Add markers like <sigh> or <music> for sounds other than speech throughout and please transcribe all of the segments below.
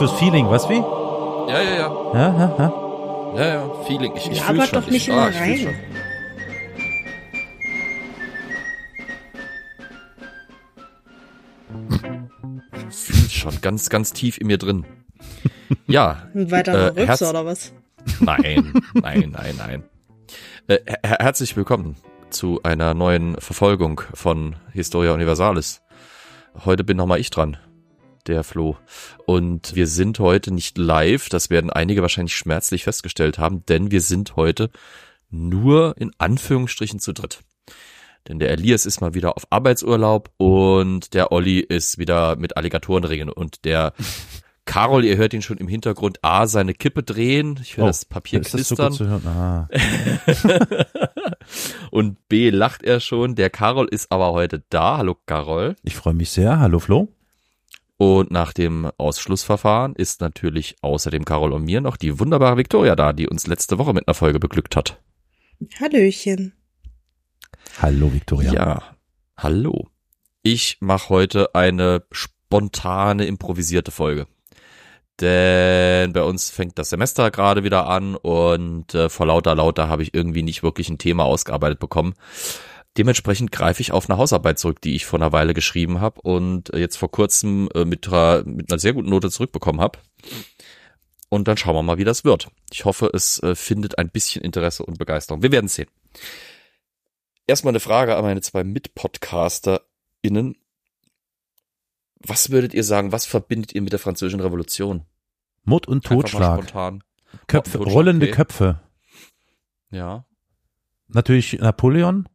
fürs Feeling, was wie? Ja, ja, ja. Ja, ja, ja. Ja, ja, Feeling. Ich, ich Ja, fühl's aber schon. doch nicht ich, immer ah, ich rein. schon. Ganz, ganz tief in mir drin. <laughs> Ja, Ein weiterer Äh, Rübser oder was? nein, nein, nein, nein. Äh, her herzlich willkommen zu einer neuen Verfolgung von Historia Universalis. Heute bin nochmal ich dran, der Flo. Und wir sind heute nicht live, das werden einige wahrscheinlich schmerzlich festgestellt haben, denn wir sind heute nur in Anführungsstrichen zu dritt. Denn der Elias ist mal wieder auf Arbeitsurlaub und der Olli ist wieder mit Alligatorenringen und der <laughs> Carol, ihr hört ihn schon im Hintergrund A, seine Kippe drehen, ich höre Oh, das Papier Ist das so knistern gut zu hören? Ah. <laughs> und B, lacht er schon. Der Carol ist aber heute da. Hallo Carol. Ich freue mich sehr. Hallo Flo. Und nach dem Ausschlussverfahren ist natürlich außer dem Carol und mir noch die wunderbare Victoria da, die uns letzte Woche mit einer Folge beglückt hat. Hallöchen. Hallo Victoria. Ja, hallo. Ich mache heute eine spontane, improvisierte Folge. Denn bei uns fängt das Semester gerade wieder an und äh, vor lauter lauter habe ich irgendwie nicht wirklich ein Thema ausgearbeitet bekommen. Dementsprechend greife ich auf eine Hausarbeit zurück, die ich vor einer Weile geschrieben habe und äh, jetzt vor kurzem äh, mit, einer- mit einer sehr guten Note zurückbekommen habe. Und dann schauen wir mal, wie das wird. Ich hoffe, es äh, findet ein bisschen Interesse und Begeisterung. Wir werden sehen. Erstmal eine Frage an meine zwei MitpodcasterInnen. Was würdet ihr sagen, was verbindet ihr mit der französischen Revolution? Mord und Totschlag. Spontan. Köpfe, Totschlag, rollende okay. Köpfe. Ja. Natürlich Napoleon.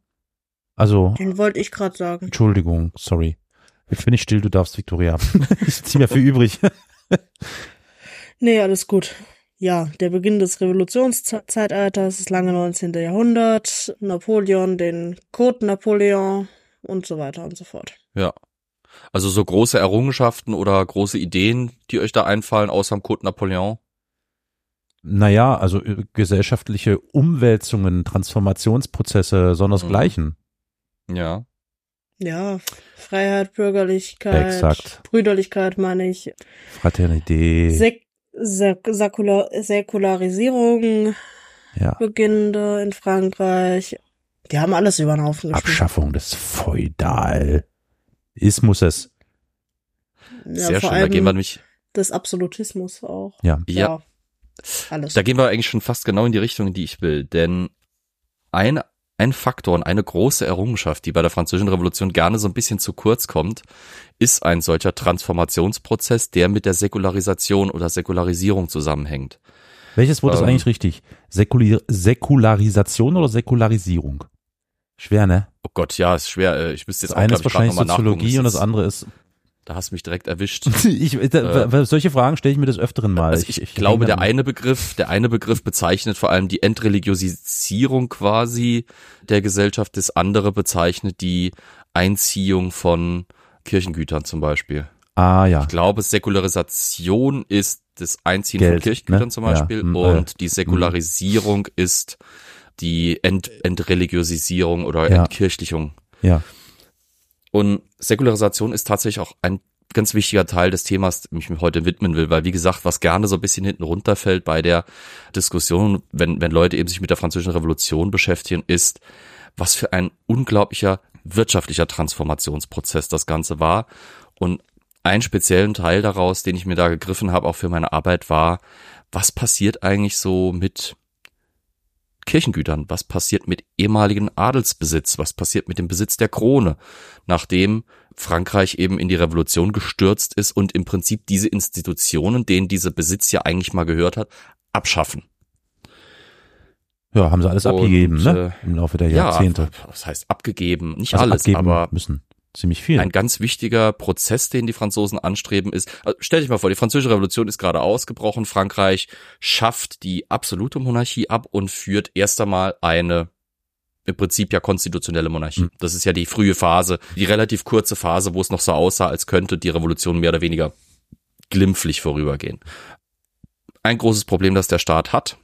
Also, Den wollte ich gerade sagen. Entschuldigung, sorry. Jetzt bin ich still, du darfst, Victoria. <laughs> ich zieh mir für übrig. <laughs> Nee, alles gut. Ja, der Beginn des Revolutionszeitalters, das lange 19. Jahrhundert, Napoleon, den Code Napoleon und so weiter und so fort. Ja. Also so große Errungenschaften oder große Ideen, die euch da einfallen, außer dem Code Napoleon? Naja, also äh, gesellschaftliche Umwälzungen, Transformationsprozesse, sondersgleichen. Ja. Ja, Freiheit, Bürgerlichkeit, Exakt. Brüderlichkeit meine ich, Fraternität. Sek Sek Säkular Säkularisierung ja. beginnende in Frankreich. Die haben alles über den Haufen geschmissen. Abschaffung des Feudalismus. Ja, Sehr vor schön. Da gehen wir nämlich, des Absolutismus auch. Ja. Ja. Alles. da gehen wir eigentlich schon fast genau in die Richtung, in die ich will. Denn ein, ein Faktor und eine große Errungenschaft, die bei der französischen Revolution gerne so ein bisschen zu kurz kommt, ist ein solcher Transformationsprozess, der mit der Säkularisation oder Säkularisierung zusammenhängt. Welches Wort ist Ähm. eigentlich richtig? Säkular Säkularisation oder Säkularisierung? Schwer, ne? Oh Gott, ja, ist schwer. Äh, Ich müsste jetzt Das auch, eine ist wahrscheinlich. Soziologie und das ist- andere ist. Da hast du mich direkt erwischt. <laughs> ich, da, Äh. solche Fragen stelle ich mir des Öfteren mal. Also ich, glaube, der eine Begriff, der eine Begriff bezeichnet vor allem die Entreligiosisierung quasi der Gesellschaft, das andere bezeichnet die Einziehung von Kirchengütern zum Beispiel. Ah ja. Ich glaube, Säkularisation ist das Einziehen Geld, von Kirchengütern ne? zum Ja, Beispiel mm, und die Säkularisierung ist die Ent Entreligiosisierung oder Ja. Entkirchlichung. Ja. Und Säkularisation ist tatsächlich auch ein ganz wichtiger Teil des Themas, dem ich mich heute widmen will, weil wie gesagt, was gerne so ein bisschen hinten runterfällt bei der Diskussion, wenn, wenn Leute eben sich mit der französischen Revolution beschäftigen, ist, was für ein unglaublicher wirtschaftlicher Transformationsprozess das Ganze war. Und einen speziellen Teil daraus, den ich mir da gegriffen habe, auch für meine Arbeit, war, was passiert eigentlich so mit Kirchengütern? Was passiert mit ehemaligen Adelsbesitz? Was passiert mit dem Besitz der Krone? Nachdem Frankreich eben in die Revolution gestürzt ist und im Prinzip diese Institutionen, denen dieser Besitz ja eigentlich mal gehört hat, abschaffen. Ja, haben sie alles Und, abgegeben, ne? äh, Im Laufe der Ja, Jahrzehnte. was heißt abgegeben? Nicht Also alles, abgeben aber müssen. Ziemlich viel. ein ganz wichtiger Prozess, den die Franzosen anstreben, ist, also stell dich mal vor, die französische Revolution ist gerade ausgebrochen, Frankreich schafft die absolute Monarchie ab und führt erst einmal eine im Prinzip ja konstitutionelle Monarchie. Mhm. Das ist ja die frühe Phase, die relativ kurze Phase, wo es noch so aussah, als könnte die Revolution mehr oder weniger glimpflich vorübergehen. Ein großes Problem, das der Staat hat,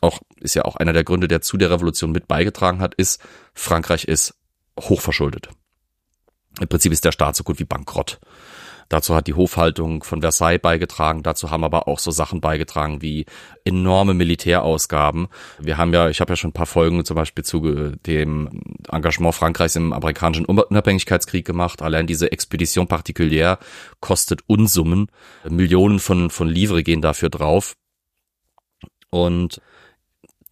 auch ist ja auch einer der Gründe, der zu der Revolution mit beigetragen hat, ist, Frankreich ist hochverschuldet. Im Prinzip ist der Staat so gut wie bankrott. Dazu hat die Hofhaltung von Versailles beigetragen. Dazu haben aber auch so Sachen beigetragen wie enorme Militärausgaben. Wir haben ja, ich habe ja schon ein paar Folgen zum Beispiel zu dem Engagement Frankreichs im amerikanischen Unabhängigkeitskrieg gemacht. Allein diese Expedition particulière kostet Unsummen. Millionen von, von Livre gehen dafür drauf. Und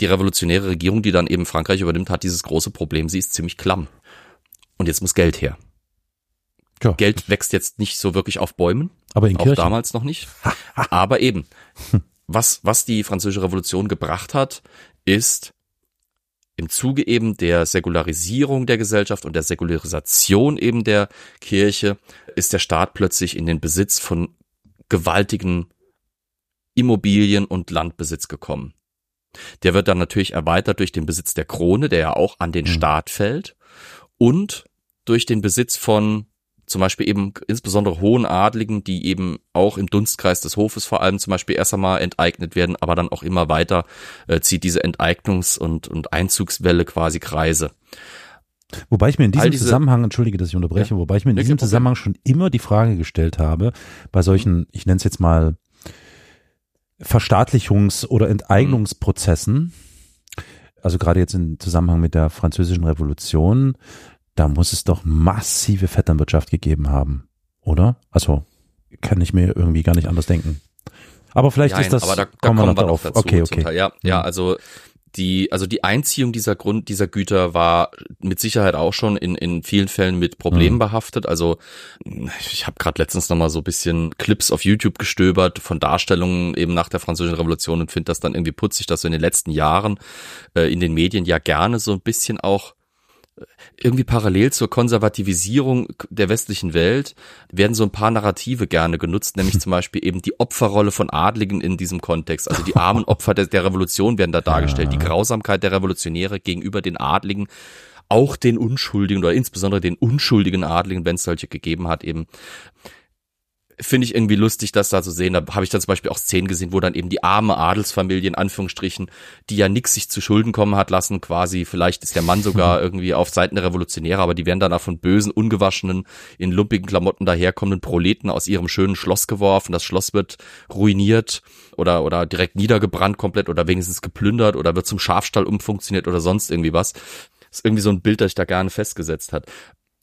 die revolutionäre Regierung, die dann eben Frankreich übernimmt, hat dieses große Problem. Sie ist ziemlich klamm. Und jetzt muss Geld her. Ja. Geld wächst jetzt nicht so wirklich auf Bäumen. Aber in auch Kirchen. damals noch nicht. <laughs> Aber eben, was, was die französische Revolution gebracht hat, ist im Zuge eben der Säkularisierung der Gesellschaft und der Säkularisation eben der Kirche, ist der Staat plötzlich in den Besitz von gewaltigen Immobilien und Landbesitz gekommen. Der wird dann natürlich erweitert durch den Besitz der Krone, der ja auch an den mhm. Staat fällt, und durch den Besitz von zum Beispiel eben insbesondere hohen Adligen, die eben auch im Dunstkreis des Hofes vor allem zum Beispiel erst einmal enteignet werden, aber dann auch immer weiter äh, zieht diese Enteignungs- und, und Einzugswelle quasi Kreise. Wobei ich mir in diesem diese, Zusammenhang, entschuldige, dass ich unterbreche, ja, wobei ich mir in diesem Zusammenhang schon immer die Frage gestellt habe, bei solchen, ich nenne es jetzt mal Verstaatlichungs- oder Enteignungsprozessen, also gerade jetzt im Zusammenhang mit der französischen Revolution, da muss es doch massive Vetternwirtschaft gegeben haben, oder? Also kann ich mir irgendwie gar nicht anders denken. Aber vielleicht Nein, ist das. Aber da, da kommen wir noch darauf. Dazu okay, okay. Ja, ja, mhm. also die, also die Einziehung dieser Grund, dieser Güter war mit Sicherheit auch schon in, in vielen Fällen mit Problemen mhm. behaftet. Also ich habe gerade letztens noch mal so bisschen Clips auf YouTube gestöbert von Darstellungen eben nach der Französischen Revolution und finde das dann irgendwie putzig, dass so in den letzten Jahren äh, in den Medien ja gerne so ein bisschen auch irgendwie parallel zur Konservativisierung der westlichen Welt werden so ein paar Narrative gerne genutzt, nämlich <laughs> zum Beispiel eben die Opferrolle von Adligen in diesem Kontext. Also die armen <laughs> Opfer der, der Revolution werden da dargestellt, die Grausamkeit der Revolutionäre gegenüber den Adligen auch den Unschuldigen oder insbesondere den unschuldigen Adligen, wenn es solche gegeben hat, eben finde ich irgendwie lustig, das da zu sehen. Da habe ich dann zum Beispiel auch Szenen gesehen, wo dann eben die arme Adelsfamilie in Anführungsstrichen, die ja nix sich zu Schulden kommen hat lassen, quasi, vielleicht ist der Mann sogar <laughs> irgendwie auf Seiten der Revolutionäre, aber die werden dann auch von bösen, ungewaschenen, in lumpigen Klamotten daherkommenden Proleten aus ihrem schönen Schloss geworfen. Das Schloss wird ruiniert oder, oder direkt niedergebrannt komplett oder wenigstens geplündert oder wird zum Schafstall umfunktioniert oder sonst irgendwie was. Das ist irgendwie so ein Bild, das ich da gerne festgesetzt hat.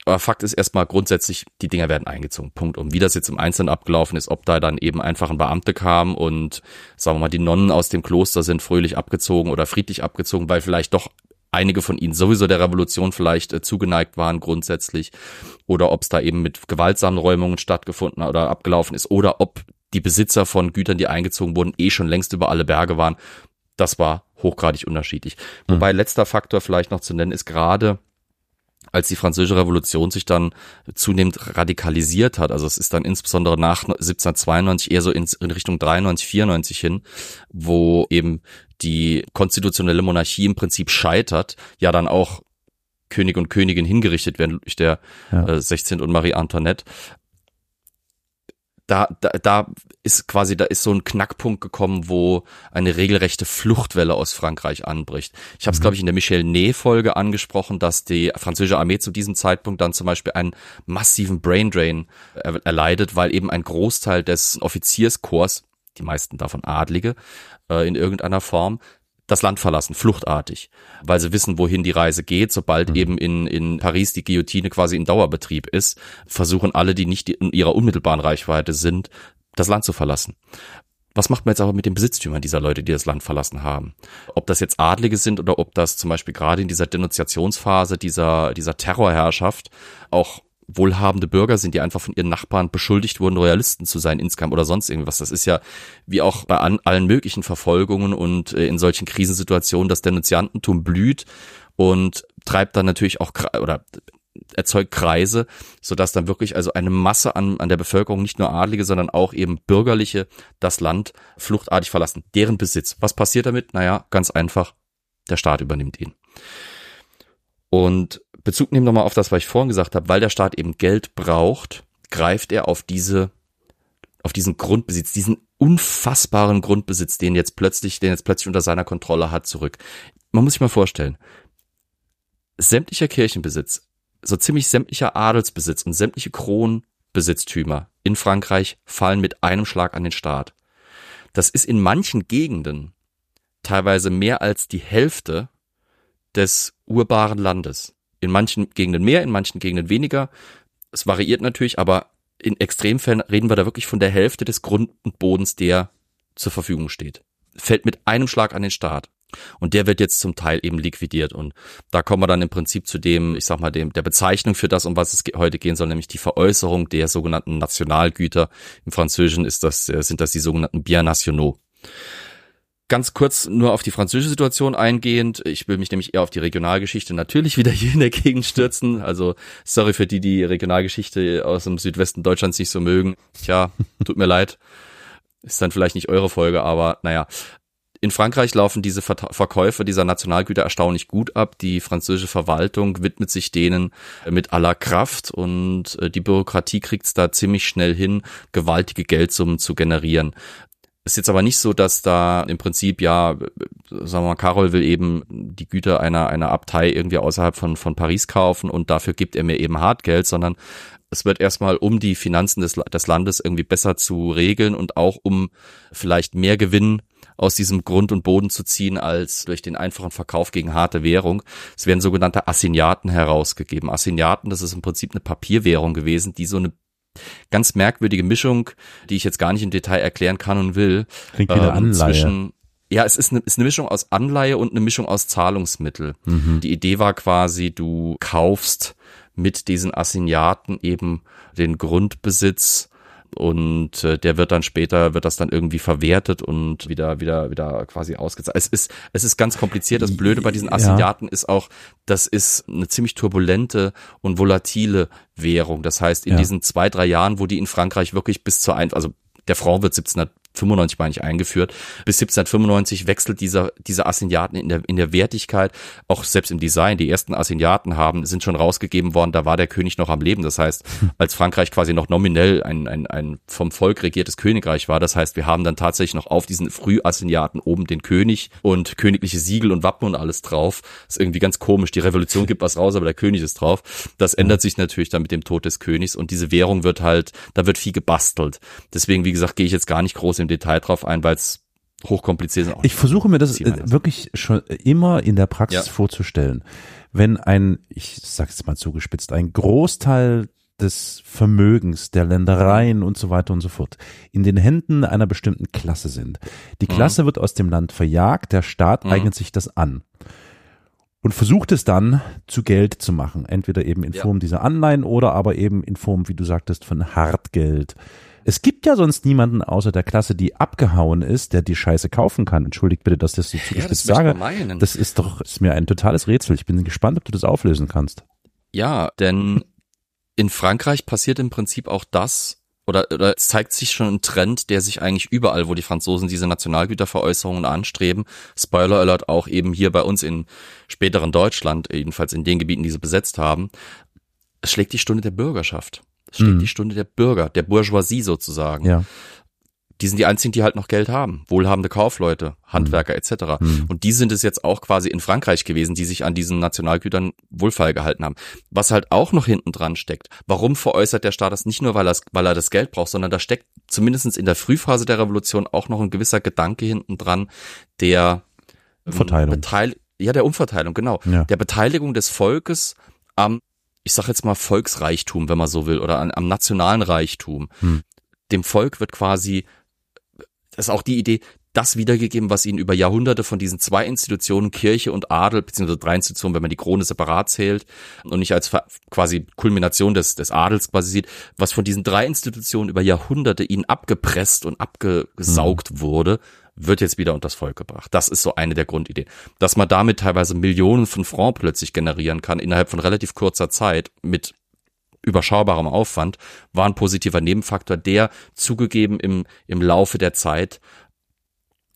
Aber Fakt ist erstmal grundsätzlich, die Dinger werden eingezogen. Punkt. Und wie das jetzt im Einzelnen abgelaufen ist, ob da dann eben einfach ein Beamte kam und, sagen wir mal, die Nonnen aus dem Kloster sind fröhlich abgezogen oder friedlich abgezogen, weil vielleicht doch einige von ihnen sowieso der Revolution vielleicht äh, zugeneigt waren grundsätzlich oder ob es da eben mit gewaltsamen Räumungen stattgefunden oder abgelaufen ist oder ob die Besitzer von Gütern, die eingezogen wurden, eh schon längst über alle Berge waren. Das war hochgradig unterschiedlich. Mhm. Wobei letzter Faktor vielleicht noch zu nennen ist gerade als die französische Revolution sich dann zunehmend radikalisiert hat, also es ist dann insbesondere nach 1792 eher so in, Richtung 93, 94 hin, wo eben die konstitutionelle Monarchie im Prinzip scheitert, ja dann auch König und Königin hingerichtet werden durch der ja. äh, 16. und Marie Antoinette da, da, da ist quasi, da ist so ein Knackpunkt gekommen, wo eine regelrechte Fluchtwelle aus Frankreich anbricht. Ich habe es, mhm. glaube ich, in der Michel Ney-Folge angesprochen, dass die französische Armee zu diesem Zeitpunkt dann zum Beispiel einen massiven Braindrain erleidet, weil eben ein Großteil des Offizierskorps, die meisten davon Adlige, äh, in irgendeiner Form, das Land verlassen, fluchtartig, weil sie wissen, wohin die Reise geht. Sobald mhm. eben in, in Paris die Guillotine quasi in Dauerbetrieb ist, versuchen alle, die nicht in ihrer unmittelbaren Reichweite sind, das Land zu verlassen. Was macht man jetzt aber mit den Besitztümern dieser Leute, die das Land verlassen haben? Ob das jetzt Adlige sind oder ob das zum Beispiel gerade in dieser Denunziationsphase dieser, dieser Terrorherrschaft auch wohlhabende Bürger sind, die einfach von ihren Nachbarn beschuldigt wurden, Royalisten zu sein insgesamt oder sonst irgendwas. Das ist ja wie auch bei an, allen möglichen Verfolgungen und äh, in solchen Krisensituationen das Denunziantentum blüht und treibt dann natürlich auch oder erzeugt Kreise, sodass dann wirklich also eine Masse an, an der Bevölkerung, nicht nur Adlige, sondern auch eben Bürgerliche, das Land fluchtartig verlassen. Deren Besitz. Was passiert damit? Naja, ganz einfach, der Staat übernimmt ihn. Und Bezug nehmen nochmal auf das, was ich vorhin gesagt habe, weil der Staat eben Geld braucht, greift er auf diese, auf diesen Grundbesitz, diesen unfassbaren Grundbesitz, den jetzt plötzlich, den jetzt plötzlich unter seiner Kontrolle hat, zurück. Man muss sich mal vorstellen, sämtlicher Kirchenbesitz, so ziemlich sämtlicher Adelsbesitz und sämtliche Kronen Grundbesitztümer in Frankreich fallen mit einem Schlag an den Staat. Das ist in manchen Gegenden teilweise mehr als die Hälfte des urbaren Landes. In manchen Gegenden mehr, in manchen Gegenden weniger. Es variiert natürlich, aber in Extremfällen reden wir da wirklich von der Hälfte des Grund und Bodens, der zur Verfügung steht. Fällt mit einem Schlag an den Staat. Und der wird jetzt zum Teil eben liquidiert. Und da kommen wir dann im Prinzip zu dem, ich sag mal, dem, der Bezeichnung für das, um was es heute gehen soll, nämlich die Veräußerung der sogenannten Nationalgüter. Im Französischen ist das, äh, sind das die sogenannten Biens nationaux. Ganz kurz nur auf die französische Situation eingehend. Ich will mich nämlich eher auf die Regionalgeschichte natürlich wieder hier in der Gegend stürzen. Also sorry für die, die Regionalgeschichte aus dem Südwesten Deutschlands nicht so mögen. Tja, tut mir leid. Ist dann vielleicht nicht eure Folge, aber naja. In Frankreich laufen diese Verkäufe dieser Nationalgüter erstaunlich gut ab. Die französische Verwaltung widmet sich denen mit aller Kraft und äh, die Bürokratie kriegt es da ziemlich schnell hin, gewaltige Geldsummen zu generieren. Ist jetzt aber nicht so, dass da im Prinzip ja, sagen wir mal, Carol will eben die Güter einer, einer Abtei irgendwie außerhalb von, von Paris kaufen und dafür gibt er mir eben Hartgeld, sondern es wird erstmal, um die Finanzen des, des Landes irgendwie besser zu regeln und auch um vielleicht mehr Gewinn aus diesem Grund und Boden zu ziehen als durch den einfachen Verkauf gegen harte Währung. Es werden sogenannte Assignaten herausgegeben. Assignaten, das ist im Prinzip eine Papierwährung gewesen, die so eine ganz merkwürdige Mischung, die ich jetzt gar nicht im Detail erklären kann und will. Klingt wieder ähm, Anleihe. Zwischen, ja, es ist eine, ist eine Mischung aus Anleihe und eine Mischung aus Zahlungsmittel. Mhm. Die Idee war quasi, du kaufst mit diesen Assignaten eben den Grundbesitz und äh, der wird dann später wird das dann irgendwie verwertet und wieder wieder wieder quasi ausgezahlt. Es ist es ist ganz kompliziert. Das Blöde bei diesen Assignaten ja. ist auch, das ist eine ziemlich turbulente und volatile Währung. Das heißt, in ja. diesen zwei drei Jahren, wo die in Frankreich wirklich bis zur ein also der Franc wird 1700 95 meine ich eingeführt. Bis 1795 wechselt dieser, diese Assignaten in der, in der Wertigkeit, auch selbst im Design. Die ersten Assignaten haben, sind schon rausgegeben worden, da war der König noch am Leben. Das heißt, als Frankreich quasi noch nominell ein, ein, ein vom Volk regiertes Königreich war, das heißt, wir haben dann tatsächlich noch auf diesen Frühassignaten oben den König und königliche Siegel und Wappen und alles drauf. Das ist irgendwie ganz komisch. Die Revolution gibt was raus, aber der König ist drauf. Das ändert sich natürlich dann mit dem Tod des Königs und diese Währung wird halt, da wird viel gebastelt. Deswegen, wie gesagt, gehe ich jetzt gar nicht groß im Detail drauf ein, weil es hochkompliziert ist. Ich versuche mir das äh, wirklich schon immer in der Praxis ja. vorzustellen. Wenn ein, ich sage jetzt mal zugespitzt, ein Großteil des Vermögens, der Ländereien und so weiter und so fort in den Händen einer bestimmten Klasse sind. Die mhm. Klasse mhm. wird aus dem Land verjagt, der Staat mhm. eignet sich das an und versucht es dann zu Geld zu machen, entweder eben in Form ja. dieser Anleihen oder aber eben in Form, wie du sagtest, von Hartgeld, es gibt ja sonst niemanden außer der Klasse, die abgehauen ist, der die Scheiße kaufen kann. Entschuldigt bitte, dass ich das so zugespitzt ja, sage. Das ist doch ist mir ein totales Rätsel. Ich bin gespannt, ob du das auflösen kannst. Ja, denn in Frankreich passiert im Prinzip auch das, oder, oder es zeigt sich schon ein Trend, der sich eigentlich überall, wo die Franzosen diese Nationalgüterveräußerungen anstreben, Spoiler Alert auch eben hier bei uns in späteren Deutschland, jedenfalls in den Gebieten, die sie besetzt haben, es schlägt die Stunde der Bürgerschaft. Steht mhm. die Stunde der Bürger, der Bourgeoisie sozusagen. Ja. Die sind die einzigen, die halt noch Geld haben. Wohlhabende Kaufleute, Handwerker mhm. etc. Mhm. Und die sind es jetzt auch quasi in Frankreich gewesen, die sich an diesen Nationalgütern wohlfeil gehalten haben. Was halt auch noch hinten dran steckt. Warum veräußert der Staat das nicht nur, weil, er, weil er das Geld braucht, sondern da steckt zumindest in der Frühphase der Revolution auch noch ein gewisser Gedanke hinten dran, der ähm, Verteilung. ja, der Umverteilung, genau. Ja. Der Beteiligung des Volkes am ich sag jetzt mal Volksreichtum, wenn man so will, oder an, am nationalen Reichtum. Hm. Dem Volk wird quasi, das ist auch die Idee, das wiedergegeben, was ihnen über Jahrhunderte von diesen zwei Institutionen, Kirche und Adel, beziehungsweise drei Institutionen, wenn man die Krone separat zählt und nicht als quasi Kulmination des, des Adels quasi sieht, was von diesen drei Institutionen über Jahrhunderte ihnen abgepresst und abgesaugt mhm. wurde, wird jetzt wieder unter das Volk gebracht. Das ist so eine der Grundideen. Dass man damit teilweise Millionen von Francs plötzlich generieren kann innerhalb von relativ kurzer Zeit mit überschaubarem Aufwand, war ein positiver Nebenfaktor, der zugegeben im, im Laufe der Zeit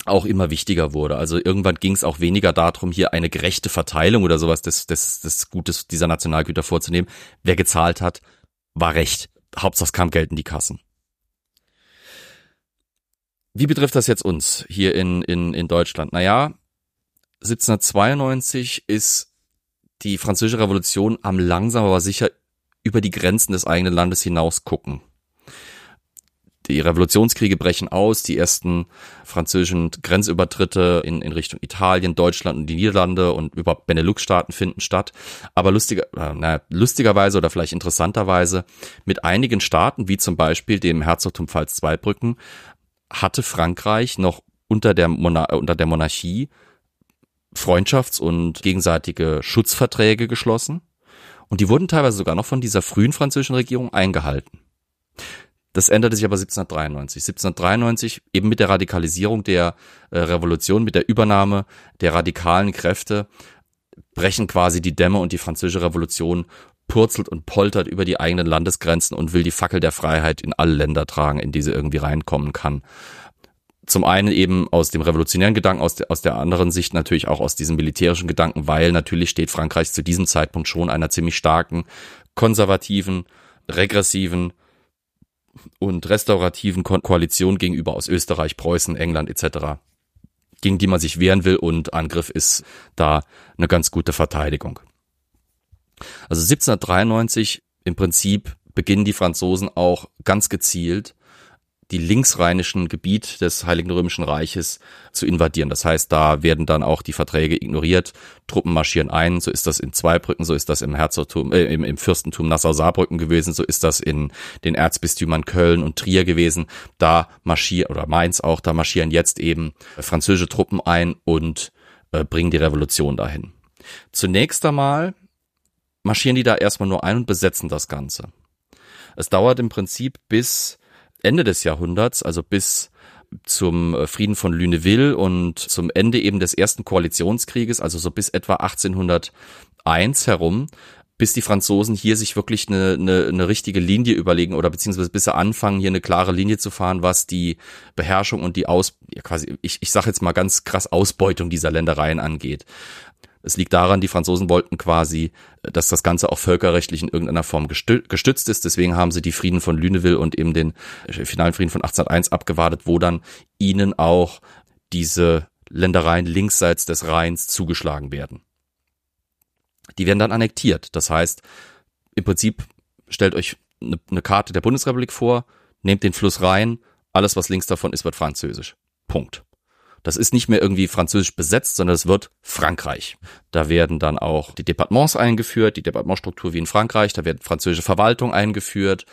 auch immer wichtiger wurde. Also irgendwann ging es auch weniger darum, hier eine gerechte Verteilung oder sowas des, des, des Gutes dieser Nationalgüter vorzunehmen. Wer gezahlt hat, war recht. Hauptsache es kam Geld in die Kassen. Wie betrifft das jetzt uns hier in, in, in Deutschland? Naja, 1792 ist die französische Revolution am langsam aber sicher über die Grenzen des eigenen Landes hinaus gucken. die Revolutionskriege brechen aus, die ersten französischen Grenzübertritte in, in Richtung Italien, Deutschland und die Niederlande und überhaupt Benelux-Staaten finden statt. Aber lustiger, äh, na, lustigerweise oder vielleicht interessanterweise mit einigen Staaten, wie zum Beispiel dem Herzogtum Pfalz-Zweibrücken, hatte Frankreich noch unter der, Monar unter der Monarchie Freundschafts- und gegenseitige Schutzverträge geschlossen. Und die wurden teilweise sogar noch von dieser frühen französischen Regierung eingehalten. Das änderte sich aber 1793. 1793 eben mit der Radikalisierung der äh, Revolution, mit der Übernahme der radikalen Kräfte brechen quasi die Dämme und die französische Revolution purzelt und poltert über die eigenen Landesgrenzen und will die Fackel der Freiheit in alle Länder tragen, in die sie irgendwie reinkommen kann. Zum einen eben aus dem revolutionären Gedanken, aus der, aus der anderen Sicht natürlich auch aus diesem militärischen Gedanken, weil natürlich steht Frankreich zu diesem Zeitpunkt schon einer ziemlich starken, konservativen, regressiven und restaurativen Ko Koalition gegenüber aus Österreich, Preußen, England etc., gegen die man sich wehren will und Angriff ist da eine ganz gute Verteidigung. Also 1793 im Prinzip beginnen die Franzosen auch ganz gezielt die linksrheinischen Gebiet des Heiligen Römischen Reiches zu invadieren. Das heißt, da werden dann auch die Verträge ignoriert, Truppen marschieren ein, so ist das in Zweibrücken, so ist das im Herzogtum, äh, im, im Fürstentum Nassau-Saarbrücken gewesen, so ist das in den Erzbistümern Köln und Trier gewesen. Da marschieren, oder Mainz auch, da marschieren jetzt eben französische Truppen ein und äh, bringen die Revolution dahin. Zunächst einmal marschieren die da erstmal nur ein und besetzen das Ganze. Es dauert im Prinzip bis Ende des Jahrhunderts, also bis zum äh, Frieden von Lüneville und zum Ende eben des ersten Koalitionskrieges, also so bis etwa 1801 herum, bis die Franzosen hier sich wirklich eine, eine, eine richtige Linie überlegen oder beziehungsweise bis sie anfangen, hier eine klare Linie zu fahren, was die Beherrschung und die Aus, ja quasi, ich, ich sage jetzt mal ganz krass Ausbeutung dieser Ländereien angeht. Es liegt daran, die Franzosen wollten quasi, dass das Ganze auch völkerrechtlich in irgendeiner Form gestützt ist. Deswegen haben sie die Frieden von Lüneville und eben den äh, finalen Frieden von 1801 abgewartet, wo dann ihnen auch diese Ländereien linksseits des Rheins zugeschlagen werden. Die werden dann annektiert. Das heißt, im Prinzip stellt euch eine, eine Karte der Bundesrepublik vor, nehmt den Fluss Rhein, alles was links davon ist, wird französisch. Punkt. Das ist nicht mehr irgendwie französisch besetzt, sondern es wird Frankreich. Da werden dann auch die Departements eingeführt, die Departementstruktur wie in Frankreich, da werden französische Verwaltung eingeführt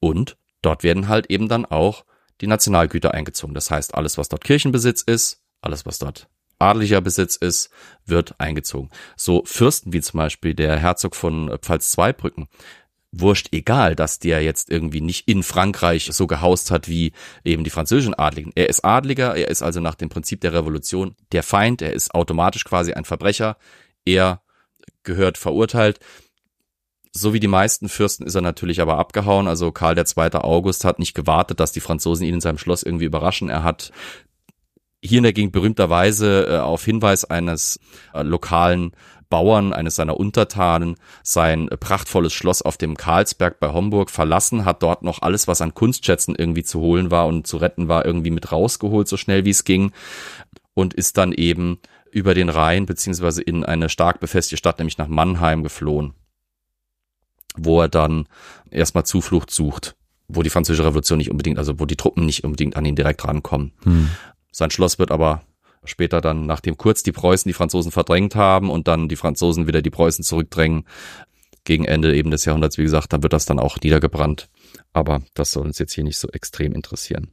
und dort werden halt eben dann auch die Nationalgüter eingezogen. Das heißt, alles, was dort Kirchenbesitz ist, alles, was dort adlicher Besitz ist, wird eingezogen. So Fürsten wie zum Beispiel der Herzog von Pfalz-Zweibrücken, wurscht egal, dass der jetzt irgendwie nicht in Frankreich so gehaust hat wie eben die französischen Adligen. Er ist Adliger, er ist also nach dem Prinzip der Revolution der Feind, er ist automatisch quasi ein Verbrecher, er gehört verurteilt. So wie die meisten Fürsten ist er natürlich aber abgehauen. Also Karl II. August hat nicht gewartet, dass die Franzosen ihn in seinem Schloss irgendwie überraschen. Er hat hier in der Gegend berühmterweise äh, auf Hinweis eines äh, lokalen Bauern, eines seiner Untertanen, sein prachtvolles Schloss auf dem Karlsberg bei Homburg verlassen, hat dort noch alles, was an Kunstschätzen irgendwie zu holen war und zu retten war, irgendwie mit rausgeholt, so schnell wie es ging, und ist dann eben über den Rhein beziehungsweise in eine stark befestigte Stadt, nämlich nach Mannheim geflohen, wo er dann erstmal Zuflucht sucht, wo die französische Revolution nicht unbedingt, also wo die Truppen nicht unbedingt an ihn direkt rankommen. Hm. Sein Schloss wird aber Später dann, nachdem kurz die Preußen die Franzosen verdrängt haben und dann die Franzosen wieder die Preußen zurückdrängen, gegen Ende eben des Jahrhunderts, wie gesagt, dann wird das dann auch niedergebrannt. Aber das soll uns jetzt hier nicht so extrem interessieren.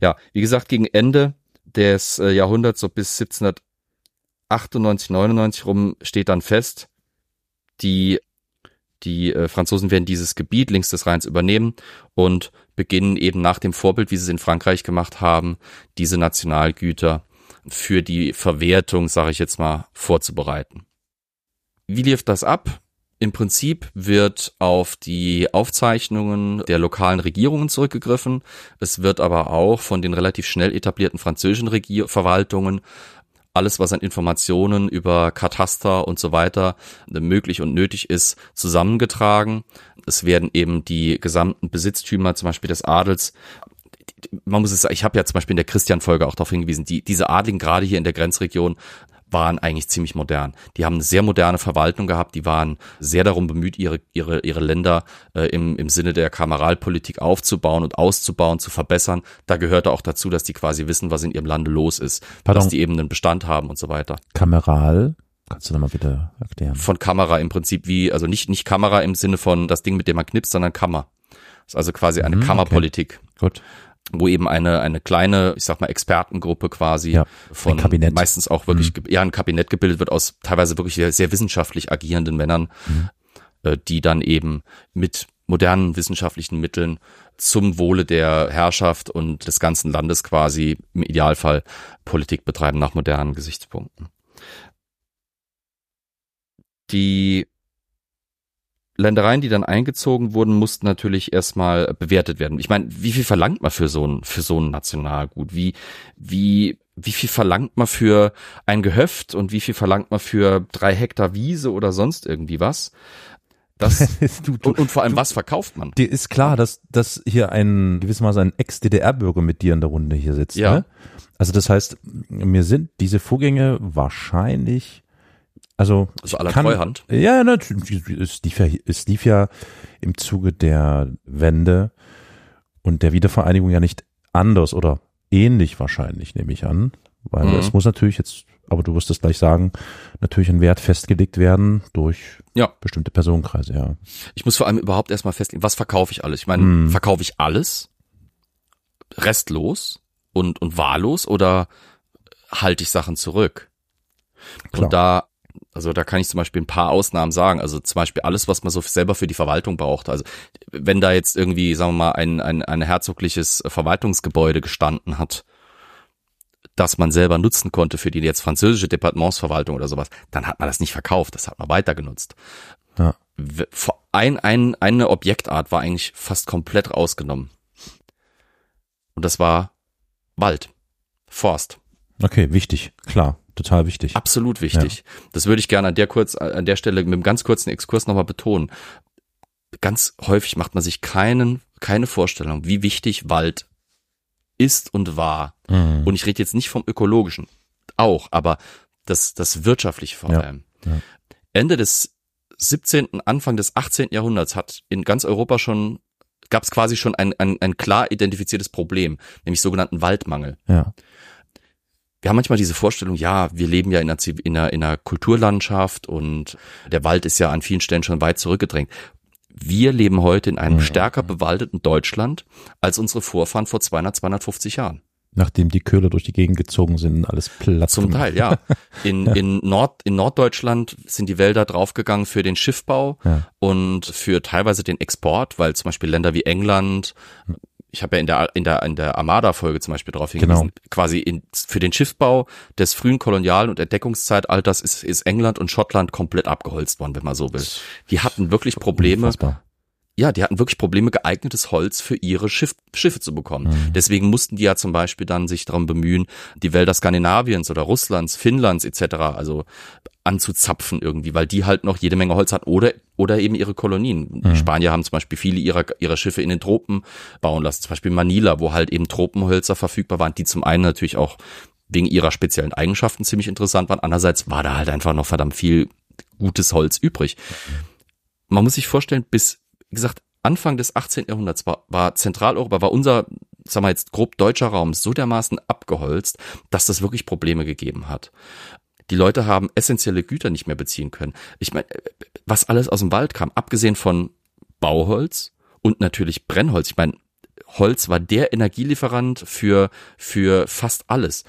Ja, wie gesagt, gegen Ende des äh, Jahrhunderts, so bis 1798, 99 rum, steht dann fest, die die äh, Franzosen werden dieses Gebiet links des Rheins übernehmen und beginnen eben nach dem Vorbild, wie sie es in Frankreich gemacht haben, diese Nationalgüter für die Verwertung, sage ich jetzt mal, vorzubereiten. Wie lief das ab? Im Prinzip wird auf die Aufzeichnungen der lokalen Regierungen zurückgegriffen. Es wird aber auch von den relativ schnell etablierten französischen Regier Verwaltungen alles, was an Informationen über Kataster und so weiter möglich und nötig ist, zusammengetragen. Es werden eben die gesamten Besitztümer, zum Beispiel des Adels, man muss es sagen, ich habe ja zum Beispiel in der Christian-Folge auch darauf hingewiesen, die, diese Adligen gerade hier in der Grenzregion waren eigentlich ziemlich modern. Die haben eine sehr moderne Verwaltung gehabt, die waren sehr darum bemüht, ihre, ihre, ihre Länder äh, im, im Sinne der Kameralpolitik aufzubauen und auszubauen, zu verbessern. Da gehörte auch dazu, dass die quasi wissen, was in ihrem Lande los ist, Pardon. dass die eben einen Bestand haben und so weiter. Kameral? Kannst du nochmal bitte erklären? Von Kamera im Prinzip wie, also nicht, nicht Kamera im Sinne von das Ding, mit dem man knipst, sondern Kammer. Das ist also quasi eine mhm, Kammerpolitik. Okay. Gut wo eben eine eine kleine, ich sag mal Expertengruppe quasi ja, von meistens auch wirklich mhm. ja ein Kabinett gebildet wird aus teilweise wirklich sehr, sehr wissenschaftlich agierenden Männern, mhm. äh, die dann eben mit modernen wissenschaftlichen Mitteln zum Wohle der Herrschaft und des ganzen Landes quasi im Idealfall Politik betreiben nach modernen Gesichtspunkten. Die Ländereien, die dann eingezogen wurden, mussten natürlich erstmal bewertet werden. Ich meine, wie viel verlangt man für so ein für so ein Nationalgut? Wie wie wie viel verlangt man für ein Gehöft und wie viel verlangt man für drei Hektar Wiese oder sonst irgendwie was? Das, <laughs> du, du, und, und, vor allem, du, was verkauft man? Dir ist klar, dass, dass hier ein gewissermaßen ein Ex-DDR-Bürger mit dir in der Runde hier sitzt. Ja. Ne? Also das heißt, mir sind diese Vorgänge wahrscheinlich also, also aller kann, Treuhand. Ja, natürlich. Es lief ja, es lief ja im Zuge der Wende und der Wiedervereinigung ja nicht anders oder ähnlich wahrscheinlich, nehme ich an. Weil mhm. es muss natürlich jetzt, aber du wirst es gleich sagen, natürlich ein Wert festgelegt werden durch ja. bestimmte Personenkreise, ja. Ich muss vor allem überhaupt erstmal festlegen, was verkaufe ich alles? Ich meine, mhm. verkaufe ich alles? Restlos und, und wahllos oder halte ich Sachen zurück? Klar. Und da also da kann ich zum Beispiel ein paar Ausnahmen sagen. Also zum Beispiel alles, was man so selber für die Verwaltung braucht. Also wenn da jetzt irgendwie, sagen wir mal, ein, ein, ein herzogliches Verwaltungsgebäude gestanden hat, das man selber nutzen konnte für die jetzt französische Departementsverwaltung oder sowas, dann hat man das nicht verkauft, das hat man weiter genutzt. Ja. Ein, ein, eine Objektart war eigentlich fast komplett rausgenommen. Und das war Wald, Forst. Okay, wichtig, klar total wichtig. Absolut wichtig. Ja. Das würde ich gerne an der kurz, an der Stelle mit einem ganz kurzen Exkurs nochmal betonen. Ganz häufig macht man sich keinen, keine Vorstellung, wie wichtig Wald ist und war. Mhm. Und ich rede jetzt nicht vom ökologischen, auch, aber das, das wirtschaftliche vor allem. Ja. Ja. Ende des 17., Anfang des 18. Jahrhunderts hat in ganz Europa schon gab es quasi schon ein, ein, ein klar identifiziertes Problem, nämlich sogenannten Waldmangel. Ja wir haben manchmal diese Vorstellung, ja, wir leben ja in einer, in einer, in einer Kulturlandschaft und der Wald ist ja an vielen Stellen schon weit zurückgedrängt. Wir leben heute in einem mhm. stärker bewaldeten Deutschland als unsere Vorfahren vor 200, 250 Jahren. Nachdem die Köhler durch die Gegend gezogen sind und alles platt Zum gemacht. Teil, ja. <laughs> In, ja. in, Nord, in Norddeutschland sind die Wälder draufgegangen für den Schiffbau ja. und für teilweise den Export, weil zum Beispiel Länder wie England, ich habe ja in der in der in der Armada-Folge zum Beispiel darauf hingewiesen, genau. quasi in, für den Schiffbau des frühen Kolonial- und Entdeckungszeitalters ist, ist England und Schottland komplett abgeholzt worden, wenn man so will. Die hatten wirklich Probleme. Unfassbar. Ja, die hatten wirklich Probleme, geeignetes Holz für ihre Schiff, Schiffe zu bekommen. Mhm. Deswegen mussten die ja zum Beispiel dann sich darum bemühen, die Wälder Skandinaviens oder Russlands, Finnlands etc. also anzuzapfen irgendwie, weil die halt noch jede Menge Holz hat oder oder eben ihre Kolonien. Mhm. Die Spanier haben zum Beispiel viele ihrer ihrer Schiffe in den Tropen bauen lassen, zum Beispiel Manila, wo halt eben Tropenhölzer verfügbar waren, die zum einen natürlich auch wegen ihrer speziellen Eigenschaften ziemlich interessant waren. Andererseits war da halt einfach noch verdammt viel gutes Holz übrig. Man muss sich vorstellen, bis wie gesagt Anfang des 18. Jahrhunderts war, war Zentraleuropa, war unser, sagen wir jetzt grob deutscher Raum so dermaßen abgeholzt, dass das wirklich Probleme gegeben hat. Die Leute haben essentielle Güter nicht mehr beziehen können. Ich meine, was alles aus dem Wald kam, abgesehen von Bauholz und natürlich Brennholz. Ich meine, Holz war der Energielieferant für, für fast alles.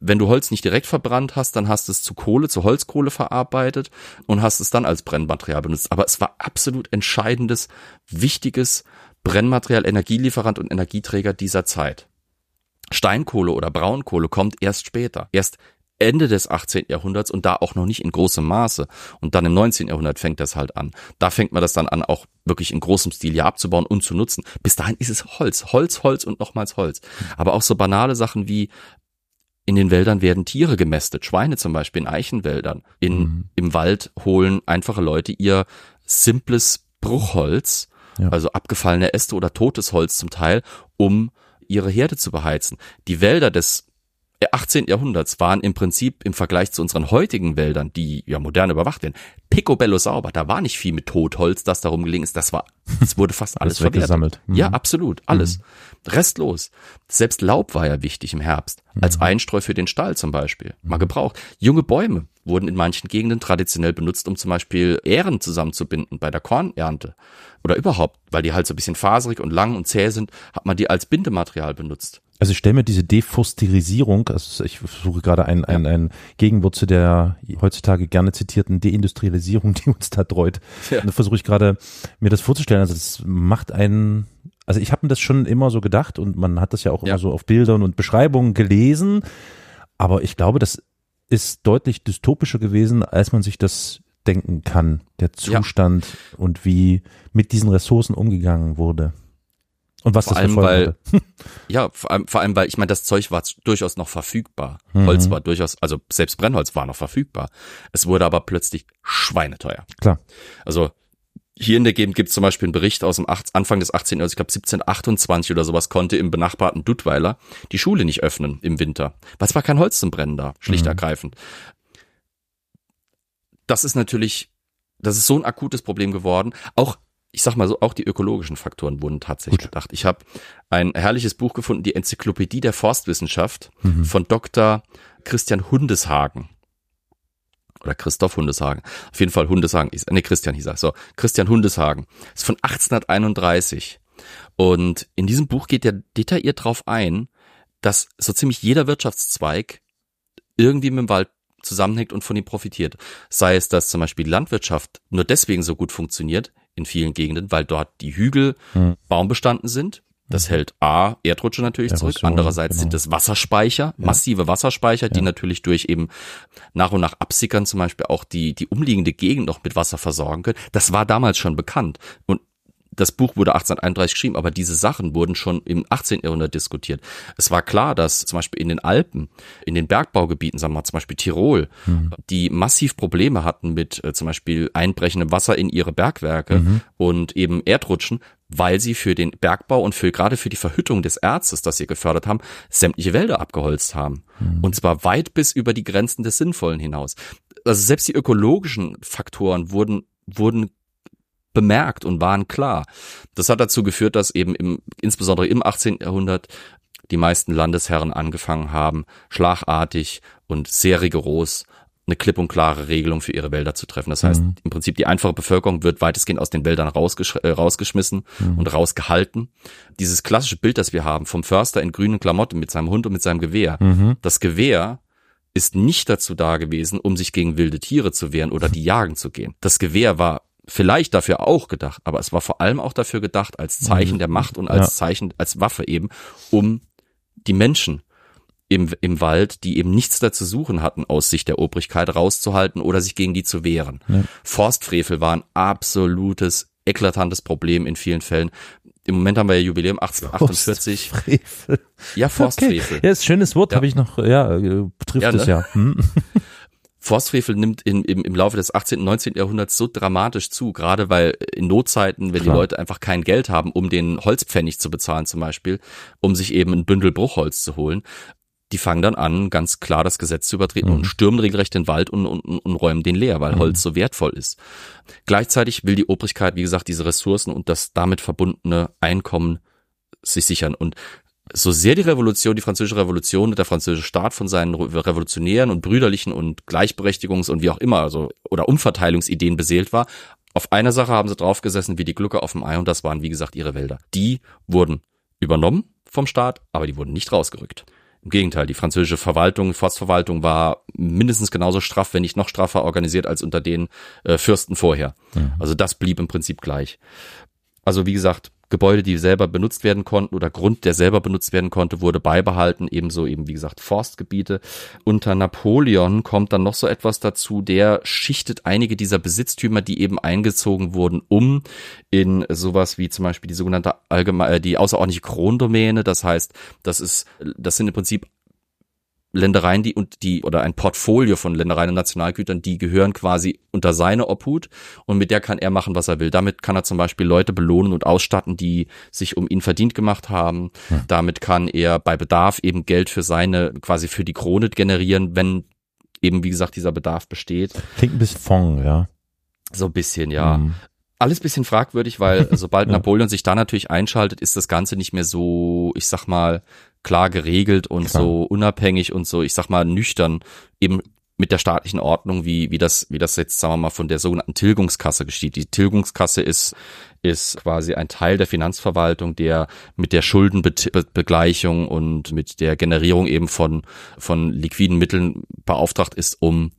Wenn du Holz nicht direkt verbrannt hast, dann hast du es zu Kohle, zu Holzkohle verarbeitet und hast es dann als Brennmaterial benutzt. Aber es war absolut entscheidendes, wichtiges Brennmaterial, Energielieferant und Energieträger dieser Zeit. Steinkohle oder Braunkohle kommt erst später. Erst Ende des 18. Jahrhunderts und da auch noch nicht in großem Maße. Und dann im 19. Jahrhundert fängt das halt an. Da fängt man das dann an, auch wirklich in großem Stil ja abzubauen und zu nutzen. Bis dahin ist es Holz, Holz, Holz und nochmals Holz. Aber auch so banale Sachen wie in den Wäldern werden Tiere gemästet, Schweine zum Beispiel in Eichenwäldern. In, mhm. Im Wald holen einfache Leute ihr simples Bruchholz, ja. also abgefallene Äste oder totes Holz zum Teil, um ihre Herde zu beheizen. Die Wälder des 18. Jahrhunderts waren im Prinzip im Vergleich zu unseren heutigen Wäldern, die ja modern überwacht werden, picobello sauber. Da war nicht viel mit Totholz, das darum gelegen ist. Das war, es wurde fast <laughs> alles weggesammelt. Mhm. Ja, absolut, alles. Mhm. Restlos. Selbst Laub war ja wichtig im Herbst. Als mhm. Einstreu für den Stall zum Beispiel. Mal mhm. gebraucht. Junge Bäume wurden in manchen Gegenden traditionell benutzt, um zum Beispiel Ähren zusammenzubinden bei der Kornernte. Oder überhaupt, weil die halt so ein bisschen faserig und lang und zäh sind, hat man die als Bindematerial benutzt. Also ich stelle mir diese Defosterisierung, also ich versuche gerade ein, ein, ein Gegenwort zu der heutzutage gerne zitierten Deindustrialisierung, <laughs> die uns da dreut, ja. versuche ich gerade mir das vorzustellen. Also das macht einen, also ich habe mir das schon immer so gedacht und man hat das ja auch ja. immer so auf Bildern und Beschreibungen gelesen, aber ich glaube, das ist deutlich dystopischer gewesen, als man sich das denken kann, der Zustand ja. und wie mit diesen Ressourcen umgegangen wurde. Und was vor das allem, weil, <laughs> ja, vor allem, vor allem, weil ich meine, das Zeug war durchaus noch verfügbar. Mhm. Holz war durchaus, also selbst Brennholz war noch verfügbar. Es wurde aber plötzlich schweineteuer. Klar. Also hier in der Gegend gibt es zum Beispiel einen Bericht aus dem 8, Anfang des 18. Also ich glaube 1728 oder sowas konnte im benachbarten Duttweiler die Schule nicht öffnen im Winter. Weil es war kein Holz zum Brennen da, schlicht mhm. ergreifend. Das ist natürlich, das ist so ein akutes Problem geworden. Auch ich sag mal so, auch die ökologischen Faktoren wurden tatsächlich Gut. bedacht. Ich habe ein herrliches Buch gefunden, die Enzyklopädie der Forstwissenschaft mhm. von Dr. Christian Hundeshagen. Oder Christoph Hundeshagen. Auf jeden Fall Hundeshagen. Ne, Christian hieß er. So, Christian Hundeshagen. ist von 1831. Und in diesem Buch geht er detailliert drauf ein, dass so ziemlich jeder Wirtschaftszweig irgendwie mit dem Wald zusammenhängt und von ihm profitiert. Sei es, dass zum Beispiel Landwirtschaft nur deswegen so gut funktioniert, in vielen Gegenden, weil dort die Hügel hm. baumbestanden sind. Das hm. hält A, Erdrutsche natürlich Erosion, zurück. Andererseits genau. sind es Wasserspeicher, massive Wasserspeicher, die ja. natürlich durch eben nach und nach absickern zum Beispiel auch die, die umliegende Gegend noch mit Wasser versorgen können. Das war damals schon bekannt. Und das Buch wurde 1831 geschrieben, aber diese Sachen wurden schon im 18. Jahrhundert diskutiert. Es war klar, dass zum Beispiel in den Alpen, in den Bergbaugebieten, sagen wir mal zum Beispiel Tirol, mhm. die massiv Probleme hatten mit äh, zum Beispiel einbrechendem Wasser in ihre Bergwerke mhm. und eben Erdrutschen, weil sie für den Bergbau und für gerade für die Verhüttung des Erzes, das sie gefördert haben, sämtliche Wälder abgeholzt haben. Mhm. Und zwar weit bis über die Grenzen des Sinnvollen hinaus. Also selbst die ökologischen Faktoren wurden wurden bemerkt und waren klar. Das hat dazu geführt, dass eben im, insbesondere im 18. Jahrhundert die meisten Landesherren angefangen haben, schlagartig und sehr rigoros eine klipp und klare Regelung für ihre Wälder zu treffen. Das heißt, mhm. im Prinzip die einfache Bevölkerung wird weitestgehend aus den Wäldern rausgesch äh, rausgeschmissen mhm. und rausgehalten. Dieses klassische Bild, das wir haben vom Förster in grünen Klamotten mit seinem Hund und mit seinem Gewehr. Mhm. Das Gewehr ist nicht dazu da gewesen, um sich gegen wilde Tiere zu wehren oder <laughs> die jagen zu gehen. Das Gewehr war vielleicht dafür auch gedacht, aber es war vor allem auch dafür gedacht als Zeichen mhm. der Macht und als ja. Zeichen, als Waffe eben, um die Menschen im, im Wald, die eben nichts dazu suchen hatten, aus Sicht der Obrigkeit rauszuhalten oder sich gegen die zu wehren. Ja. Forstfrevel war ein absolutes, eklatantes Problem in vielen Fällen. Im Moment haben wir ja Jubiläum 1848. <laughs> Forstfrevel. Ja, Forstfrevel. Okay. Ja, ist ein schönes Wort, ja. habe ich noch, ja, äh, trifft ja, ne? es ja. Hm. <laughs> Forstfrevel nimmt in, im, im Laufe des 18. und 19. Jahrhunderts so dramatisch zu, gerade weil in Notzeiten, wenn Klar. die Leute einfach kein Geld haben, um den Holzpfennig zu bezahlen zum Beispiel, um sich eben ein Bündel Bruchholz zu holen, die fangen dann an, ganz klar das Gesetz zu übertreten mhm. und stürmen regelrecht den Wald und, und, und räumen den leer, weil mhm. Holz so wertvoll ist. Gleichzeitig will die Obrigkeit, wie gesagt, diese Ressourcen und das damit verbundene Einkommen sich sichern. Und so sehr die Revolution, die französische Revolution und der französische Staat von seinen revolutionären und brüderlichen und Gleichberechtigungs- und wie auch immer, also oder Umverteilungsideen beseelt war, auf einer Sache haben sie draufgesessen wie die Glucke auf dem Ei und das waren, wie gesagt, ihre Wälder. Die wurden übernommen vom Staat, aber die wurden nicht rausgerückt. Im Gegenteil, die französische Verwaltung, Forstverwaltung war mindestens genauso straff, wenn nicht noch straffer organisiert als unter den äh, Fürsten vorher. Mhm. Also das blieb im Prinzip gleich. Also wie gesagt, Gebäude, die selber benutzt werden konnten oder Grund, der selber benutzt werden konnte, wurde beibehalten. Ebenso eben, wie gesagt, Forstgebiete. Unter Napoleon kommt dann noch so etwas dazu, der schichtet einige dieser Besitztümer, die eben eingezogen wurden, um in sowas wie zum Beispiel die sogenannte allgemeine, äh, die außerordentliche Krondomäne. Das heißt, das ist, das sind im Prinzip Ländereien, die und die oder ein Portfolio von Ländereien und Nationalgütern, die gehören quasi unter seine Obhut und mit der kann er machen, was er will. Damit kann er zum Beispiel Leute belohnen und ausstatten, die sich um ihn verdient gemacht haben. Hm. Damit kann er bei Bedarf eben Geld für seine, quasi für die Krone generieren, wenn eben, wie gesagt, dieser Bedarf besteht. Klingt ein bisschen Fond, ja. So ein bisschen, ja. Hm alles bisschen fragwürdig, weil <laughs> sobald ja. Napoleon sich da natürlich einschaltet, ist das Ganze nicht mehr so, ich sag mal, klar geregelt und klar. so unabhängig und so, ich sag mal, nüchtern eben mit der staatlichen Ordnung, wie, wie das, wie das jetzt, sagen wir mal, von der sogenannten Tilgungskasse geschieht. Die Tilgungskasse ist, ist quasi ein Teil der Finanzverwaltung, der mit der Schuldenbegleichung und mit der Generierung eben von, von liquiden Mitteln beauftragt ist, um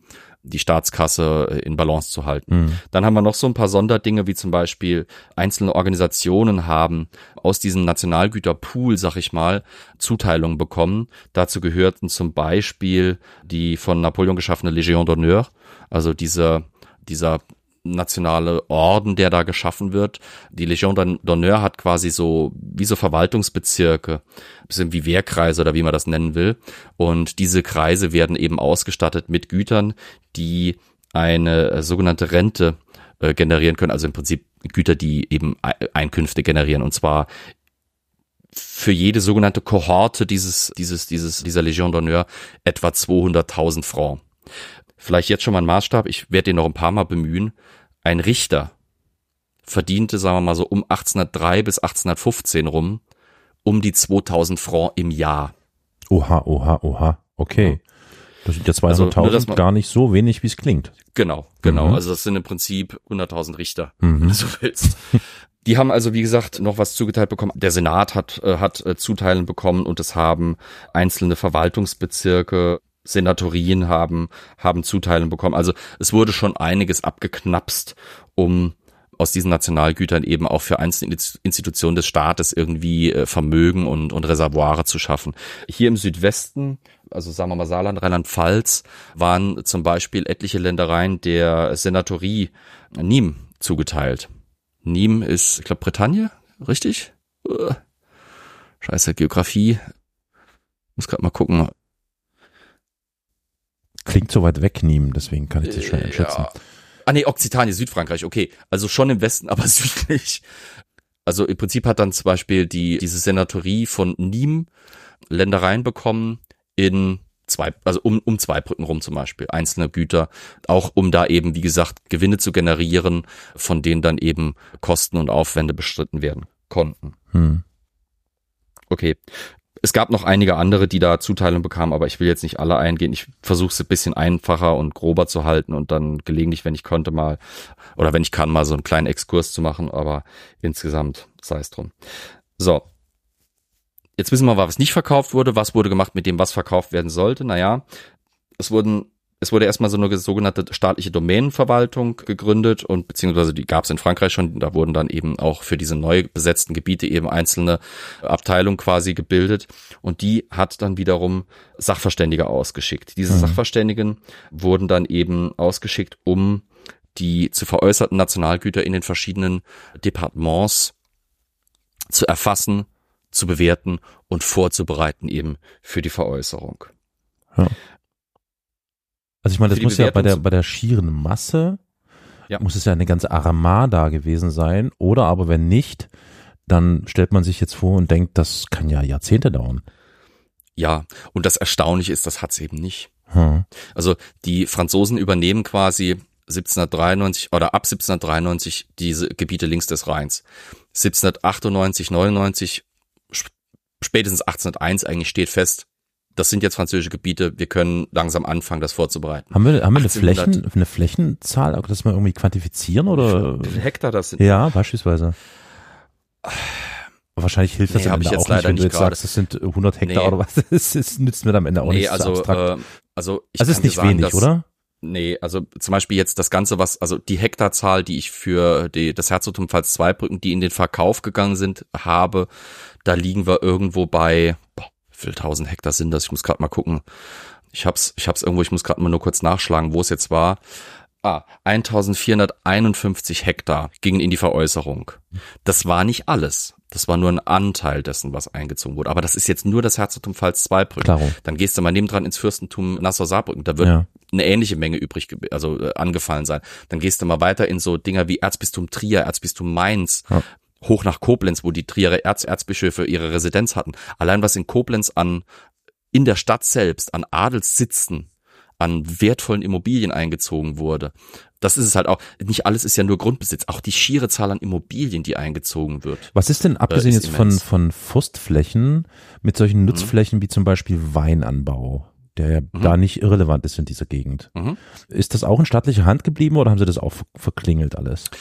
die Staatskasse äh, in Balance zu halten. Mhm. Dann haben wir noch so ein paar Sonderdinge, wie zum Beispiel einzelne Organisationen haben aus diesem Nationalgüterpool, sag ich mal, Zuteilungen bekommen. Dazu gehörten zum Beispiel die von Napoleon geschaffene Légion d'honneur, also dieser dieser nationale Orden, der da geschaffen wird. Die Legion d'honneur hat quasi so wie so Verwaltungsbezirke, bisschen wie Wehrkreise oder wie man das nennen will. Und diese Kreise werden eben ausgestattet mit Gütern, die eine äh, sogenannte Rente äh, generieren können, also im Prinzip Güter, die eben Einkünfte generieren und zwar für jede sogenannte Kohorte dieses, dieses, dieses, dieser Legion d'honneur etwa 200.000 Francs. Vielleicht jetzt schon mal ein Maßstab, ich werde den noch ein paar Mal bemühen. Ein Richter verdiente, sagen wir mal so, um 1803 bis 1815 rum, um die 2000 Francs im Jahr. Oha, oha, oha. Okay. Das sind ja 200.000 also, gar nicht so wenig, wie es klingt. Genau, genau. Mhm. Also das sind im Prinzip 100.000 Richter, mhm. wenn du so willst. Die haben also, wie gesagt, noch was zugeteilt bekommen. Der Senat hat, äh, hat äh, Zuteilen bekommen und es haben einzelne Verwaltungsbezirke Senatorien haben, haben Zuteilung bekommen. Also es wurde schon einiges abgeknapst, um aus diesen Nationalgütern eben auch für einzelne Institutionen des Staates irgendwie äh, Vermögen und, und Reservoire zu schaffen. Hier im Südwesten, also sagen wir mal Saarland, Rheinland-Pfalz, waren zum Beispiel etliche Ländereien der Senatorie Nîmes zugeteilt. Nîmes ist, ich glaube, Bretagne, richtig? Scheiße, Geografie. Muss gerade mal gucken klingt so weit weg, Nîmes, deswegen kann ich das schon einschätzen. Ja. Ah nee, Okzitanie, Südfrankreich, okay. Also schon im Westen, <laughs> aber südlich. Also im Prinzip hat dann zum Beispiel die, diese Senatorie von Nîmes Ländereien bekommen in zwei, also um, um zwei Brücken rum zum Beispiel, einzelne Güter, auch um da eben, wie gesagt, Gewinne zu generieren, von denen dann eben Kosten und Aufwände bestritten werden konnten. Hm. Okay, es gab noch einige andere, die da Zuteilung bekamen, aber ich will jetzt nicht alle eingehen. Ich versuche es ein bisschen einfacher und grober zu halten und dann gelegentlich, wenn ich konnte, mal oder wenn ich kann, mal so einen kleinen Exkurs zu machen, aber insgesamt sei es drum. So. Jetzt wissen wir, was nicht verkauft wurde, was wurde gemacht mit dem, was verkauft werden sollte. Naja, es wurden es wurde erstmal so eine sogenannte staatliche Domänenverwaltung gegründet und beziehungsweise die gab es in Frankreich schon. Da wurden dann eben auch für diese neu besetzten Gebiete eben einzelne Abteilungen quasi gebildet und die hat dann wiederum Sachverständige ausgeschickt. Diese mhm. Sachverständigen wurden dann eben ausgeschickt, um die zu veräußerten Nationalgüter in den verschiedenen Departements zu erfassen, zu bewerten und vorzubereiten eben für die Veräußerung. Ja. Also ich meine, das muss ja bei der, bei der schieren Masse, ja. muss es ja eine ganze Armada gewesen sein. Oder aber wenn nicht, dann stellt man sich jetzt vor und denkt, das kann ja Jahrzehnte dauern. Ja, und das Erstaunliche ist, das hat's eben nicht. Hm. Also die Franzosen übernehmen quasi 1793 oder ab 1793 diese Gebiete links des Rheins. 1798, 99, spätestens 1801 eigentlich steht fest, das sind jetzt französische Gebiete, wir können langsam anfangen, das vorzubereiten. Haben wir, haben wir eine, Flächen, eine Flächenzahl, das mal irgendwie quantifizieren oder? Hektar das sind? Ja, beispielsweise. Wahrscheinlich hilft das nee, am Ende auch nicht, wenn du jetzt sagst, das sind 100 Hektar nee. oder was. <laughs> Das, nützt mir am Ende auch nee, nicht. Also, äh, also ich also ist nicht sagen, wenig, dass, oder? Nee, also zum Beispiel jetzt das Ganze, was, also die Hektarzahl, die ich für die, das Herzogtum Pfalz Zweibrücken, die in den Verkauf gegangen sind, habe, da liegen wir irgendwo bei, boah, viel tausend Hektar sind das? Ich muss gerade mal gucken. Ich hab's, ich hab's irgendwo, ich muss gerade mal nur kurz nachschlagen, wo es jetzt war. Ah, 1451 Hektar gingen in die Veräußerung. Das war nicht alles. Das war nur ein Anteil dessen, was eingezogen wurde. Aber das ist jetzt nur das Herzogtum Pfalz-Zweibrücken. Klaro. Dann gehst du mal nebendran ins Fürstentum Nassau-Saarbrücken. Da wird Ja. eine ähnliche Menge übrig, also äh, angefallen sein. Dann gehst du mal weiter in so Dinger wie Erzbistum Trier, Erzbistum Mainz, Ja. Hoch nach Koblenz, wo die Trierer Erz Erzbischöfe ihre Residenz hatten. Allein was in Koblenz an in der Stadt selbst an Adelssitzen, an wertvollen Immobilien eingezogen wurde. Das ist es halt auch. Nicht alles ist ja nur Grundbesitz. Auch die schiere Zahl an Immobilien, die eingezogen wird. Was ist denn abgesehen Äh, ist jetzt von, immens. von Forstflächen mit solchen Nutzflächen wie zum Beispiel Weinanbau, der ja da nicht irrelevant ist in dieser Gegend? Mhm. Ist das auch in staatlicher Hand geblieben oder haben sie das auch ver- verklingelt alles?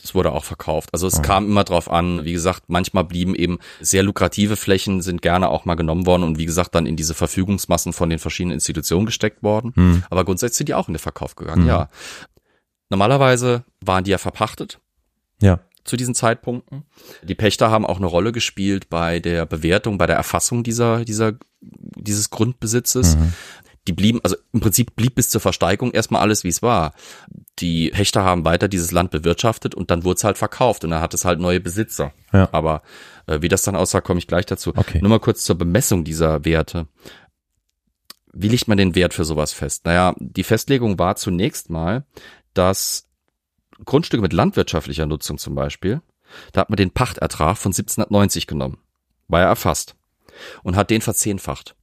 Das wurde auch verkauft. Also es Ah. kam immer drauf an. Wie gesagt, manchmal blieben eben sehr lukrative Flächen, sind gerne auch mal genommen worden und wie gesagt dann in diese Verfügungsmassen von den verschiedenen Institutionen gesteckt worden. Hm. Aber grundsätzlich sind die auch in den Verkauf gegangen, ja. Normalerweise waren die ja verpachtet Ja. zu diesen Zeitpunkten. Die Pächter haben auch eine Rolle gespielt bei der Bewertung, bei der Erfassung dieser, dieser, dieses Grundbesitzes. Mhm. Die blieben, also im Prinzip blieb bis zur Versteigerung erstmal alles, wie es war. Die Pächter haben weiter dieses Land bewirtschaftet und dann wurde es halt verkauft und dann hat es halt neue Besitzer. Ja. Aber äh, wie das dann aussah, komme ich gleich dazu. Okay. Nur mal kurz zur Bemessung dieser Werte. Wie legt man den Wert für sowas fest? Naja, die Festlegung war zunächst mal, dass Grundstücke mit landwirtschaftlicher Nutzung zum Beispiel, da hat man den Pachtertrag von 1790 genommen, war er erfasst und hat den verzehnfacht.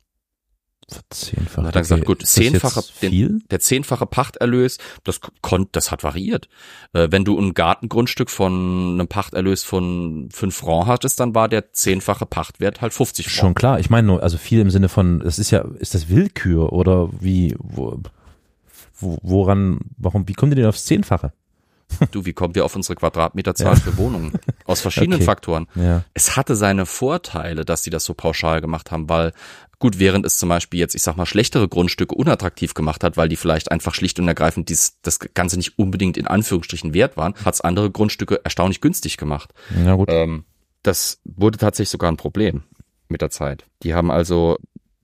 Verzehnfacht. Und hat dann gesagt, gut, das zehnfache, den, viel? der zehnfache Pachterlös, das konnte, das hat variiert. Äh, wenn du ein Gartengrundstück von einem Pachterlös von fünf Francs hattest, dann war der zehnfache Pachtwert halt 50 Francs. Schon klar, ich meine nur, also viel im Sinne von, es ist ja, ist das Willkür oder wie, wo, wo, woran, warum, wie kommt ihr denn aufs Zehnfache? <laughs> Du, wie kommen wir auf unsere Quadratmeterzahl für Wohnungen? Aus verschiedenen <laughs> Okay. Faktoren. Ja. Es hatte seine Vorteile, dass sie das so pauschal gemacht haben, weil gut, während es zum Beispiel jetzt, ich sag mal, schlechtere Grundstücke unattraktiv gemacht hat, weil die vielleicht einfach schlicht und ergreifend dies, das Ganze nicht unbedingt in Anführungsstrichen wert waren, hat es andere Grundstücke erstaunlich günstig gemacht. Ja gut. Ähm, das wurde tatsächlich sogar ein Problem mit der Zeit. Die haben also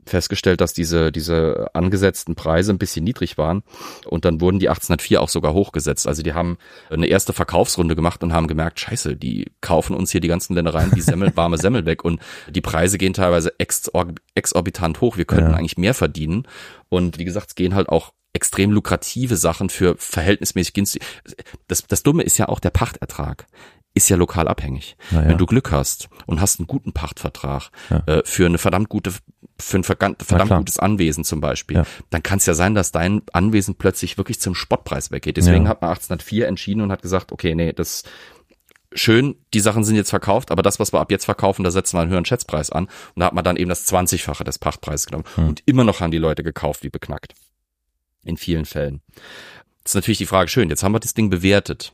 festgestellt, dass diese, diese angesetzten Preise ein bisschen niedrig waren und dann wurden die 1804 auch sogar hochgesetzt. Also die haben eine erste Verkaufsrunde gemacht und haben gemerkt, scheiße, die kaufen uns hier die ganzen Ländereien wie Semmel, <laughs> warme Semmel weg und die Preise gehen teilweise exor exorbitant hoch. Wir könnten Ja. eigentlich mehr verdienen und wie gesagt, es gehen halt auch extrem lukrative Sachen für verhältnismäßig günstig. Das, das Dumme ist ja auch der Pachtertrag ist ja lokal abhängig. Ja. Wenn du Glück hast und hast einen guten Pachtvertrag Ja. äh, für eine verdammt gute, für ein verdammt, gutes Anwesen zum Beispiel, Ja. dann kann es ja sein, dass dein Anwesen plötzlich wirklich zum Spottpreis weggeht. Deswegen hat man 1804 entschieden und hat gesagt, okay, nee, das schön, die Sachen sind jetzt verkauft, aber das, was wir ab jetzt verkaufen, da setzen wir einen höheren Schätzpreis an. Und da hat man dann eben das 20-fache des Pachtpreises genommen. Hm. Und immer noch haben die Leute gekauft, wie beknackt. In vielen Fällen. Das ist natürlich die Frage, schön, jetzt haben wir das Ding bewertet.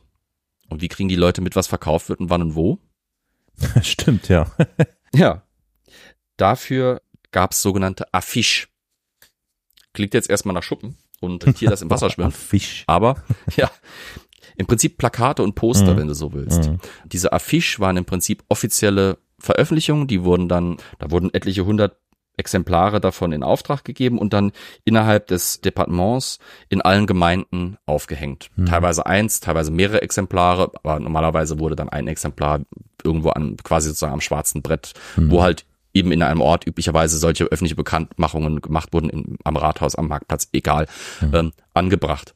Und wie kriegen die Leute mit, was verkauft wird und wann und wo? <laughs> Stimmt, ja. <laughs> Ja. Dafür gab es sogenannte Affiche. Klingt jetzt erstmal nach Schuppen und Tier, das im Wasser <laughs> schwimmt. Fisch. Aber ja, im Prinzip Plakate und Poster, Mhm. wenn du so willst. Mhm. Diese Affiche waren im Prinzip offizielle Veröffentlichungen, die wurden dann, da wurden etliche hundert Exemplare davon in Auftrag gegeben und dann innerhalb des Departements in allen Gemeinden aufgehängt. Mhm. Teilweise eins, teilweise mehrere Exemplare, aber normalerweise wurde dann ein Exemplar irgendwo an, quasi sozusagen am schwarzen Brett, Mhm. wo halt eben in einem Ort üblicherweise solche öffentliche Bekanntmachungen gemacht wurden, im, am Rathaus, am Marktplatz, egal, Mhm. ähm, angebracht.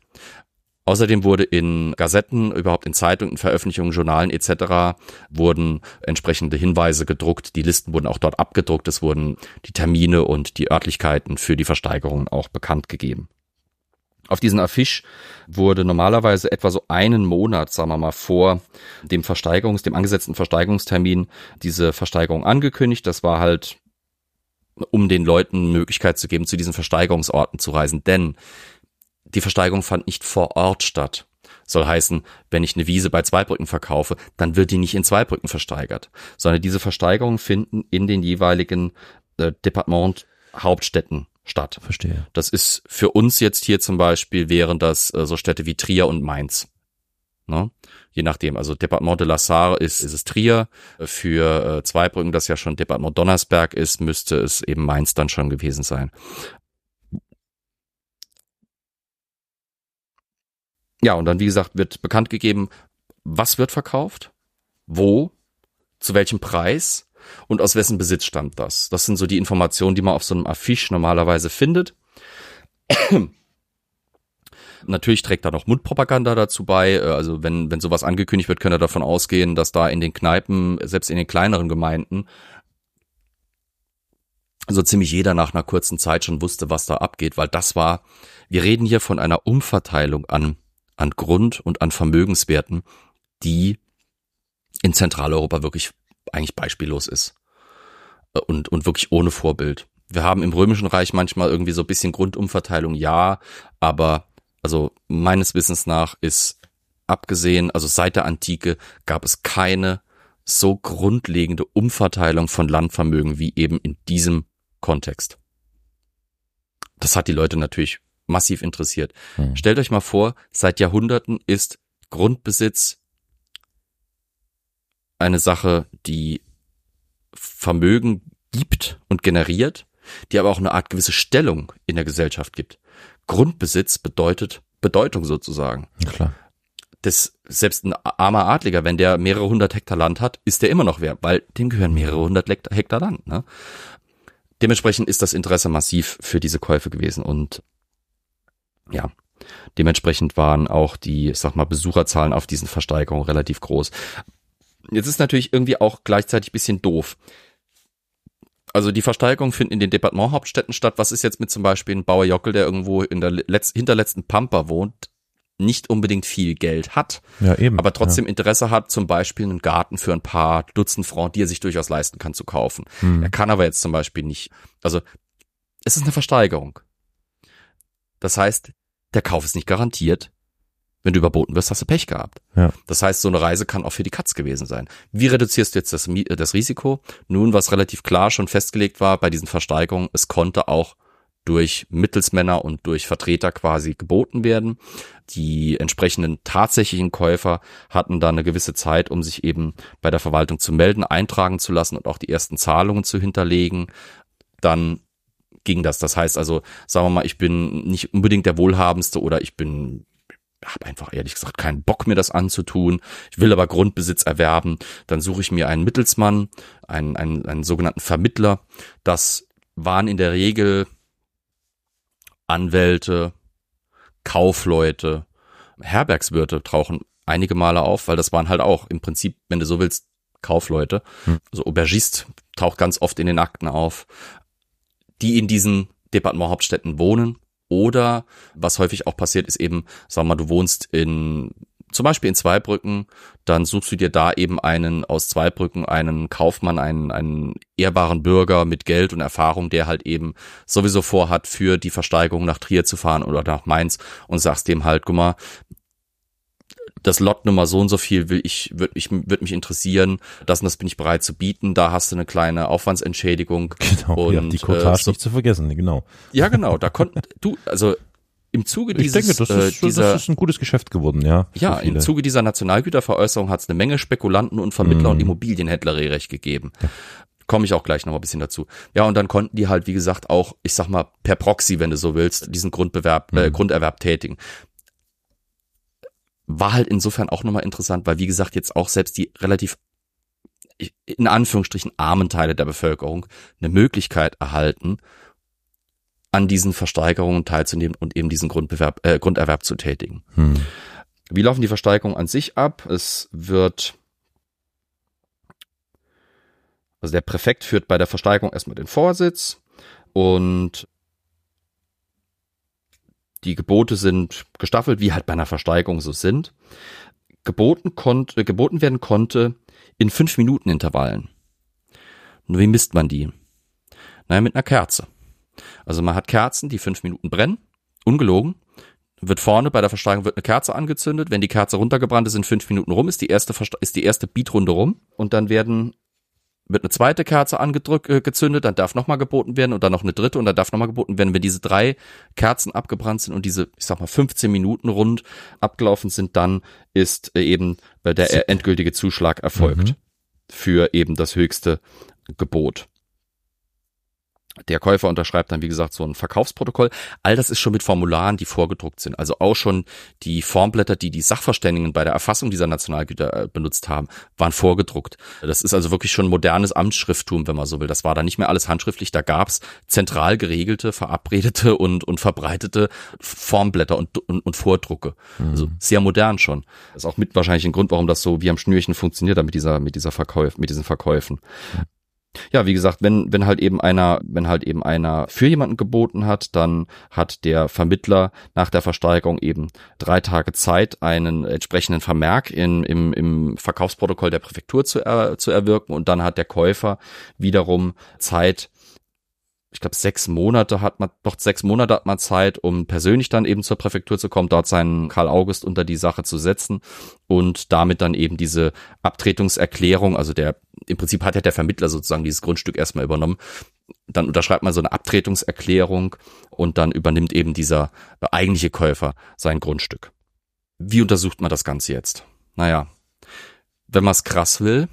Außerdem wurde in Gazetten, überhaupt in Zeitungen, Veröffentlichungen, Journalen etc. wurden entsprechende Hinweise gedruckt. Die Listen wurden auch dort abgedruckt. Es wurden die Termine und die Örtlichkeiten für die Versteigerungen auch bekannt gegeben. Auf diesen Affiche wurde normalerweise etwa so einen Monat, sagen wir mal, vor dem Versteigerungs-, dem angesetzten Versteigerungstermin diese Versteigerung angekündigt. Das war halt, um den Leuten Möglichkeit zu geben, zu diesen Versteigerungsorten zu reisen. Denn die Versteigerung fand nicht vor Ort statt. Soll heißen, wenn ich eine Wiese bei Zweibrücken verkaufe, dann wird die nicht in Zweibrücken versteigert, sondern diese Versteigerungen finden in den jeweiligen äh, Departement Hauptstädten statt. Verstehe. Das ist für uns jetzt hier zum Beispiel wären das äh, so Städte wie Trier und Mainz. Ne? Je nachdem, also Departement de la Sarre ist, ist es Trier. Für äh, Zweibrücken, das ja schon Departement Donnersberg ist, müsste es eben Mainz dann schon gewesen sein. Ja, und dann, wie gesagt, wird bekannt gegeben, was wird verkauft, wo, zu welchem Preis und aus wessen Besitz stammt das. Das sind so die Informationen, die man auf so einem Affiche normalerweise findet. <clears throat> Natürlich trägt da noch Mundpropaganda dazu bei. Äh, also wenn, wenn sowas angekündigt wird, können wir davon ausgehen, dass da in den Kneipen, selbst in den kleineren Gemeinden, so ziemlich jeder nach einer kurzen Zeit schon wusste, was da abgeht, weil das war, wir reden hier von einer Umverteilung an, an Grund und an Vermögenswerten, die in Zentraleuropa wirklich eigentlich beispiellos ist. Äh, und, und wirklich ohne Vorbild. Wir haben im Römischen Reich manchmal irgendwie so ein bisschen Grundumverteilung, ja, aber also meines Wissens nach ist abgesehen, also seit der Antike gab es keine so grundlegende Umverteilung von Landvermögen wie eben in diesem Kontext. Das hat die Leute natürlich massiv interessiert. Hm. Stellt euch mal vor, seit Jahrhunderten ist Grundbesitz eine Sache, die Vermögen gibt und generiert, die aber auch eine Art gewisse Stellung in der Gesellschaft gibt. Grundbesitz bedeutet Bedeutung sozusagen. Klar. Das, selbst ein armer Adliger, wenn der mehrere hundert Hektar Land hat, ist der immer noch wert, weil dem gehören mehrere hundert Hektar Land. Ne? Dementsprechend ist das Interesse massiv für diese Käufe gewesen und ja, dementsprechend waren auch die, ich sag mal, Besucherzahlen auf diesen Versteigerungen relativ groß. Jetzt ist natürlich irgendwie auch gleichzeitig bisschen doof. Also die Versteigerungen finden in den Departementhauptstädten statt. Was ist jetzt mit zum Beispiel ein Bauer Jockel, der irgendwo in der letz hinterletzten Pampa wohnt, nicht unbedingt viel Geld hat, ja, eben, aber trotzdem ja. Interesse hat, zum Beispiel einen Garten für ein paar Dutzend Franc, die er sich durchaus leisten kann, zu kaufen. Hm. Er kann aber jetzt zum Beispiel nicht. Also es ist eine Versteigerung. Das heißt, der Kauf ist nicht garantiert. Wenn du überboten wirst, hast du Pech gehabt. Ja. Das heißt, so eine Reise kann auch für die Katz gewesen sein. Wie reduzierst du jetzt das, äh, das Risiko? Nun, was relativ klar schon festgelegt war bei diesen Versteigerungen, es konnte auch durch Mittelsmänner und durch Vertreter quasi geboten werden. Die entsprechenden tatsächlichen Käufer hatten da eine gewisse Zeit, um sich eben bei der Verwaltung zu melden, eintragen zu lassen und auch die ersten Zahlungen zu hinterlegen. Dann ging das. Das heißt also, sagen wir mal, ich bin nicht unbedingt der Wohlhabendste oder ich bin habe einfach ehrlich gesagt keinen Bock mir das anzutun. Ich will aber Grundbesitz erwerben. Dann suche ich mir einen Mittelsmann, einen, einen, einen sogenannten Vermittler. Das waren in der Regel Anwälte, Kaufleute, Herbergswirte tauchen einige Male auf, weil das waren halt auch im Prinzip, wenn du so willst, Kaufleute. Hm. Also Aubergist taucht ganz oft in den Akten auf, die in diesen Departementhauptstädten wohnen. Oder was häufig auch passiert, ist eben, sag mal, du wohnst in zum Beispiel in Zweibrücken, dann suchst du dir da eben einen aus Zweibrücken, einen Kaufmann, einen, einen ehrbaren Bürger mit Geld und Erfahrung, der halt eben sowieso vorhat, für die Versteigerung nach Trier zu fahren oder nach Mainz und sagst dem halt, guck mal, das Lot Nummer so und so viel will ich, würde ich, würde mich interessieren, das und das bin ich bereit zu bieten, da hast du eine kleine Aufwandsentschädigung. <laughs> Genau, und, ja, die Cottage äh, so, nicht zu vergessen, genau. Ja, genau, da konnten, du, also im Zuge dieses, <laughs> ich denke, das ist, äh, dieser, das ist ein gutes Geschäft geworden, ja. Ja, im Zuge dieser Nationalgüterveräußerung hat es eine Menge Spekulanten und Vermittler mm. und Immobilienhändler recht gegeben. Ja. Komme ich auch gleich noch mal ein bisschen dazu. Ja, und dann konnten die halt, wie gesagt, auch, ich sag mal, per Proxy, wenn du so willst, diesen Grundbewerb, äh, mhm. Grunderwerb tätigen war halt insofern auch nochmal interessant, weil wie gesagt jetzt auch selbst die relativ in Anführungsstrichen armen Teile der Bevölkerung eine Möglichkeit erhalten, an diesen Versteigerungen teilzunehmen und eben diesen Grundbewerb, äh, Grunderwerb zu tätigen. Hm. Wie laufen die Versteigerungen an sich ab? Es wird, also der Präfekt führt bei der Versteigerung erstmal den Vorsitz und die Gebote sind gestaffelt, wie halt bei einer Versteigerung so sind. Geboten, konnte, äh, geboten werden konnte in fünf Minuten Intervallen. Nur wie misst man die? Naja, mit einer Kerze. Also man hat Kerzen, die fünf Minuten brennen, ungelogen. Wird vorne bei der Versteigerung wird eine Kerze angezündet. Wenn die Kerze runtergebrannt ist, in fünf Minuten rum, ist die erste, ist die erste Beatrunde rum. Und dann werden wird eine zweite Kerze angedrückt, äh, gezündet, dann darf nochmal geboten werden und dann noch eine dritte und dann darf nochmal geboten werden. Wenn diese drei Kerzen abgebrannt sind und diese, ich sag mal, 15 Minuten rund abgelaufen sind, dann ist äh, eben der endgültige Zuschlag erfolgt mhm. für eben das höchste Gebot. Der Käufer unterschreibt dann, wie gesagt, so ein Verkaufsprotokoll. All das ist schon mit Formularen, die vorgedruckt sind. Also auch schon die Formblätter, die die Sachverständigen bei der Erfassung dieser Nationalgüter äh, benutzt haben, waren vorgedruckt. Das ist also wirklich schon modernes Amtsschrifttum, wenn man so will. Das war da nicht mehr alles handschriftlich. Da gab's zentral geregelte, verabredete und, und verbreitete Formblätter und, und, und Vordrucke. Mhm. Also sehr modern schon. Das ist auch mit wahrscheinlich ein Grund, warum das so wie am Schnürchen funktioniert, mit dieser, mit dieser Verkäuf, mit diesen Verkäufen. Ja, wie gesagt, wenn, wenn halt eben einer, wenn halt eben einer für jemanden geboten hat, dann hat der Vermittler nach der Versteigerung eben drei Tage Zeit, einen entsprechenden Vermerk in, im, im Verkaufsprotokoll der Präfektur zu, er, zu erwirken und dann hat der Käufer wiederum Zeit, ich glaube, sechs Monate hat man, doch sechs Monate hat man Zeit, um persönlich dann eben zur Präfektur zu kommen, dort seinen Karl August unter die Sache zu setzen und damit dann eben diese Abtretungserklärung, also der, im Prinzip hat ja der Vermittler sozusagen dieses Grundstück erstmal übernommen. Dann unterschreibt man so eine Abtretungserklärung und dann übernimmt eben dieser eigentliche Käufer sein Grundstück. Wie untersucht man das Ganze jetzt? Naja, wenn man es krass will,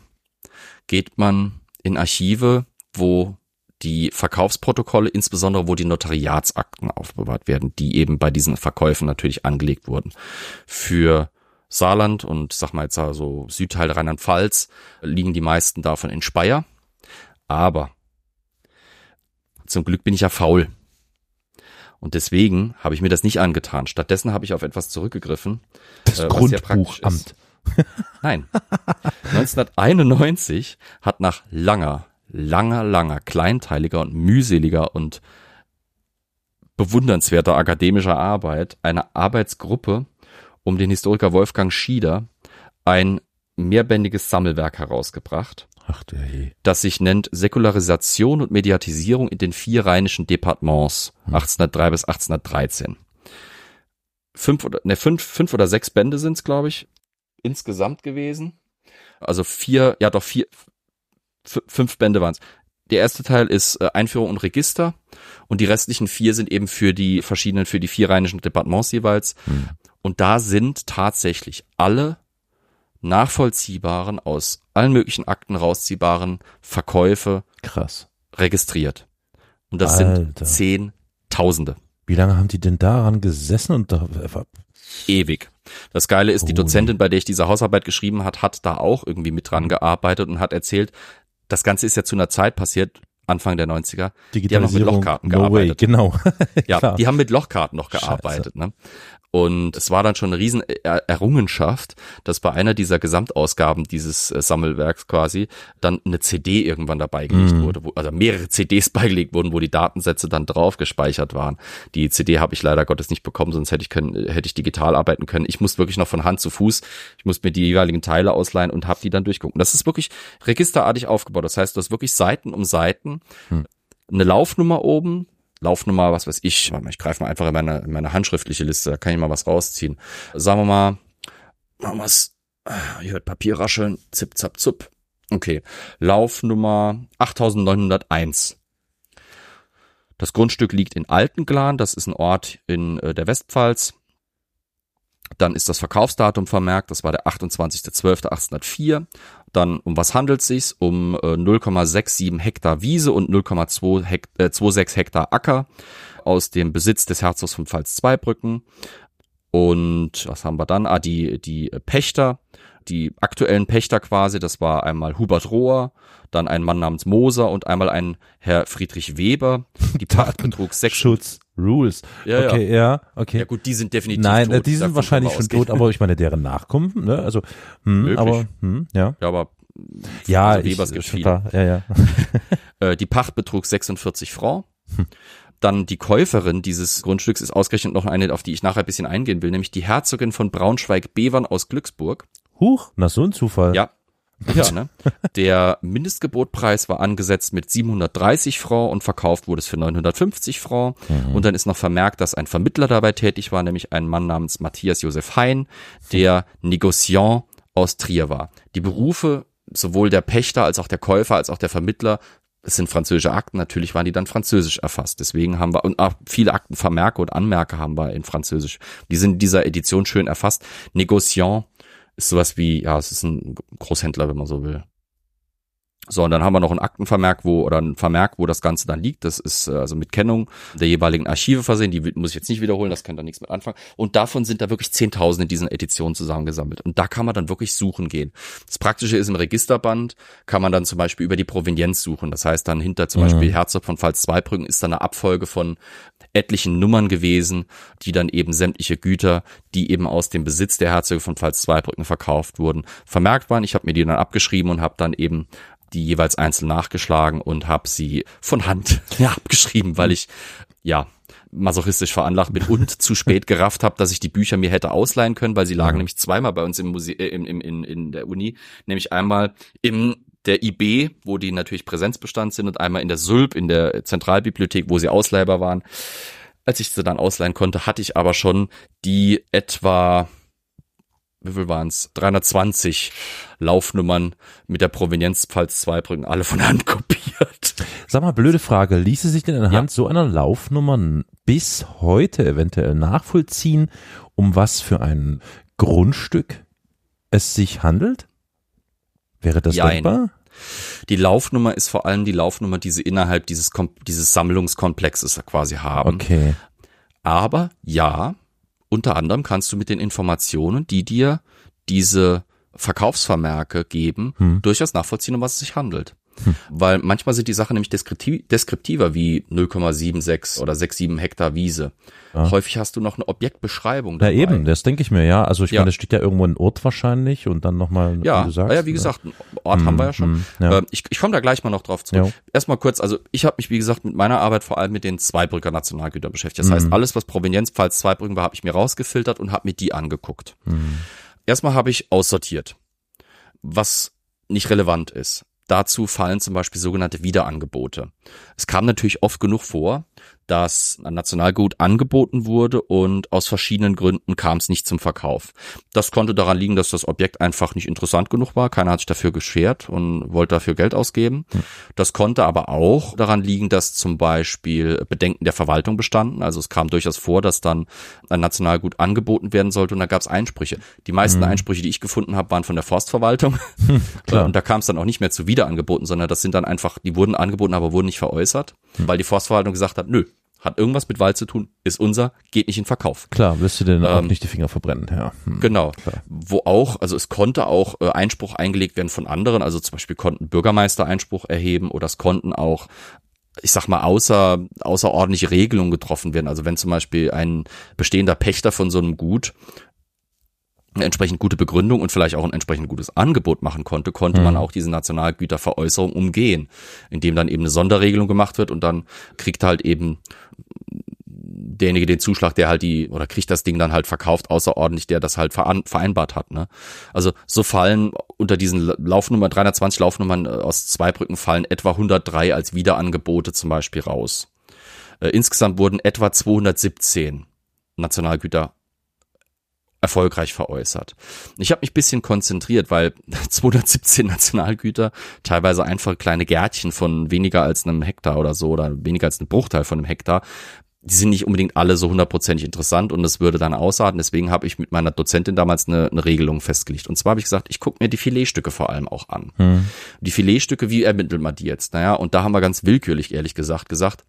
geht man in Archive, wo die Verkaufsprotokolle, insbesondere wo die Notariatsakten aufbewahrt werden, die eben bei diesen Verkäufen natürlich angelegt wurden. Für Saarland und sag mal jetzt also Südteil Rheinland-Pfalz liegen die meisten davon in Speyer. Aber zum Glück bin ich ja faul. Und deswegen habe ich mir das nicht angetan. Stattdessen habe ich auf etwas zurückgegriffen. Das äh, Grundbuchamt. Nein. <laughs> 1991 hat nach langer, langer, langer, kleinteiliger und mühseliger und bewundernswerter akademischer Arbeit eine Arbeitsgruppe um den Historiker Wolfgang Schieder ein mehrbändiges Sammelwerk herausgebracht. Ach. Das sich nennt Säkularisation und Mediatisierung in den vier rheinischen Departements hm. 1803 bis 1813. Fünf oder, ne, fünf, fünf oder sechs Bände sind es, glaube ich, insgesamt gewesen. Also vier, ja doch vier, fünf Bände waren es. Der erste Teil ist äh, Einführung und Register und die restlichen vier sind eben für die verschiedenen, für die vier rheinischen Departements jeweils. Hm. Und da sind tatsächlich alle nachvollziehbaren, aus allen möglichen Akten rausziehbaren Verkäufe Krass. registriert. Und das Alter. sind Zehntausende. Wie lange haben die denn daran gesessen und da ewig. Das Geile ist, die Dozentin, bei der ich diese Hausarbeit geschrieben hat, hat da auch irgendwie mit dran gearbeitet und hat erzählt, das Ganze ist ja zu einer Zeit passiert, Anfang der 90er. Die haben noch mit Lochkarten no gearbeitet. Way, genau. <laughs> ja, die haben mit Lochkarten noch gearbeitet. Ne? Und es war dann schon eine riesen Errungenschaft, dass bei einer dieser Gesamtausgaben dieses äh, Sammelwerks quasi dann eine CD irgendwann dabei gelegt mm. wurde, wo, also mehrere CDs <laughs> beigelegt wurden, wo die Datensätze dann drauf gespeichert waren. Die CD habe ich leider Gottes nicht bekommen, sonst hätte ich können, hätte ich digital arbeiten können. Ich muss wirklich noch von Hand zu Fuß, ich muss mir die jeweiligen Teile ausleihen und habe die dann durchgucken. Das ist wirklich registerartig aufgebaut. Das heißt, du hast wirklich Seiten um Seiten, hm. eine Laufnummer oben, Laufnummer, was weiß ich, ich greife mal einfach in meine, in meine handschriftliche Liste, da kann ich mal was rausziehen. Sagen wir mal, machen wir es, ah, ihr hört Papier rascheln, zip, zap, zup. Okay, Laufnummer 8901. Das Grundstück liegt in Altenglan, das ist ein Ort in äh, der Westpfalz. Dann ist das Verkaufsdatum vermerkt, das war der 28.12.1804. Dann um was handelt es sich? Um äh, 0,67 Hektar Wiese und 0,26 Hekt, äh, Hektar Acker aus dem Besitz des Herzogs von Pfalz-Zweibrücken. Und was haben wir dann? Ah, die, die Pächter, die aktuellen Pächter quasi, das war einmal Hubert Rohr, dann ein Mann namens Moser und einmal ein Herr Friedrich Weber. Die <laughs> Pacht betrug sechs. Schutz. Rules. Ja, okay, ja. ja, okay. Ja gut, die sind definitiv Nein, tot. die sind wahrscheinlich schon tot, aber ich meine, deren Nachkommen, ne? Also, hm, Möglich. aber, hm, ja. Ja, aber ja, also Webers ich, klar, ja, ja. <laughs> Äh, die Pacht betrug 46 Francs. Hm. Dann die Käuferin dieses Grundstücks ist ausgerechnet noch eine, auf die ich nachher ein bisschen eingehen will, nämlich die Herzogin von Braunschweig-Bevern aus Glücksburg. Huch, na so ein Zufall. Ja, ja, ne? Der Mindestgebotpreis war angesetzt mit 730 Francs und verkauft wurde es für 950 Francs. Mhm. Und dann ist noch vermerkt, dass ein Vermittler dabei tätig war, nämlich ein Mann namens Matthias Josef Hein, der Negociant aus Trier war. Die Berufe sowohl der Pächter als auch der Käufer als auch der Vermittler es sind französische Akten, natürlich waren die dann französisch erfasst. Deswegen haben wir, und auch viele Aktenvermerke und Anmerke haben wir in Französisch. Die sind in dieser Edition schön erfasst. Negociant ist sowas wie, ja, es ist ein Großhändler, wenn man so will. So, und dann haben wir noch einen Aktenvermerk, wo, oder ein Vermerk, wo das Ganze dann liegt. Das ist äh, also mit Kennung der jeweiligen Archive versehen. Die muss ich jetzt nicht wiederholen, das kann da nichts mit anfangen. Und davon sind da wirklich 10.000 in diesen Editionen zusammengesammelt. Und da kann man dann wirklich suchen gehen. Das Praktische ist im Registerband, kann man dann zum Beispiel über die Provenienz suchen. Das heißt dann hinter zum mhm. Beispiel Herzog von Pfalz-Zweibrücken ist dann eine Abfolge von etlichen Nummern gewesen, die dann eben sämtliche Güter, die eben aus dem Besitz der Herzöge von Pfalz-Zweibrücken verkauft wurden, vermerkt waren. Ich habe mir die dann abgeschrieben und habe dann eben die jeweils einzeln nachgeschlagen und habe sie von Hand <laughs> ja, abgeschrieben, weil ich ja masochistisch veranlagt bin und zu spät gerafft habe, dass ich die Bücher mir hätte ausleihen können, weil sie lagen ja. nämlich zweimal bei uns im Museum, äh, im, im, in, in der Uni, nämlich einmal im der IB, wo die natürlich Präsenzbestand sind und einmal in der SULB, in der Zentralbibliothek, wo sie Ausleihbar waren. Als ich sie dann ausleihen konnte, hatte ich aber schon die etwa wie viel waren es? 320 Laufnummern mit der Provenienz Pfalz Zweibrücken, alle von Hand <laughs> kopiert. Sag mal, blöde Frage, ließe sich denn anhand ja. so einer Laufnummer bis heute eventuell nachvollziehen, um was für ein Grundstück es sich handelt? Wäre das Jein. denkbar? Die Laufnummer ist vor allem die Laufnummer, die sie innerhalb dieses, dieses Sammlungskomplexes quasi haben. Okay. Aber ja, unter anderem kannst du mit den Informationen, die dir diese Verkaufsvermerke geben, hm. durchaus nachvollziehen, um was es sich handelt. Hm. Weil manchmal sind die Sachen nämlich deskriptiv, deskriptiver wie 0,76 oder 6,7 Hektar Wiese. Ja. Häufig hast du noch eine Objektbeschreibung. Dabei. Ja, eben, das denke ich mir, ja. Also ich ja. meine, es steht ja irgendwo ein Ort wahrscheinlich und dann nochmal, ja, wie du sagst. Ja, wie gesagt, einen Ort hm, haben wir ja schon. Hm, ja. Ähm, ich ich komme da gleich mal noch drauf zurück. Ja. Erstmal kurz, also ich habe mich, wie gesagt, mit meiner Arbeit vor allem mit den Zweibrücker Nationalgütern beschäftigt. Das heißt, hm. alles, was Provenienz, Pfalz, Zweibrücken war, habe ich mir rausgefiltert und habe mir die angeguckt. Hm. Erstmal habe ich aussortiert, was nicht relevant ist. Dazu fallen zum Beispiel sogenannte Wiederangebote. Es kam natürlich oft genug vor, dass ein Nationalgut angeboten wurde und aus verschiedenen Gründen kam es nicht zum Verkauf. Das konnte daran liegen, dass das Objekt einfach nicht interessant genug war. Keiner hat sich dafür geschert und wollte dafür Geld ausgeben. Hm. Das konnte aber auch daran liegen, dass zum Beispiel Bedenken der Verwaltung bestanden. Also es kam durchaus vor, dass dann ein Nationalgut angeboten werden sollte und da gab es Einsprüche. Die meisten mhm. Einsprüche, die ich gefunden habe, waren von der Forstverwaltung. <laughs> <laughs> Klar. Und da kam es dann auch nicht mehr zu Wiederangeboten, sondern das sind dann einfach, die wurden angeboten, aber wurden nicht veräußert, mhm. weil die Forstverwaltung gesagt hat, nö, hat irgendwas mit Wald zu tun, ist unser, geht nicht in Verkauf. Klar, wirst du denn ähm, auch nicht die Finger verbrennen, ja. Hm. Genau. Klar. Wo auch, also es konnte auch äh, Einspruch eingelegt werden von anderen, also zum Beispiel konnten Bürgermeister Einspruch erheben oder es konnten auch ich sag mal, außer, außerordentliche Regelungen getroffen werden. Also wenn zum Beispiel ein bestehender Pächter von so einem Gut eine entsprechend gute Begründung und vielleicht auch ein entsprechend gutes Angebot machen konnte, konnte mhm. man auch diese Nationalgüterveräußerung umgehen, indem dann eben eine Sonderregelung gemacht wird und dann kriegt halt eben derjenige den Zuschlag, der halt die, oder kriegt das Ding dann halt verkauft, außerordentlich, der das halt vereinbart hat. Ne? Also so fallen unter diesen Laufnummern, 320 Laufnummern äh, aus Zweibrücken fallen etwa 103 als Wiederangebote zum Beispiel raus. Äh, insgesamt wurden etwa 217 Nationalgüter erfolgreich veräußert. Ich habe mich bisschen konzentriert, weil <laughs> 217 Nationalgüter, teilweise einfach kleine Gärtchen von weniger als einem Hektar oder so oder weniger als einem Bruchteil von einem Hektar, die sind nicht unbedingt alle so hundertprozentig interessant und das würde dann ausarten. Deswegen habe ich mit meiner Dozentin damals eine, eine Regelung festgelegt. Und zwar habe ich gesagt, ich gucke mir die Filetstücke vor allem auch an. Hm. Die Filetstücke, wie ermittelt man die jetzt? Naja, und da haben wir ganz willkürlich, ehrlich gesagt, gesagt,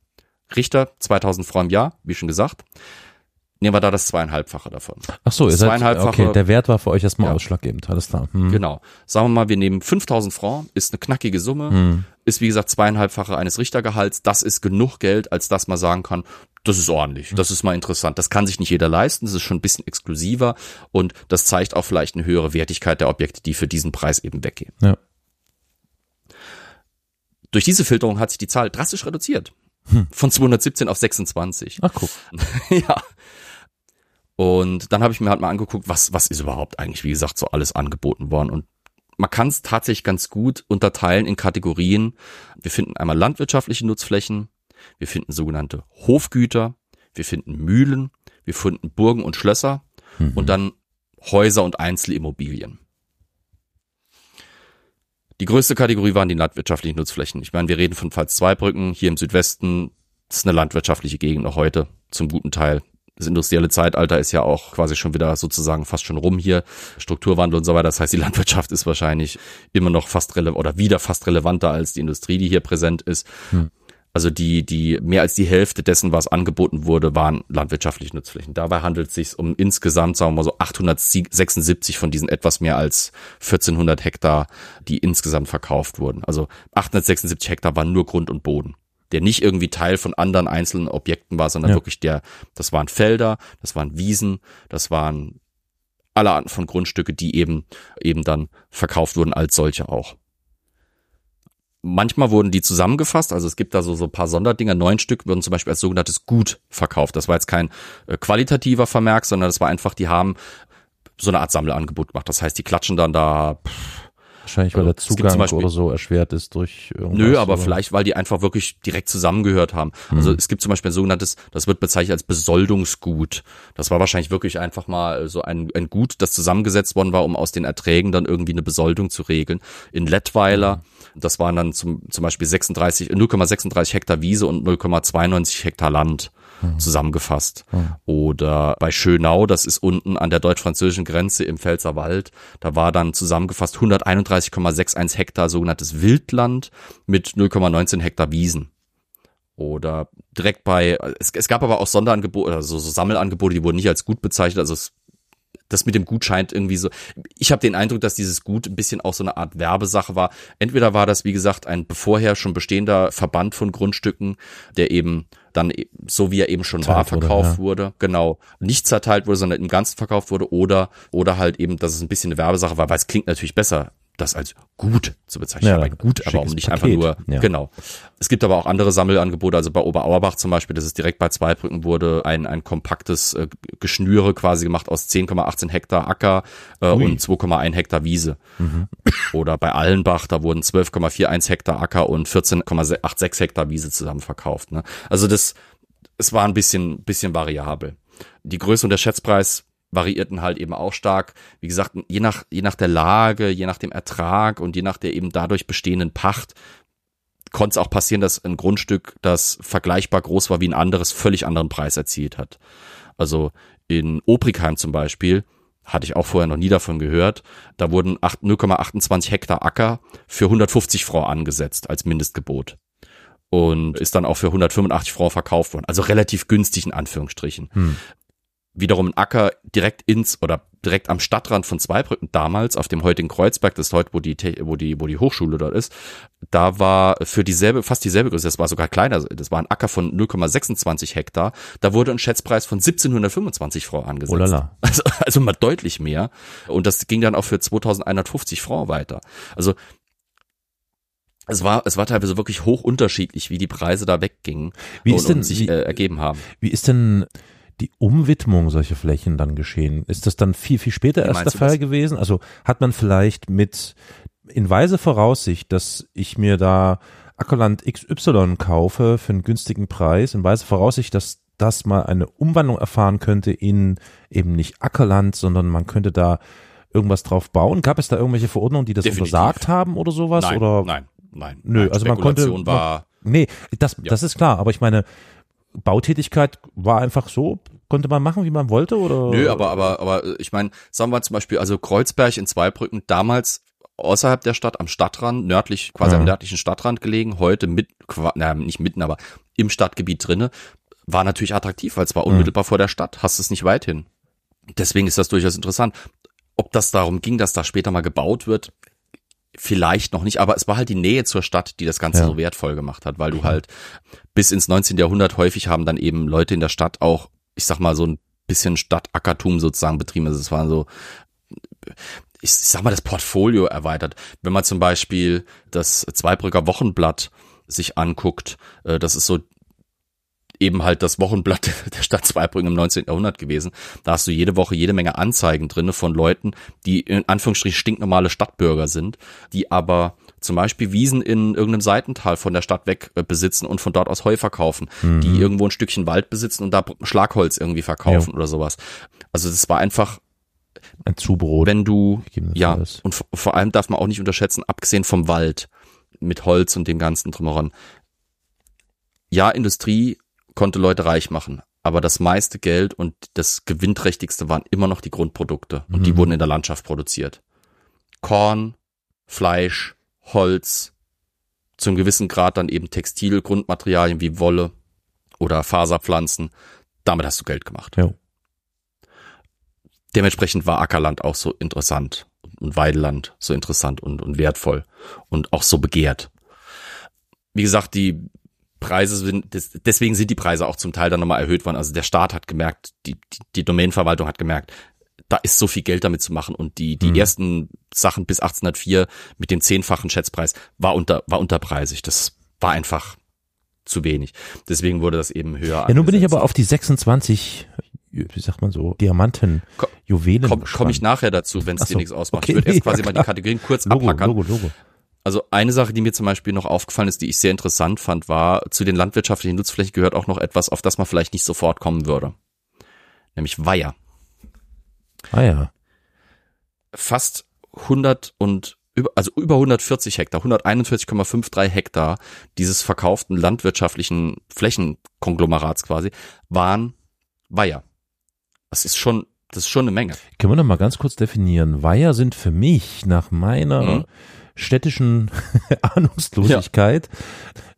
Richter, 2000 Frau im Jahr, wie schon gesagt, Nehmen wir da das zweieinhalbfache davon. Ach so, ihr seid, okay, der Wert war für euch erstmal ja. ausschlaggebend, alles klar. Hm. Genau. Sagen wir mal, wir nehmen 5000 Francs, ist eine knackige Summe, hm. ist wie gesagt zweieinhalbfache eines Richtergehalts, das ist genug Geld, als dass man sagen kann, das ist ordentlich, das ist mal interessant. Das kann sich nicht jeder leisten, das ist schon ein bisschen exklusiver und das zeigt auch vielleicht eine höhere Wertigkeit der Objekte, die für diesen Preis eben weggehen. Ja. Durch diese Filterung hat sich die Zahl drastisch reduziert. Hm. Von 217 auf 26. Ach guck. <laughs> ja. Und dann habe ich mir halt mal angeguckt, was, was ist überhaupt eigentlich, wie gesagt, so alles angeboten worden. Und man kann es tatsächlich ganz gut unterteilen in Kategorien. Wir finden einmal landwirtschaftliche Nutzflächen, wir finden sogenannte Hofgüter, wir finden Mühlen, wir finden Burgen und Schlösser mhm. und dann Häuser und Einzelimmobilien. Die größte Kategorie waren die landwirtschaftlichen Nutzflächen. Ich meine, wir reden von Pfalz-Zweibrücken hier im Südwesten. Das ist eine landwirtschaftliche Gegend noch heute, zum guten Teil das industrielle Zeitalter ist ja auch quasi schon wieder sozusagen fast schon rum hier, Strukturwandel und so weiter. Das heißt, die <laughs> Landwirtschaft ist wahrscheinlich immer noch fast relevant oder wieder fast relevanter als die Industrie, die hier präsent ist. Hm. Also die, die mehr als die Hälfte dessen, was angeboten wurde, waren landwirtschaftliche Nutzflächen. Dabei handelt es sich um insgesamt, sagen wir mal so 876 von diesen etwas mehr als 1400 Hektar, die insgesamt verkauft wurden. Also 876 Hektar waren nur Grund und Boden der nicht irgendwie Teil von anderen einzelnen Objekten war, sondern ja. wirklich der, das waren Felder, das waren Wiesen, das waren alle Arten von Grundstücke, die eben, eben dann verkauft wurden als solche auch. Manchmal wurden die zusammengefasst, also es gibt da so, so ein paar Sonderdinger. Neun Stück wurden zum Beispiel als sogenanntes Gut verkauft. Das war jetzt kein äh, qualitativer Vermerk, sondern das war einfach, die haben so eine Art Sammelangebot gemacht. Das heißt, die klatschen dann da pff, Wahrscheinlich, weil also, der Zugang Beispiel, oder so erschwert ist durch irgendwas. Nö, aber oder? vielleicht, weil die einfach wirklich direkt zusammengehört haben. Mhm. Also es gibt zum Beispiel ein sogenanntes, das wird bezeichnet als Besoldungsgut. Das war wahrscheinlich wirklich einfach mal so ein, ein Gut, das zusammengesetzt worden war, um aus den Erträgen dann irgendwie eine Besoldung zu regeln. In Lettweiler, mhm. das waren dann zum, zum Beispiel 36, 0,36 Hektar Wiese und 0,92 Hektar Land zusammengefasst. Oder bei Schönau, das ist unten an der deutsch-französischen Grenze im Pfälzerwald, da war dann zusammengefasst 131,61 Hektar sogenanntes Wildland mit 0,19 Hektar Wiesen. Oder direkt bei, es, es gab aber auch Sonderangebote, also so Sammelangebote, die wurden nicht als gut bezeichnet, also es das mit dem Gut scheint irgendwie so. Ich habe den Eindruck, dass dieses Gut ein bisschen auch so eine Art Werbesache war. Entweder war das, wie gesagt, ein bevorher schon bestehender Verband von Grundstücken, der eben dann e, so wie er eben schon war verkauft wurde, ja. wurde, genau, nicht zerteilt wurde, sondern im Ganzen verkauft wurde oder oder halt eben, dass es ein bisschen eine Werbesache war, weil es klingt natürlich besser das als gut zu bezeichnen. Ja, aber gut, aber nicht Paket. einfach nur, ja. genau. Es gibt aber auch andere Sammelangebote, also bei Oberauerbach zum Beispiel, das ist direkt bei Zweibrücken wurde ein, ein kompaktes äh, Geschnüre quasi gemacht aus 10,18 Hektar Acker äh, und 2,1 Hektar Wiese. Mhm. Oder bei Allenbach, da wurden 12,41 Hektar Acker und 14,86 Hektar Wiese zusammen verkauft. Ne? Also das, es war ein bisschen, bisschen variabel. Die Größe und der Schätzpreis variierten halt eben auch stark. Wie gesagt, je nach, je nach der Lage, je nach dem Ertrag und je nach der eben dadurch bestehenden Pacht konnte es auch passieren, dass ein Grundstück, das vergleichbar groß war wie ein anderes, völlig anderen Preis erzielt hat. Also in Obrigheim zum Beispiel, hatte ich auch vorher noch nie davon gehört, da wurden 0,28 Hektar Acker für 150 Franc angesetzt als Mindestgebot und ist dann auch für 185 Franc verkauft worden. Also relativ günstig in Anführungsstrichen. Hm wiederum ein Acker direkt ins oder direkt am Stadtrand von Zweibrücken damals auf dem heutigen Kreuzberg, das ist heute, wo die, wo die, wo die Hochschule dort ist, da war für dieselbe, fast dieselbe Größe, das war sogar kleiner, das war ein Acker von 0,26 Hektar, da wurde ein Schätzpreis von 1725 Franc angesetzt. Olala. <laughs> Also, also mal deutlich mehr. Und das ging dann auch für 2150 Franc weiter. Also es war, es war teilweise wirklich hoch unterschiedlich, wie die Preise da weggingen wie ist und, denn, und sich wie, äh, ergeben haben. Wie ist denn die Umwidmung solcher Flächen dann geschehen? Ist das dann viel, viel später Wie erst der Fall das? gewesen? Also hat man vielleicht mit in weise Voraussicht, dass ich mir da Ackerland XY kaufe für einen günstigen Preis, in weise Voraussicht, dass das mal eine Umwandlung erfahren könnte in eben nicht Ackerland, sondern man könnte da irgendwas drauf bauen. Gab es da irgendwelche Verordnungen, die das Definitiv. untersagt haben oder sowas? Nein, oder? nein, nein. Nö, nein, also man konnte. War, nee, das, ja. das ist klar, aber ich meine, Bautätigkeit war einfach so, konnte man machen, wie man wollte, oder? Nö, aber, aber, aber ich meine, sagen wir zum Beispiel, also Kreuzberg in Zweibrücken, damals außerhalb der Stadt, am Stadtrand, nördlich, quasi ja. am nördlichen Stadtrand gelegen, heute mit, naja, nicht mitten, aber im Stadtgebiet drinne, war natürlich attraktiv, weil es war unmittelbar mhm. vor der Stadt, hast es nicht weit hin. Deswegen ist das durchaus interessant. Ob das darum ging, dass da später mal gebaut wird, vielleicht noch nicht, aber es war halt die Nähe zur Stadt, die das Ganze ja. so wertvoll gemacht hat, weil du halt bis ins 19. Jahrhundert häufig haben dann eben Leute in der Stadt auch, ich sag mal, so ein bisschen Stadtackertum sozusagen betrieben. Also es war so, ich sag mal, das Portfolio erweitert. Wenn man zum Beispiel das Zweibrücker Wochenblatt sich anguckt, äh, das ist so eben halt das Wochenblatt <laughs> der Stadt Zweibrücken im 19. Jahrhundert gewesen. Da hast du jede Woche jede Menge Anzeigen drinne von Leuten, die in Anführungsstrichen stinknormale Stadtbürger sind, die aber zum Beispiel Wiesen in irgendeinem Seitental von der Stadt weg äh, besitzen und von dort aus Heu verkaufen, mhm. die irgendwo ein Stückchen Wald besitzen und da Schlagholz irgendwie verkaufen ja. oder sowas. Also das war einfach ein Zubrot. Wenn du, ja, und vor allem darf man auch nicht unterschätzen, abgesehen vom Wald mit Holz und dem ganzen drumherum. Ja, Industrie konnte Leute reich machen. aber das meiste Geld und das gewinnträchtigste waren immer noch die Grundprodukte und die Mhm. wurden in der Landschaft produziert. Korn, Fleisch, Holz, zum gewissen Grad dann eben Textilgrundmaterialien wie Wolle oder Faserpflanzen. Damit hast du Geld gemacht. Jo. Dementsprechend war Ackerland auch so interessant und Weideland so interessant und, und wertvoll und auch so begehrt. Wie gesagt, die Preise sind, des- deswegen sind die Preise auch zum Teil dann nochmal erhöht worden. Also der Staat hat gemerkt, die, die, die Domänenverwaltung hat gemerkt, da ist so viel Geld damit zu machen und die, die Mhm. ersten Sachen bis 1804 mit dem zehnfachen Schätzpreis war unter, war unterpreisig. Das war einfach zu wenig. Deswegen wurde das eben höher. Ja, nun bin ich aber auf die 26, wie sagt man so, Diamanten, Juwelen. Komm, komm ich nachher dazu, wenn es Ach dir so, nichts ausmacht. okay, ich würde erst ja, quasi mal die. Kategorien kurz Logo, abhackern. Logo, Logo. Also eine Sache, die mir zum Beispiel noch aufgefallen ist, die ich sehr interessant fand, war, zu den landwirtschaftlichen Nutzflächen gehört auch noch etwas, auf das man vielleicht nicht sofort kommen würde. Nämlich Weiher. Ah ja. Fast 100 und über, also über 140 Hektar, 141,53 Hektar dieses verkauften landwirtschaftlichen Flächenkonglomerats quasi, waren Weiher. Das ist schon, das ist schon eine Menge. Können wir noch mal ganz kurz definieren? Weiher sind für mich nach meiner Mhm. Städtischen <laughs> Ahnungslosigkeit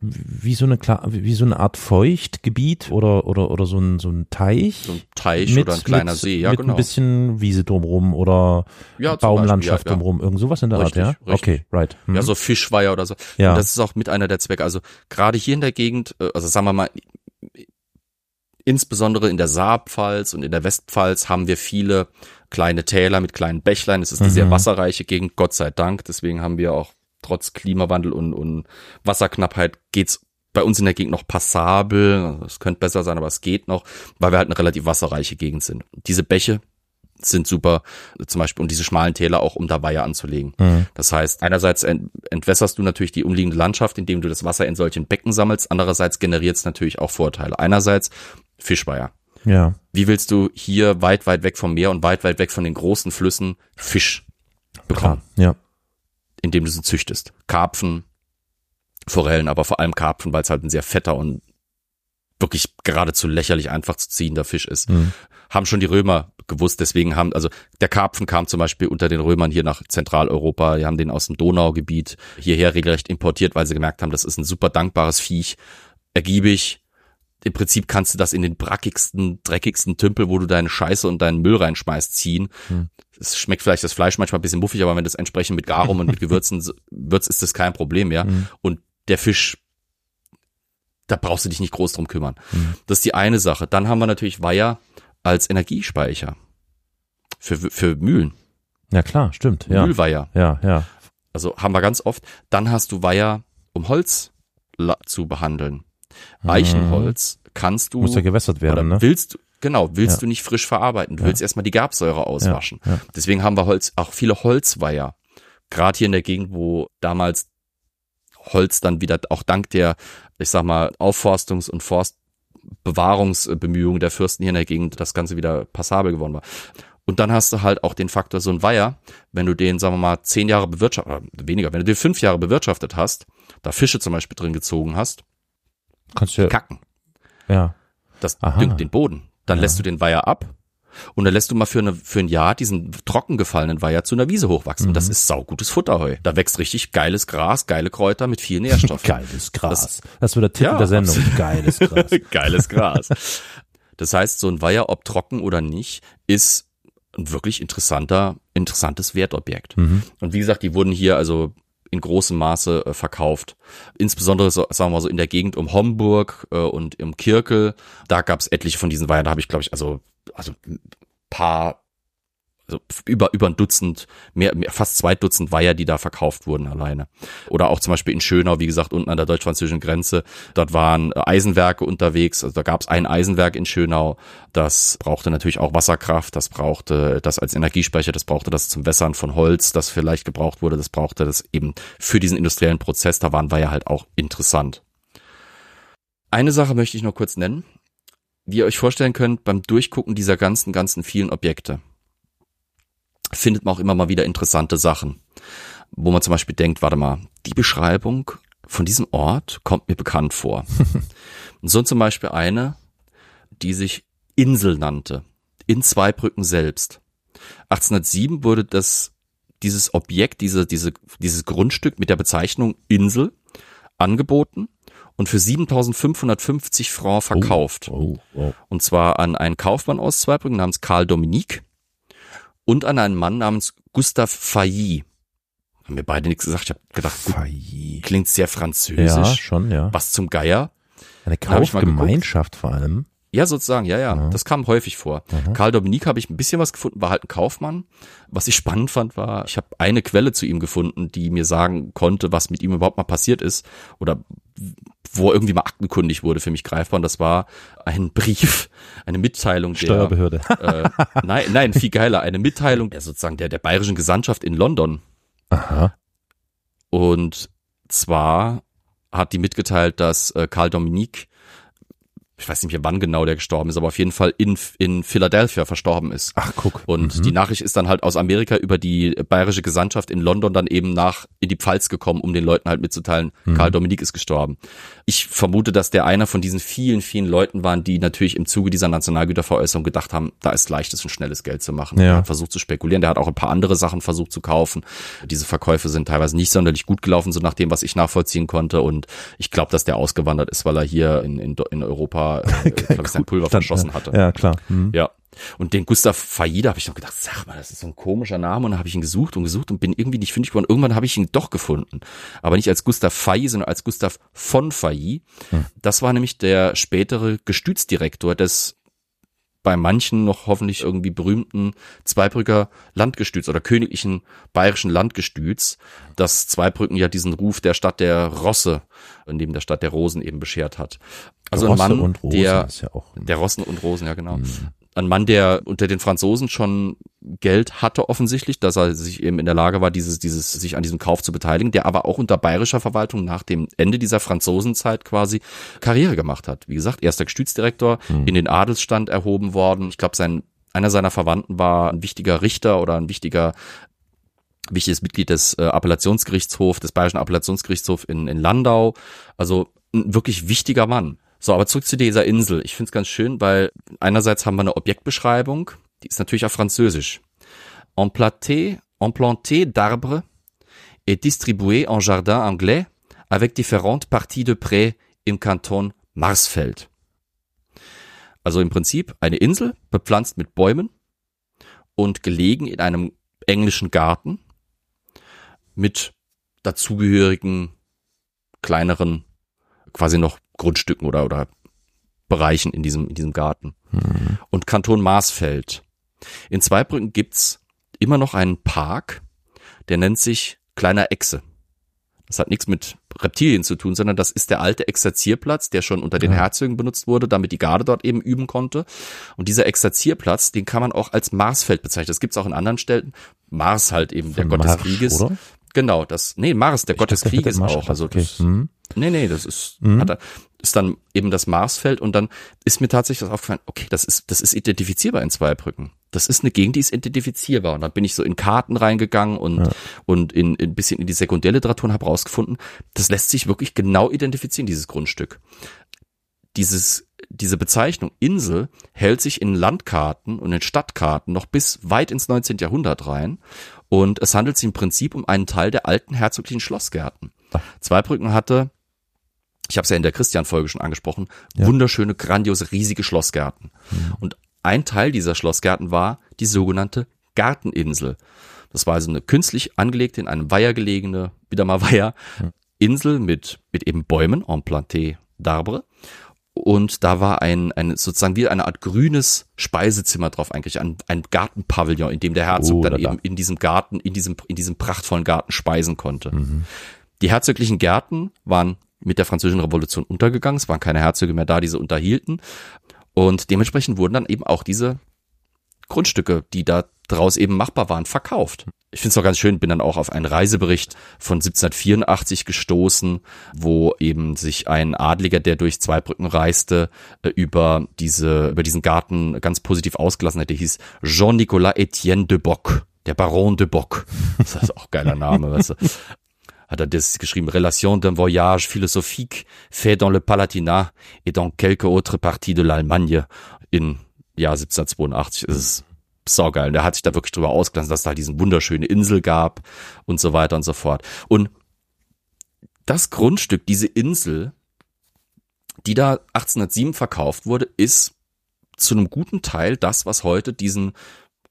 wie so eine wie so eine Art Feuchtgebiet oder oder oder so ein so ein Teich So ein Teich oder ein kleiner mit, See, ja mit genau. ein bisschen Wiese drumrum oder ja, Baumlandschaft Beispiel, ja, ja. drumrum, irgend sowas in der Richtig, Art, ja? richtig. Okay, right. Hm. Ja, so Fischweiher oder so. Ja. Und das ist auch mit einer der Zwecke. Also gerade hier in der Gegend, äh, also sagen wir mal, insbesondere in der Saarpfalz und in der Westpfalz haben wir viele kleine Täler mit kleinen Bächlein. Es ist eine Mhm. sehr wasserreiche Gegend, Gott sei Dank. Deswegen haben wir auch trotz Klimawandel und, und Wasserknappheit geht's bei uns in der Gegend noch passabel. Es könnte besser sein, aber es geht noch, weil wir halt eine relativ wasserreiche Gegend sind. Diese Bäche sind super, zum Beispiel, um diese schmalen Täler auch um da Weiher anzulegen. Mhm. Das heißt, einerseits ent entwässerst du natürlich die umliegende Landschaft, indem du das Wasser in solchen Becken sammelst. Andererseits generiert es natürlich auch Vorteile. Einerseits Fischweiher. Ja. Wie willst du hier weit, weit weg vom Meer und weit, weit weg von den großen Flüssen Fisch bekommen, Klar. Ja. indem du sie züchtest? Karpfen, Forellen, aber vor allem Karpfen, weil es halt ein sehr fetter und wirklich geradezu lächerlich einfach zu ziehender Fisch ist. Mhm. Haben schon die Römer gewusst, deswegen haben, also der Karpfen kam zum Beispiel unter den Römern hier nach Zentraleuropa, die haben den aus dem Donaugebiet hierher regelrecht importiert, weil sie gemerkt haben, das ist ein super dankbares Viech, ergiebig. Im Prinzip kannst du das in den brackigsten, dreckigsten Tümpel, wo du deine Scheiße und deinen Müll reinschmeißt, ziehen. Hm. Es schmeckt vielleicht das Fleisch manchmal ein bisschen muffig, aber wenn du es entsprechend mit Garum und mit Gewürzen würzt, ist das kein Problem mehr. Mhm. Und der Fisch, da brauchst du dich nicht groß drum kümmern. Mhm. Das ist die eine Sache. Dann haben wir natürlich Weiher als Energiespeicher für, für Mühlen. Ja, klar, stimmt. Ja. Mühlweiher. Ja, ja. Also haben wir ganz oft. Dann hast du Weiher, um Holz zu behandeln. Eichenholz kannst du Muss ja gewässert werden, ne? willst du genau, willst Ja. du nicht frisch verarbeiten. Du Ja. willst erstmal die Gerbsäure auswaschen. Ja. Deswegen haben wir Holz, auch viele Holzweiher. Gerade hier in der Gegend, wo damals Holz dann wieder auch dank der, ich sag mal, Aufforstungs- und Forstbewahrungsbemühungen der Fürsten hier in der Gegend das Ganze wieder passabel geworden war. Und dann hast du halt auch den Faktor so ein Weiher, wenn du den, sagen wir mal, zehn Jahre bewirtschaftet, oder weniger, wenn du den fünf Jahre bewirtschaftet hast, da Fische zum Beispiel drin gezogen hast, Kannst du ja, kacken. ja. Das Aha. düngt den Boden. Dann Ja. lässt du den Weiher ab und dann lässt du mal für, eine, für ein Jahr diesen trocken gefallenen Weiher zu einer Wiese hochwachsen. Und das Mhm. ist saugutes Futterheu. Da wächst richtig geiles Gras, geile Kräuter mit viel Nährstoffen. <laughs> Geiles Gras. Das, wird der Titel Ja, der Sendung. Geiles Gras. <laughs> Geiles Gras. Das heißt, so ein Weiher, ob trocken oder nicht, ist ein wirklich interessanter, interessantes Wertobjekt. Mhm. Und wie gesagt, die wurden hier also in großem Maße äh, verkauft. Insbesondere, so, sagen wir mal so, in der Gegend um Homburg äh, und im Kirkel. Da gab es etliche von diesen Weihern. Da habe ich, glaube ich, also, also paar, also über, über ein Dutzend, mehr, mehr, fast zwei Dutzend Weiher, die da verkauft wurden alleine. Oder auch zum Beispiel in Schönau, wie gesagt, unten an der deutsch-französischen Grenze. Dort waren äh, Eisenwerke unterwegs. Also da gab es ein Eisenwerk in Schönau. Das brauchte natürlich auch Wasserkraft. Das brauchte das als Energiespeicher. Das brauchte das zum Wässern von Holz, das vielleicht gebraucht wurde. Das brauchte das eben für diesen industriellen Prozess. Da waren Weiher halt auch interessant. Eine Sache möchte ich noch kurz nennen. Wie ihr euch vorstellen könnt, beim Durchgucken dieser ganzen, ganzen vielen Objekte findet man auch immer mal wieder interessante Sachen, wo man zum Beispiel denkt, warte mal, die Beschreibung von diesem Ort kommt mir bekannt vor. Und <laughs> so zum Beispiel eine, die sich Insel nannte. In Zweibrücken selbst. 1807 wurde das, dieses Objekt, diese, diese, dieses Grundstück mit der Bezeichnung Insel angeboten und für 7550 Francs verkauft. Oh, oh. Und zwar an einen Kaufmann aus Zweibrücken namens Karl Dominique und an einen Mann namens Gustav Failly. Haben mir beide nichts gesagt. Ich habe gedacht, gut, Failli. klingt sehr Ja, französisch. schon, ja. Was zum Geier? Eine. Kaufgemeinschaft vor allem. Ja, sozusagen, ja, ja. Das kam häufig vor. Karl Dominique habe ich ein bisschen was gefunden, war halt ein Kaufmann. Was ich spannend fand, war, ich habe eine Quelle zu ihm gefunden, die mir sagen konnte, was mit ihm überhaupt mal passiert ist oder wo er irgendwie mal aktenkundig wurde für mich greifbar. Und das war ein Brief, eine Mitteilung der Steuerbehörde. äh, nein, nein, viel geiler, eine Mitteilung der sozusagen der, der bayerischen Gesandtschaft in London. Aha. Und zwar hat die mitgeteilt, dass äh, Karl Dominique, ich weiß nicht mehr wann genau der gestorben ist, aber auf jeden Fall in, in Philadelphia verstorben ist. Ach, guck. Und Mhm. die Nachricht ist dann halt aus Amerika über die bayerische Gesandtschaft in London dann eben nach in die Pfalz gekommen, um den Leuten halt mitzuteilen, Mhm. Karl Dominique ist gestorben. Ich vermute, dass der einer von diesen vielen, vielen Leuten waren, die natürlich im Zuge dieser Nationalgüterveräußerung gedacht haben, da ist leichtes und schnelles Geld zu machen. Ja. Er hat versucht zu spekulieren, der hat auch ein paar andere Sachen versucht zu kaufen. Diese Verkäufe sind teilweise nicht sonderlich gut gelaufen, so nach dem, was ich nachvollziehen konnte. Und ich glaube, dass der ausgewandert ist, weil er hier in, in, in Europa, äh, glaube <laughs> ich, sein Pulver verschossen hatte. Ja, klar. Mhm. Ja. Und den Gustav Faida habe ich noch gedacht, sag mal, das ist so ein komischer Name. Und dann habe ich ihn gesucht und gesucht und bin irgendwie nicht fündig geworden. Irgendwann habe ich ihn doch gefunden. Aber nicht als Gustav Fay, sondern als Gustav von Fay. Das war nämlich der spätere Gestütsdirektor des bei manchen noch hoffentlich irgendwie berühmten Zweibrücker Landgestüts oder königlichen bayerischen Landgestüts, das Zweibrücken ja diesen Ruf der Stadt der Rosse, neben der Stadt der Rosen eben beschert hat. Also Rosse ein Mann, und Rosen der ist ja auch. der Rossen und Rosen, ja genau. Mhm. Ein Mann, der unter den Franzosen schon Geld hatte offensichtlich, dass er sich eben in der Lage war, dieses, dieses, sich an diesem Kauf zu beteiligen, der aber auch unter bayerischer Verwaltung nach dem Ende dieser Franzosenzeit quasi Karriere gemacht hat. Wie gesagt, erster Gestütsdirektor, in den Adelsstand erhoben worden. Ich glaube, sein, einer seiner Verwandten war ein wichtiger Richter oder ein wichtiger wichtiges Mitglied des äh, Appellationsgerichtshofs, des Bayerischen Appellationsgerichtshofs in, in Landau. Also ein wirklich wichtiger Mann. So, aber zurück zu dieser Insel. Ich finde es ganz schön, weil einerseits haben wir eine Objektbeschreibung, die ist natürlich auf Französisch. Emplanté, emplanté d'arbres et distribué en jardin anglais avec différentes parties de près im Kanton Marsfeld. Also im Prinzip eine Insel, bepflanzt mit Bäumen und gelegen in einem englischen Garten mit dazugehörigen kleineren quasi noch Grundstücken oder oder Bereichen in diesem in diesem Garten. Und Kanton Marsfeld. In Zweibrücken gibt's immer noch einen Park, der nennt sich Kleiner Echse. Das hat nichts mit Reptilien zu tun, sondern das ist der alte Exerzierplatz, der schon unter den Ja. Herzögen benutzt wurde, damit die Garde dort eben üben konnte. Und dieser Exerzierplatz, den kann man auch als Marsfeld bezeichnen. Das gibt's auch in anderen Städten. Mars halt eben der Von Gott des Krieges. oder? Genau, das, nee, Mars, der Gott des dachte, Krieges auch. Also okay. das, Mhm. Nee, nee, das ist, Mhm. hat ist dann eben das Marsfeld und dann ist mir tatsächlich das aufgefallen, okay, das ist, das ist identifizierbar in Zweibrücken. Das ist eine Gegend, die ist identifizierbar. Und dann bin ich so in Karten reingegangen und, Ja. und in, in ein bisschen in die Sekundärliteratur und habe rausgefunden, das lässt sich wirklich genau identifizieren, dieses Grundstück. Dieses, diese Bezeichnung Insel hält sich in Landkarten und in Stadtkarten noch bis weit ins 19. Jahrhundert rein. Und es handelt sich im Prinzip um einen Teil der alten herzoglichen Schlossgärten. Zweibrücken hatte ich habe es ja in der Christian-Folge schon angesprochen, Ja. wunderschöne, grandiose, riesige Schlossgärten. Und ein Teil dieser Schlossgärten war die sogenannte Garteninsel. Das war also eine künstlich angelegte, in einem Weiher gelegene, wieder mal <laughs> Weiher, Insel mit, mit eben Bäumen, en planté d'arbre. Und da war ein, ein sozusagen wie eine Art grünes Speisezimmer drauf eigentlich, ein, ein Gartenpavillon, in dem der Herzog Oh, dann da, da. eben in diesem Garten, in diesem, in diesem prachtvollen Garten speisen konnte. Die herzoglichen Gärten waren mit der französischen Revolution untergegangen. Es waren keine Herzöge mehr da, die sie unterhielten. Und dementsprechend wurden dann eben auch diese Grundstücke, die da draus eben machbar waren, verkauft. Ich finde es auch ganz schön, bin dann auch auf einen Reisebericht von 1784 gestoßen, wo eben sich ein Adliger, der durch Zweibrücken reiste, äh, über diese, über diesen Garten ganz positiv ausgelassen hat. Der hieß Jean-Nicolas Etienne de Bock, der Baron de Bock. <laughs> Das ist auch ein geiler Name, weißt du. hat er das geschrieben, Relation d'un voyage philosophique fait dans le Palatinat et dans quelques autres parties de l'Allemagne in Jahr 1782. Das ist saugeil. Und er hat sich da wirklich drüber ausgelassen, dass es da diesen wunderschöne Insel gab und so weiter und so fort. Und das Grundstück, diese Insel, die da 1807 verkauft wurde, ist zu einem guten Teil das, was heute diesen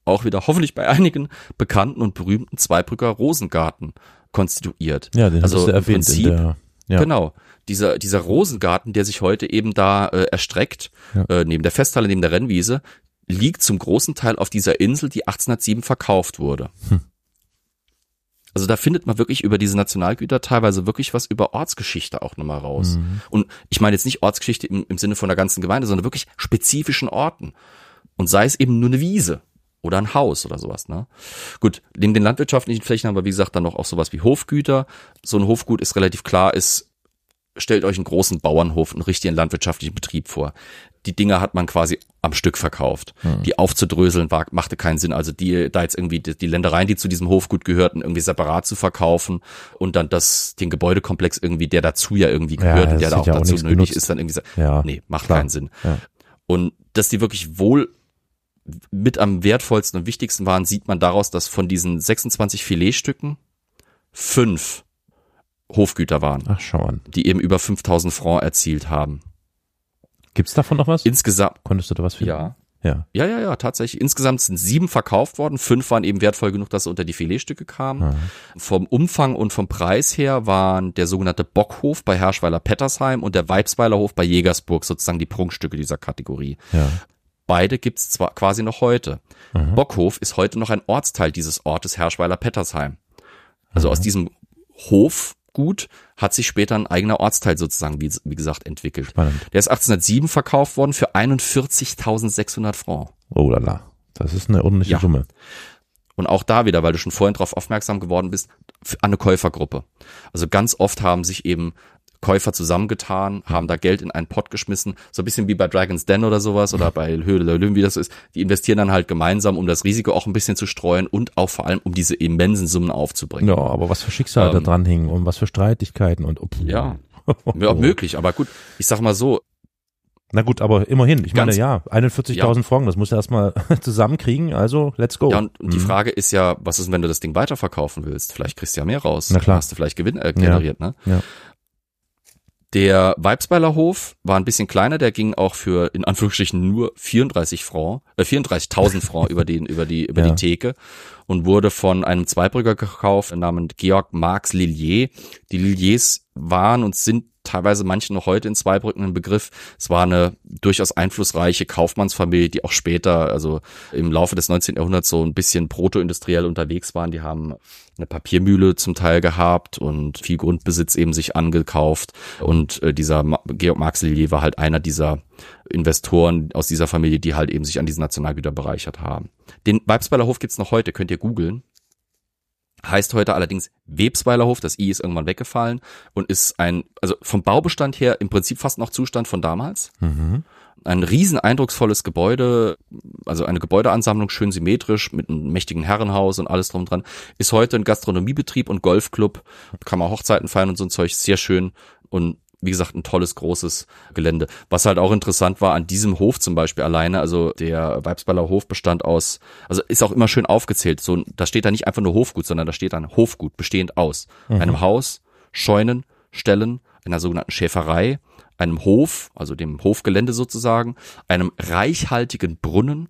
auch wieder hoffentlich bei einigen bekannten und berühmten Zweibrücker Rosengarten konstituiert. Ja, den also hast du im erwähnt. Prinzip, in der, ja. Genau. Dieser, dieser Rosengarten, der sich heute eben da äh, erstreckt, Ja. äh, neben der Festhalle, neben der Rennwiese, liegt zum großen Teil auf dieser Insel, die 1807 verkauft wurde. Hm. Also da findet man wirklich über diese Nationalgüter teilweise wirklich was über Ortsgeschichte auch nochmal raus. Mhm. Und ich meine jetzt nicht Ortsgeschichte im, im Sinne von der ganzen Gemeinde, sondern wirklich spezifischen Orten. Und sei es eben nur eine Wiese oder ein Haus oder sowas. Ne? Gut, neben den landwirtschaftlichen Flächen haben wir, wie gesagt, dann noch auch sowas wie Hofgüter. So ein Hofgut ist relativ klar, ist, stellt euch einen großen Bauernhof, einen richtigen landwirtschaftlichen Betrieb vor. Die Dinger hat man quasi am Stück verkauft. Die aufzudröseln war, machte keinen Sinn. Also die, da jetzt irgendwie die, die Ländereien, die zu diesem Hofgut gehörten, irgendwie separat zu verkaufen und dann das, den Gebäudekomplex irgendwie, der dazu ja irgendwie Ja, gehört und das der da auch ja dazu nötig benutzt. ist, dann irgendwie, so- Ja, nee, macht klar. keinen Sinn. Ja. Und dass die wirklich wohl mit am wertvollsten und wichtigsten waren, sieht man daraus, dass von diesen 26 Filetstücken fünf Hofgüter waren, Ach, schau an. die eben über 5000 Francs erzielt haben. Gibt's davon noch was? Insgesamt, Konntest du da was finden? ja. Ja. Ja, ja, ja, tatsächlich. Insgesamt sind sieben verkauft worden. Fünf waren eben wertvoll genug, dass sie unter die Filetstücke kamen. Ah. Vom Umfang und vom Preis her waren der sogenannte Bockhof bei Herschweiler Pettersheim und der Weibsweiler Hof bei Jägersburg sozusagen die Prunkstücke dieser Kategorie. Ja. Beide gibt's zwar quasi noch heute. Mhm. Bockhof ist heute noch ein Ortsteil dieses Ortes Herschweiler Pettersheim. Also Mhm. aus diesem Hofgut hat sich später ein eigener Ortsteil sozusagen, wie, wie gesagt, entwickelt. Spannend. Der ist 1807 verkauft worden für 41.600 Francs. Oh la la. Das ist eine ordentliche Ja. Summe. Und auch da wieder, weil du schon vorhin darauf aufmerksam geworden bist, an eine Käufergruppe. Also ganz oft haben sich eben Käufer zusammengetan, haben da Geld in einen Pott geschmissen, so ein bisschen wie bei Dragon's Den oder sowas oder bei Höhle der Löwen, wie das ist. Die investieren dann halt gemeinsam, um das Risiko auch ein bisschen zu streuen und auch vor allem, um diese immensen Summen aufzubringen. Ja, aber was für Schicksale da Ähm, dran hingen und was für Streitigkeiten und oh, puh. Ja. Ja, möglich, aber gut, ich sag mal so, Na gut, aber immerhin. Ich meine, Ganz- ja, 41.000 Franken, das musst du erstmal <laughs> zusammenkriegen, also let's go. ja, und, und die Mhm. Frage ist ja, was ist, wenn du das Ding weiterverkaufen willst? Vielleicht kriegst du ja mehr raus. Na klar. Hast du vielleicht Gewinn äh, generiert, ne? Ja. Der Weibsweiler Hof war ein bisschen kleiner, der ging auch für in Anführungsstrichen nur 34 Francs, äh 34.000 Francs über den über die über Ja. die Theke und wurde von einem Zweibrücker gekauft namens Georg Marx Lillier. Die Lilliers waren und sind teilweise manchen noch heute in Zweibrücken ein Begriff. Es war eine durchaus einflussreiche Kaufmannsfamilie, die auch später, also im Laufe des 19. Jahrhunderts so ein bisschen protoindustriell unterwegs waren. Die haben eine Papiermühle zum Teil gehabt und viel Grundbesitz eben sich angekauft. Und äh, dieser Georg Marx Lillier war halt einer dieser Investoren aus dieser Familie, die halt eben sich an diesen Nationalgüter bereichert haben. Den Weibsweiler Hof gibt's noch heute, könnt ihr googeln. Heißt heute allerdings Websweiler Hof, das I ist irgendwann weggefallen und ist ein, also vom Baubestand her im Prinzip fast noch Zustand von damals. Mhm. Ein riesen eindrucksvolles Gebäude, also eine Gebäudeansammlung, schön symmetrisch, mit einem mächtigen Herrenhaus und alles drum dran. Ist heute ein Gastronomiebetrieb und Golfclub, kann man Hochzeiten feiern und so ein Zeug, sehr schön und wie gesagt, ein tolles, großes Gelände. Was halt auch interessant war an diesem Hof zum Beispiel alleine, also der Weibsballer Hof bestand aus, also ist auch immer schön aufgezählt, so, da steht da nicht einfach nur Hofgut, sondern da steht dann Hofgut, bestehend aus einem Haus, Scheunen, Ställen, einer sogenannten Schäferei, einem Hof, also dem Hofgelände sozusagen, einem reichhaltigen Brunnen,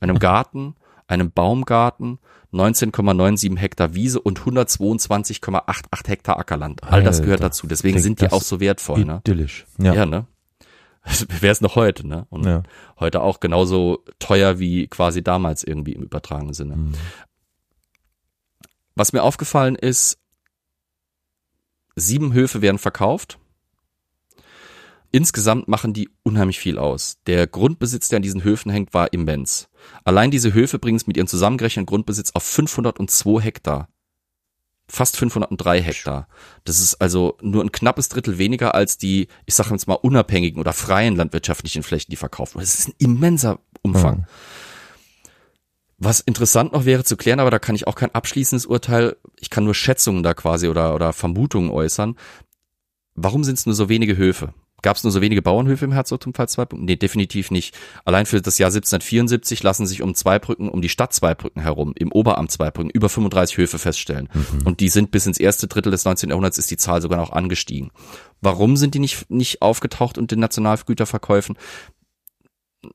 einem <laughs> Garten, einem Baumgarten, 19,97 Hektar Wiese und 122,88 Hektar Ackerland. All das gehört dazu. Deswegen sind die auch so wertvoll. Ne? Idyllisch. Ja. Ja, ne? Wäre es noch heute, ne? Und Ja. heute auch genauso teuer wie quasi damals irgendwie im übertragenen Sinne. Mhm. Was mir aufgefallen ist, sieben Höfe werden verkauft. Insgesamt machen die unheimlich viel aus. Der Grundbesitz, der an diesen Höfen hängt, war immens. Allein diese Höfe bringen es mit ihrem zusammengerechneten Grundbesitz auf 502 Hektar. Fast 503 Hektar. Das ist also nur ein knappes Drittel weniger als die, ich sage jetzt mal, unabhängigen oder freien landwirtschaftlichen Flächen, die verkauft wurden. Das ist ein immenser Umfang. Was interessant noch wäre zu klären, aber da kann ich auch kein abschließendes Urteil, ich kann nur Schätzungen da quasi oder, oder Vermutungen äußern. Warum sind es nur so wenige Höfe? Gab es nur so wenige Bauernhöfe im Herzogtum Pfalz Zweibrücken? Nee, definitiv nicht. Allein für das Jahr 1774 lassen sich um Zweibrücken, um die Stadt Zweibrücken herum, im Oberamt Zweibrücken, über 35 Höfe feststellen. Mhm. Und die sind bis ins erste Drittel des 19. Jahrhunderts ist die Zahl sogar noch angestiegen. Warum sind die nicht, nicht aufgetaucht und den Nationalgüterverkäufen?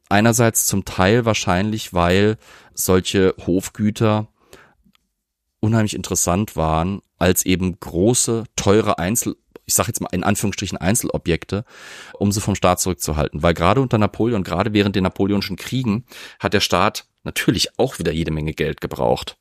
Einerseits zum Teil wahrscheinlich, weil solche Hofgüter unheimlich interessant waren als eben große, teure Einzel ich sage jetzt mal in Anführungsstrichen Einzelobjekte, um sie vom Staat zurückzuhalten. Weil gerade unter Napoleon, gerade während den napoleonischen Kriegen, hat der Staat natürlich auch wieder jede Menge Geld gebraucht.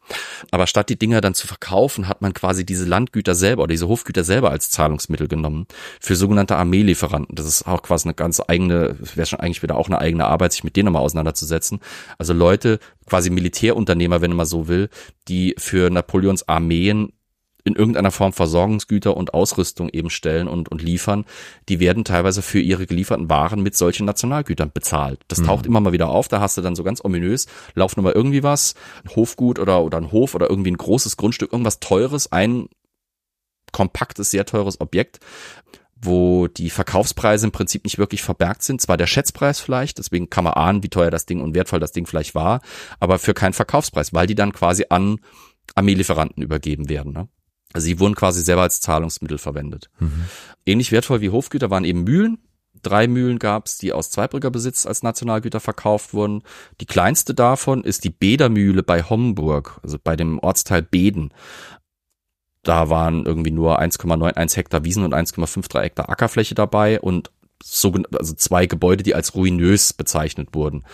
Aber statt die Dinger dann zu verkaufen, hat man quasi diese Landgüter selber oder diese Hofgüter selber als Zahlungsmittel genommen für sogenannte Armeelieferanten. Das ist auch quasi eine ganz eigene, wäre schon eigentlich wieder auch eine eigene Arbeit, sich mit denen mal auseinanderzusetzen. Also Leute, quasi Militärunternehmer, wenn man so will, die für Napoleons Armeen in irgendeiner Form Versorgungsgüter und Ausrüstung eben stellen und, und liefern, die werden teilweise für ihre gelieferten Waren mit solchen Nationalgütern bezahlt. Das taucht mhm. immer mal wieder auf, da hast du dann so ganz ominös, lauft nochmal irgendwie was, ein Hofgut oder, oder ein Hof oder irgendwie ein großes Grundstück, irgendwas Teures, ein kompaktes, sehr teures Objekt, wo die Verkaufspreise im Prinzip nicht wirklich verbergt sind. Zwar der Schätzpreis vielleicht, deswegen kann man ahnen, wie teuer das Ding und wertvoll das Ding vielleicht war, aber für keinen Verkaufspreis, weil die dann quasi an Armeelieferanten übergeben werden. Ne? Also sie wurden quasi selber als Zahlungsmittel verwendet. Mhm. Ähnlich wertvoll wie Hofgüter waren eben Mühlen. Drei Mühlen gab es, die aus Zweibrücker als Nationalgüter verkauft wurden. Die kleinste davon ist die Bedermühle bei Homburg, also bei dem Ortsteil Beden. Da waren irgendwie nur 1,91 Hektar Wiesen und 1,53 Hektar Ackerfläche dabei und so, also zwei Gebäude, die als ruinös bezeichnet wurden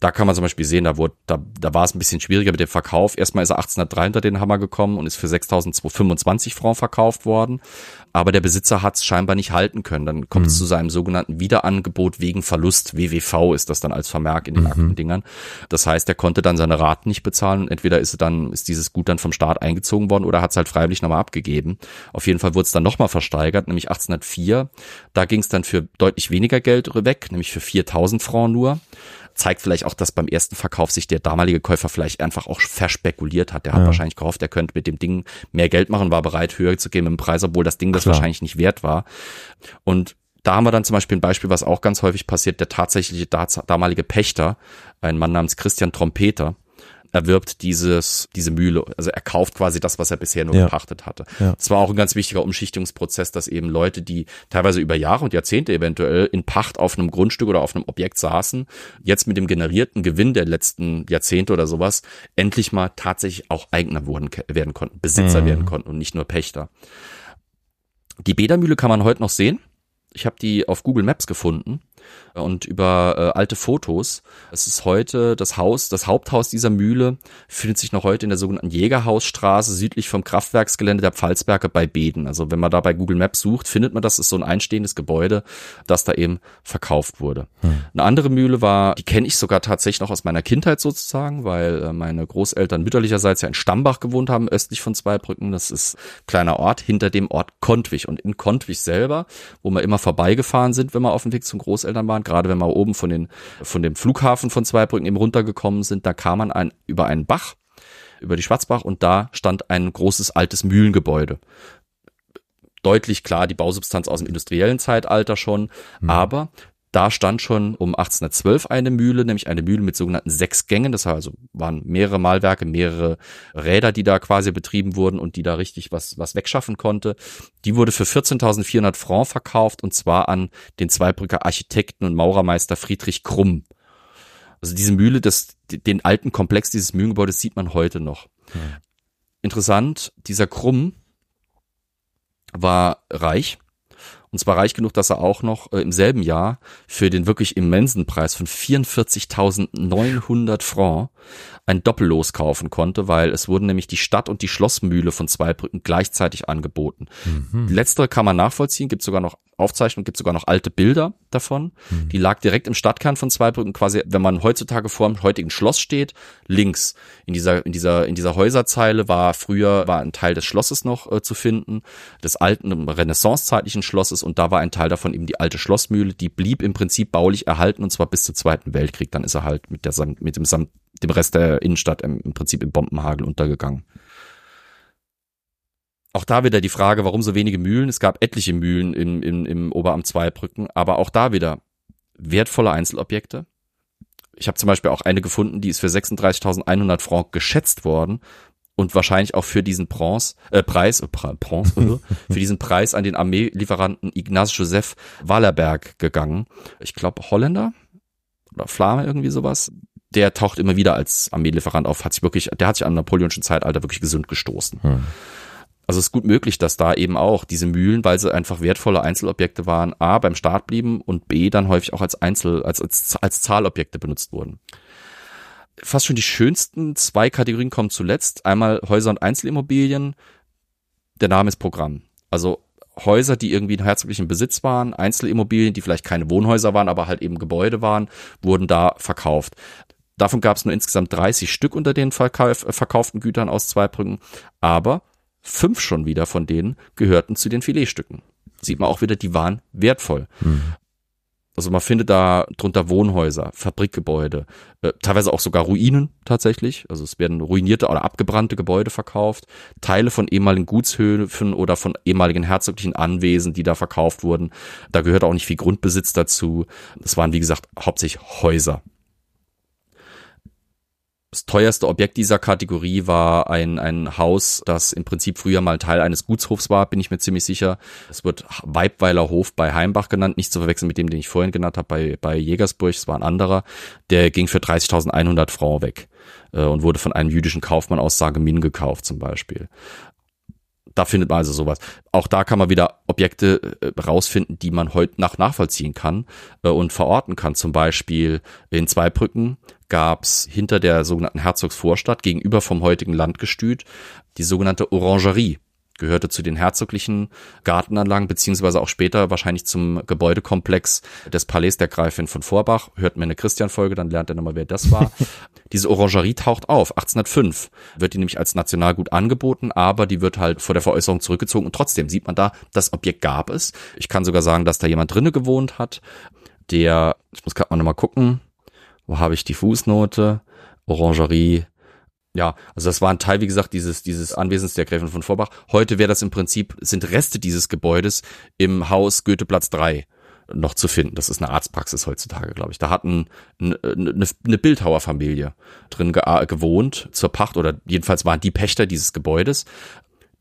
da kann man zum Beispiel sehen, da wurde, da, da war es ein bisschen schwieriger mit dem Verkauf. Erstmal ist er 1803 unter den Hammer gekommen und ist für 6.225 Francs verkauft worden. Aber der Besitzer hat es scheinbar nicht halten können. Dann kommt es mhm. zu seinem sogenannten Wiederangebot wegen Verlust. WWV ist das dann als Vermerk in den mhm. Aktendingern. Das heißt, er konnte dann seine Raten nicht bezahlen. Entweder ist dann, ist dieses Gut dann vom Staat eingezogen worden oder hat es halt freiwillig nochmal abgegeben. Auf jeden Fall wurde es dann nochmal versteigert, nämlich 1804. Da ging es dann für deutlich weniger Geld weg, nämlich für 4000 Francs nur zeigt vielleicht auch, dass beim ersten Verkauf sich der damalige Käufer vielleicht einfach auch verspekuliert hat. Der hat ja. wahrscheinlich gehofft, er könnte mit dem Ding mehr Geld machen, war bereit, höher zu gehen im Preis, obwohl das Ding das Klar. wahrscheinlich nicht wert war. Und da haben wir dann zum Beispiel ein Beispiel, was auch ganz häufig passiert, der tatsächliche damalige Pächter, ein Mann namens Christian Trompeter, erwirbt dieses, diese Mühle. Also er kauft quasi das, was er bisher nur ja. gepachtet hatte. Ja. Das war auch ein ganz wichtiger Umschichtungsprozess, dass eben Leute, die teilweise über Jahre und Jahrzehnte eventuell in Pacht auf einem Grundstück oder auf einem Objekt saßen, jetzt mit dem generierten Gewinn der letzten Jahrzehnte oder sowas endlich mal tatsächlich auch Eigner wurden, werden konnten, Besitzer mhm. werden konnten und nicht nur Pächter. Die Bädermühle kann man heute noch sehen. Ich habe die auf Google Maps gefunden und über äh, alte Fotos. Es ist heute das Haus, das Haupthaus dieser Mühle findet sich noch heute in der sogenannten Jägerhausstraße südlich vom Kraftwerksgelände der Pfalzberge bei Beden. Also wenn man da bei Google Maps sucht, findet man, das ist so ein einstehendes Gebäude, das da eben verkauft wurde. Hm. Eine andere Mühle war, die kenne ich sogar tatsächlich noch aus meiner Kindheit sozusagen, weil äh, meine Großeltern mütterlicherseits ja in Stambach gewohnt haben, östlich von Zweibrücken. Das ist ein kleiner Ort hinter dem Ort Kontwig. Und in Kontwig selber, wo wir immer vorbeigefahren sind, wenn wir auf dem Weg zum Großeltern waren, gerade wenn wir oben von, den, von dem Flughafen von Zweibrücken eben runtergekommen sind, da kam man ein, über einen Bach, über die Schwarzbach und da stand ein großes altes Mühlengebäude. Deutlich klar die Bausubstanz aus dem industriellen Zeitalter schon, mhm. aber da stand schon um 1812 eine Mühle, nämlich eine Mühle mit sogenannten sechs Gängen. Das also waren mehrere Mahlwerke, mehrere Räder, die da quasi betrieben wurden und die da richtig was, was wegschaffen konnte. Die wurde für 14.400 Francs verkauft und zwar an den Zweibrücker Architekten und Maurermeister Friedrich Krumm. Also diese Mühle, das, den alten Komplex dieses Mühlengebäudes sieht man heute noch. Hm. Interessant, dieser Krumm war reich und zwar reich genug, dass er auch noch äh, im selben Jahr für den wirklich immensen Preis von 44.900 Francs ein Doppellos kaufen konnte, weil es wurden nämlich die Stadt und die Schlossmühle von Zweibrücken gleichzeitig angeboten. Mhm. Letztere kann man nachvollziehen, gibt sogar noch Aufzeichnungen, gibt sogar noch alte Bilder davon. Mhm. Die lag direkt im Stadtkern von Zweibrücken, quasi, wenn man heutzutage vor dem heutigen Schloss steht, links in dieser, in dieser, in dieser Häuserzeile war früher, war ein Teil des Schlosses noch äh, zu finden, des alten renaissancezeitlichen Schlosses und da war ein Teil davon eben die alte Schlossmühle, die blieb im Prinzip baulich erhalten und zwar bis zum Zweiten Weltkrieg. Dann ist er halt mit der, mit dem dem Rest der Innenstadt im, im Prinzip im Bombenhagel untergegangen. Auch da wieder die Frage, warum so wenige Mühlen? Es gab etliche Mühlen im, im, im Oberamt Zweibrücken, aber auch da wieder wertvolle Einzelobjekte. Ich habe zum Beispiel auch eine gefunden, die ist für 36.100 Franc geschätzt worden und wahrscheinlich auch für diesen Bronze, äh, Preis, äh, Bronze, <laughs> für diesen Preis an den Armeelieferanten Ignaz Joseph Wallerberg gegangen. Ich glaube Holländer oder Flame irgendwie sowas. Der taucht immer wieder als Armeelieferant auf, hat sich wirklich, der hat sich am napoleonischen Zeitalter wirklich gesund gestoßen. Hm. Also es ist gut möglich, dass da eben auch diese Mühlen, weil sie einfach wertvolle Einzelobjekte waren, A, beim Start blieben und B, dann häufig auch als Einzel, als, als, als Zahlobjekte benutzt wurden. Fast schon die schönsten zwei Kategorien kommen zuletzt. Einmal Häuser und Einzelimmobilien. Der Name ist Programm. Also Häuser, die irgendwie in herzoglichen Besitz waren, Einzelimmobilien, die vielleicht keine Wohnhäuser waren, aber halt eben Gebäude waren, wurden da verkauft. Davon gab es nur insgesamt 30 Stück unter den verkauf, verkauften Gütern aus Zweibrücken. Aber Fünf schon wieder von denen gehörten zu den Filetstücken. Sieht man auch wieder, die waren wertvoll. Mhm. Also man findet da drunter Wohnhäuser, Fabrikgebäude, äh, teilweise auch sogar Ruinen tatsächlich. Also es werden ruinierte oder abgebrannte Gebäude verkauft, Teile von ehemaligen Gutshöfen oder von ehemaligen herzoglichen Anwesen, die da verkauft wurden. Da gehört auch nicht viel Grundbesitz dazu. Es waren wie gesagt hauptsächlich Häuser. Das teuerste Objekt dieser Kategorie war ein, ein Haus, das im Prinzip früher mal Teil eines Gutshofs war, bin ich mir ziemlich sicher. Es wird Weibweiler Hof bei Heimbach genannt, nicht zu verwechseln mit dem, den ich vorhin genannt habe, bei, bei Jägersburg, es war ein anderer. Der ging für 30.100 Francs weg äh, und wurde von einem jüdischen Kaufmann aus Sagemin gekauft zum Beispiel da findet man also sowas. Auch da kann man wieder Objekte äh, rausfinden, die man heute nach nachvollziehen kann äh, und verorten kann. Zum Beispiel in Zweibrücken gab's hinter der sogenannten Herzogsvorstadt gegenüber vom heutigen Landgestüt die sogenannte Orangerie gehörte zu den herzoglichen Gartenanlagen, beziehungsweise auch später wahrscheinlich zum Gebäudekomplex des Palais der Gräfin von Vorbach. Hört mir eine Christian-Folge, dann lernt er nochmal, wer das war. <laughs> Diese Orangerie taucht auf. 1805 wird die nämlich als Nationalgut angeboten, aber die wird halt vor der Veräußerung zurückgezogen. Und trotzdem sieht man da, das Objekt gab es. Ich kann sogar sagen, dass da jemand drinnen gewohnt hat, der, ich muss gerade mal nochmal gucken, wo habe ich die Fußnote? Orangerie. Ja, also das war ein Teil, wie gesagt, dieses, dieses Anwesens der Gräfin von Vorbach. Heute wäre das im Prinzip, sind Reste dieses Gebäudes im Haus Goetheplatz 3 noch zu finden. Das ist eine Arztpraxis heutzutage, glaube ich. Da hat ein, eine, eine Bildhauerfamilie drin gewohnt zur Pacht oder jedenfalls waren die Pächter dieses Gebäudes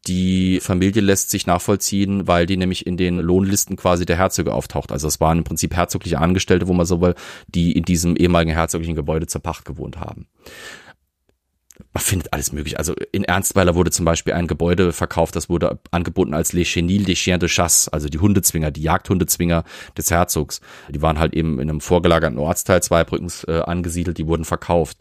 die Familie lässt sich nachvollziehen, weil die nämlich in den Lohnlisten quasi der Herzöge auftaucht. Also es waren im Prinzip herzogliche Angestellte, wo man so will, die in diesem ehemaligen herzoglichen Gebäude zur Pacht gewohnt haben man findet alles möglich. Also in Ernstweiler wurde zum Beispiel ein Gebäude verkauft, das wurde angeboten als Les Chenilles des Chiens de Chasse, also die Hundezwinger, die Jagdhundezwinger des Herzogs. Die waren halt eben in einem vorgelagerten Ortsteil Zweibrückens äh, angesiedelt, die wurden verkauft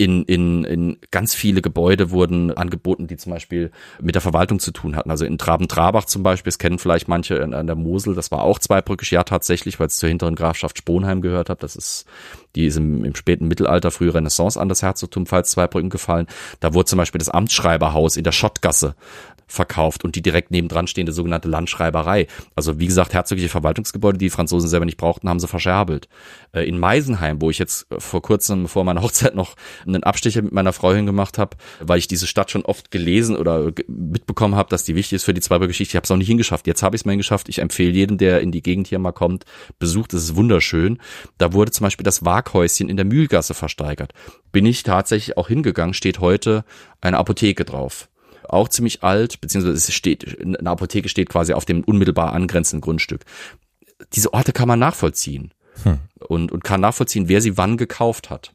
in, in, in ganz viele Gebäude wurden angeboten, die zum Beispiel mit der Verwaltung zu tun hatten. Also in Traben-Trabach zum Beispiel, das kennen vielleicht manche an, der Mosel, das war auch zweibrückig, ja tatsächlich, weil es zur hinteren Grafschaft Sponheim gehört hat. Das ist, die ist im, im späten Mittelalter, frühe Renaissance an das Herzogtum Pfalz Zweibrücken gefallen. Da wurde zum Beispiel das Amtsschreiberhaus in der Schottgasse verkauft und die direkt nebendran stehende sogenannte Landschreiberei. Also wie gesagt, herzogliche Verwaltungsgebäude, die die Franzosen selber nicht brauchten, haben sie verscherbelt. Äh, in Meisenheim, wo ich jetzt vor kurzem vor meiner <laughs> Hochzeit noch einen Abstecher mit meiner Frau hingemacht habe, weil ich diese Stadt schon oft gelesen oder mitbekommen habe, dass die wichtig ist für die Zweibrück-Geschichte. Ich habe es auch nicht hingeschafft. Jetzt habe ich es mal hingeschafft. Ich empfehle jedem, der in die Gegend hier mal kommt, besucht. Es ist wunderschön. Da wurde zum Beispiel das Waghäuschen in der Mühlgasse versteigert. Bin ich tatsächlich auch hingegangen, steht heute eine Apotheke drauf auch ziemlich alt, beziehungsweise es steht, eine Apotheke steht quasi auf dem unmittelbar angrenzenden Grundstück. Diese Orte kann man nachvollziehen hm. und, und kann nachvollziehen, wer sie wann gekauft hat.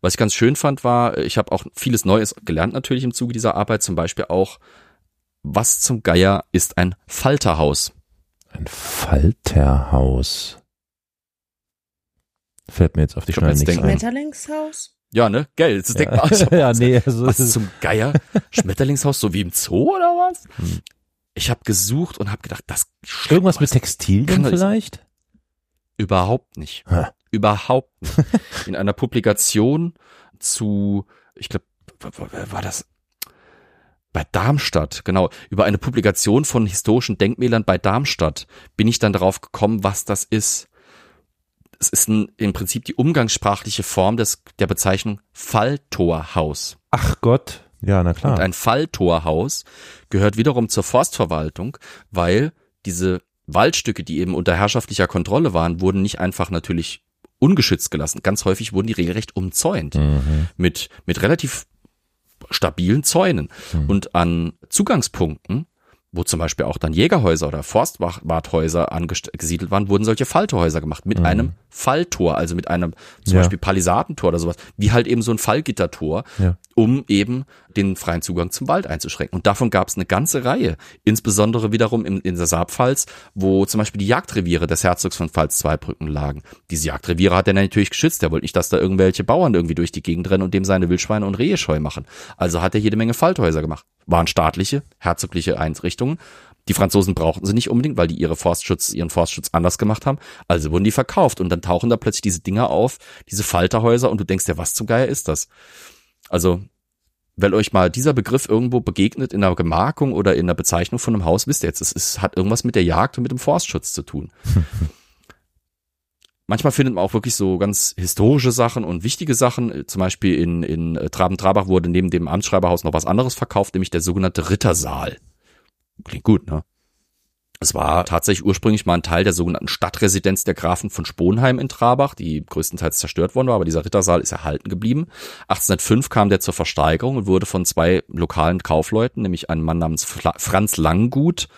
Was ich ganz schön fand, war, ich habe auch vieles Neues gelernt natürlich im Zuge dieser Arbeit, zum Beispiel auch, was zum Geier ist ein Falterhaus? Ein Falterhaus. Fällt mir jetzt auf die Schnelle nichts ein. Schmetterlingshaus? Ja, ne? Gell, das ja. denkt man also, <laughs> ja, nee, also was zum Geier? Schmetterlingshaus, so wie im Zoo oder was? Hm. Ich habe gesucht und habe gedacht, das Irgendwas mit Textilien vielleicht? Überhaupt nicht. Ha. Überhaupt nicht. <laughs> In einer Publikation zu, ich glaube, war das bei Darmstadt, genau, über eine Publikation von historischen Denkmälern bei Darmstadt bin ich dann darauf gekommen, was das ist es ist ein, im Prinzip die umgangssprachliche Form des, der Bezeichnung Falltorhaus. Ach Gott, ja, na klar. Und ein Falltorhaus gehört wiederum zur Forstverwaltung, weil diese Waldstücke, die eben unter herrschaftlicher Kontrolle waren, wurden nicht einfach natürlich ungeschützt gelassen. Ganz häufig wurden die regelrecht umzäunt Mhm. mit, mit relativ stabilen Zäunen. Und an Zugangspunkten, wo zum Beispiel auch dann Jägerhäuser oder Forstwarthäuser angesiedelt waren, wurden solche Falltorhäuser gemacht mit einem Falltor, also mit einem zum Ja. Beispiel Palisadentor oder sowas, wie halt eben so ein Fallgittertor, Ja. Um eben den freien Zugang zum Wald einzuschränken. Und davon gab es eine ganze Reihe, insbesondere wiederum in, in der Saarpfalz, wo zum Beispiel die Jagdreviere des Herzogs von Pfalz-Zweibrücken lagen. Diese Jagdreviere hat er natürlich geschützt. Er wollte nicht, dass da irgendwelche Bauern irgendwie durch die Gegend rennen und dem seine Wildschweine und Rehe scheu machen. Also hat er jede Menge Fallthäuser gemacht. Waren staatliche, herzogliche Einrichtungen. Die Franzosen brauchten sie nicht unbedingt, weil die ihre Forstschutz, ihren Forstschutz anders gemacht haben. Also wurden die verkauft und dann tauchen da plötzlich diese Dinger auf, diese Falterhäuser und du denkst ja, was zum Geier ist das? Also wenn euch mal dieser Begriff irgendwo begegnet in einer Gemarkung oder in einer Bezeichnung von einem Haus, wisst ihr jetzt, es ist, hat irgendwas mit der Jagd und mit dem Forstschutz zu tun. <laughs> Manchmal findet man auch wirklich so ganz historische Sachen und wichtige Sachen. Zum Beispiel in, in Traben-Trabach wurde neben dem Amtsschreiberhaus noch was anderes verkauft, nämlich der sogenannte Rittersaal. Klingt gut, ne? Es war tatsächlich ursprünglich mal ein Teil der sogenannten Stadtresidenz der Grafen von Sponheim in Trabach, die größtenteils zerstört worden war, aber dieser Rittersaal ist erhalten geblieben. 1805 kam der zur Versteigerung und wurde von zwei lokalen Kaufleuten, nämlich einem Mann namens Franz Langgut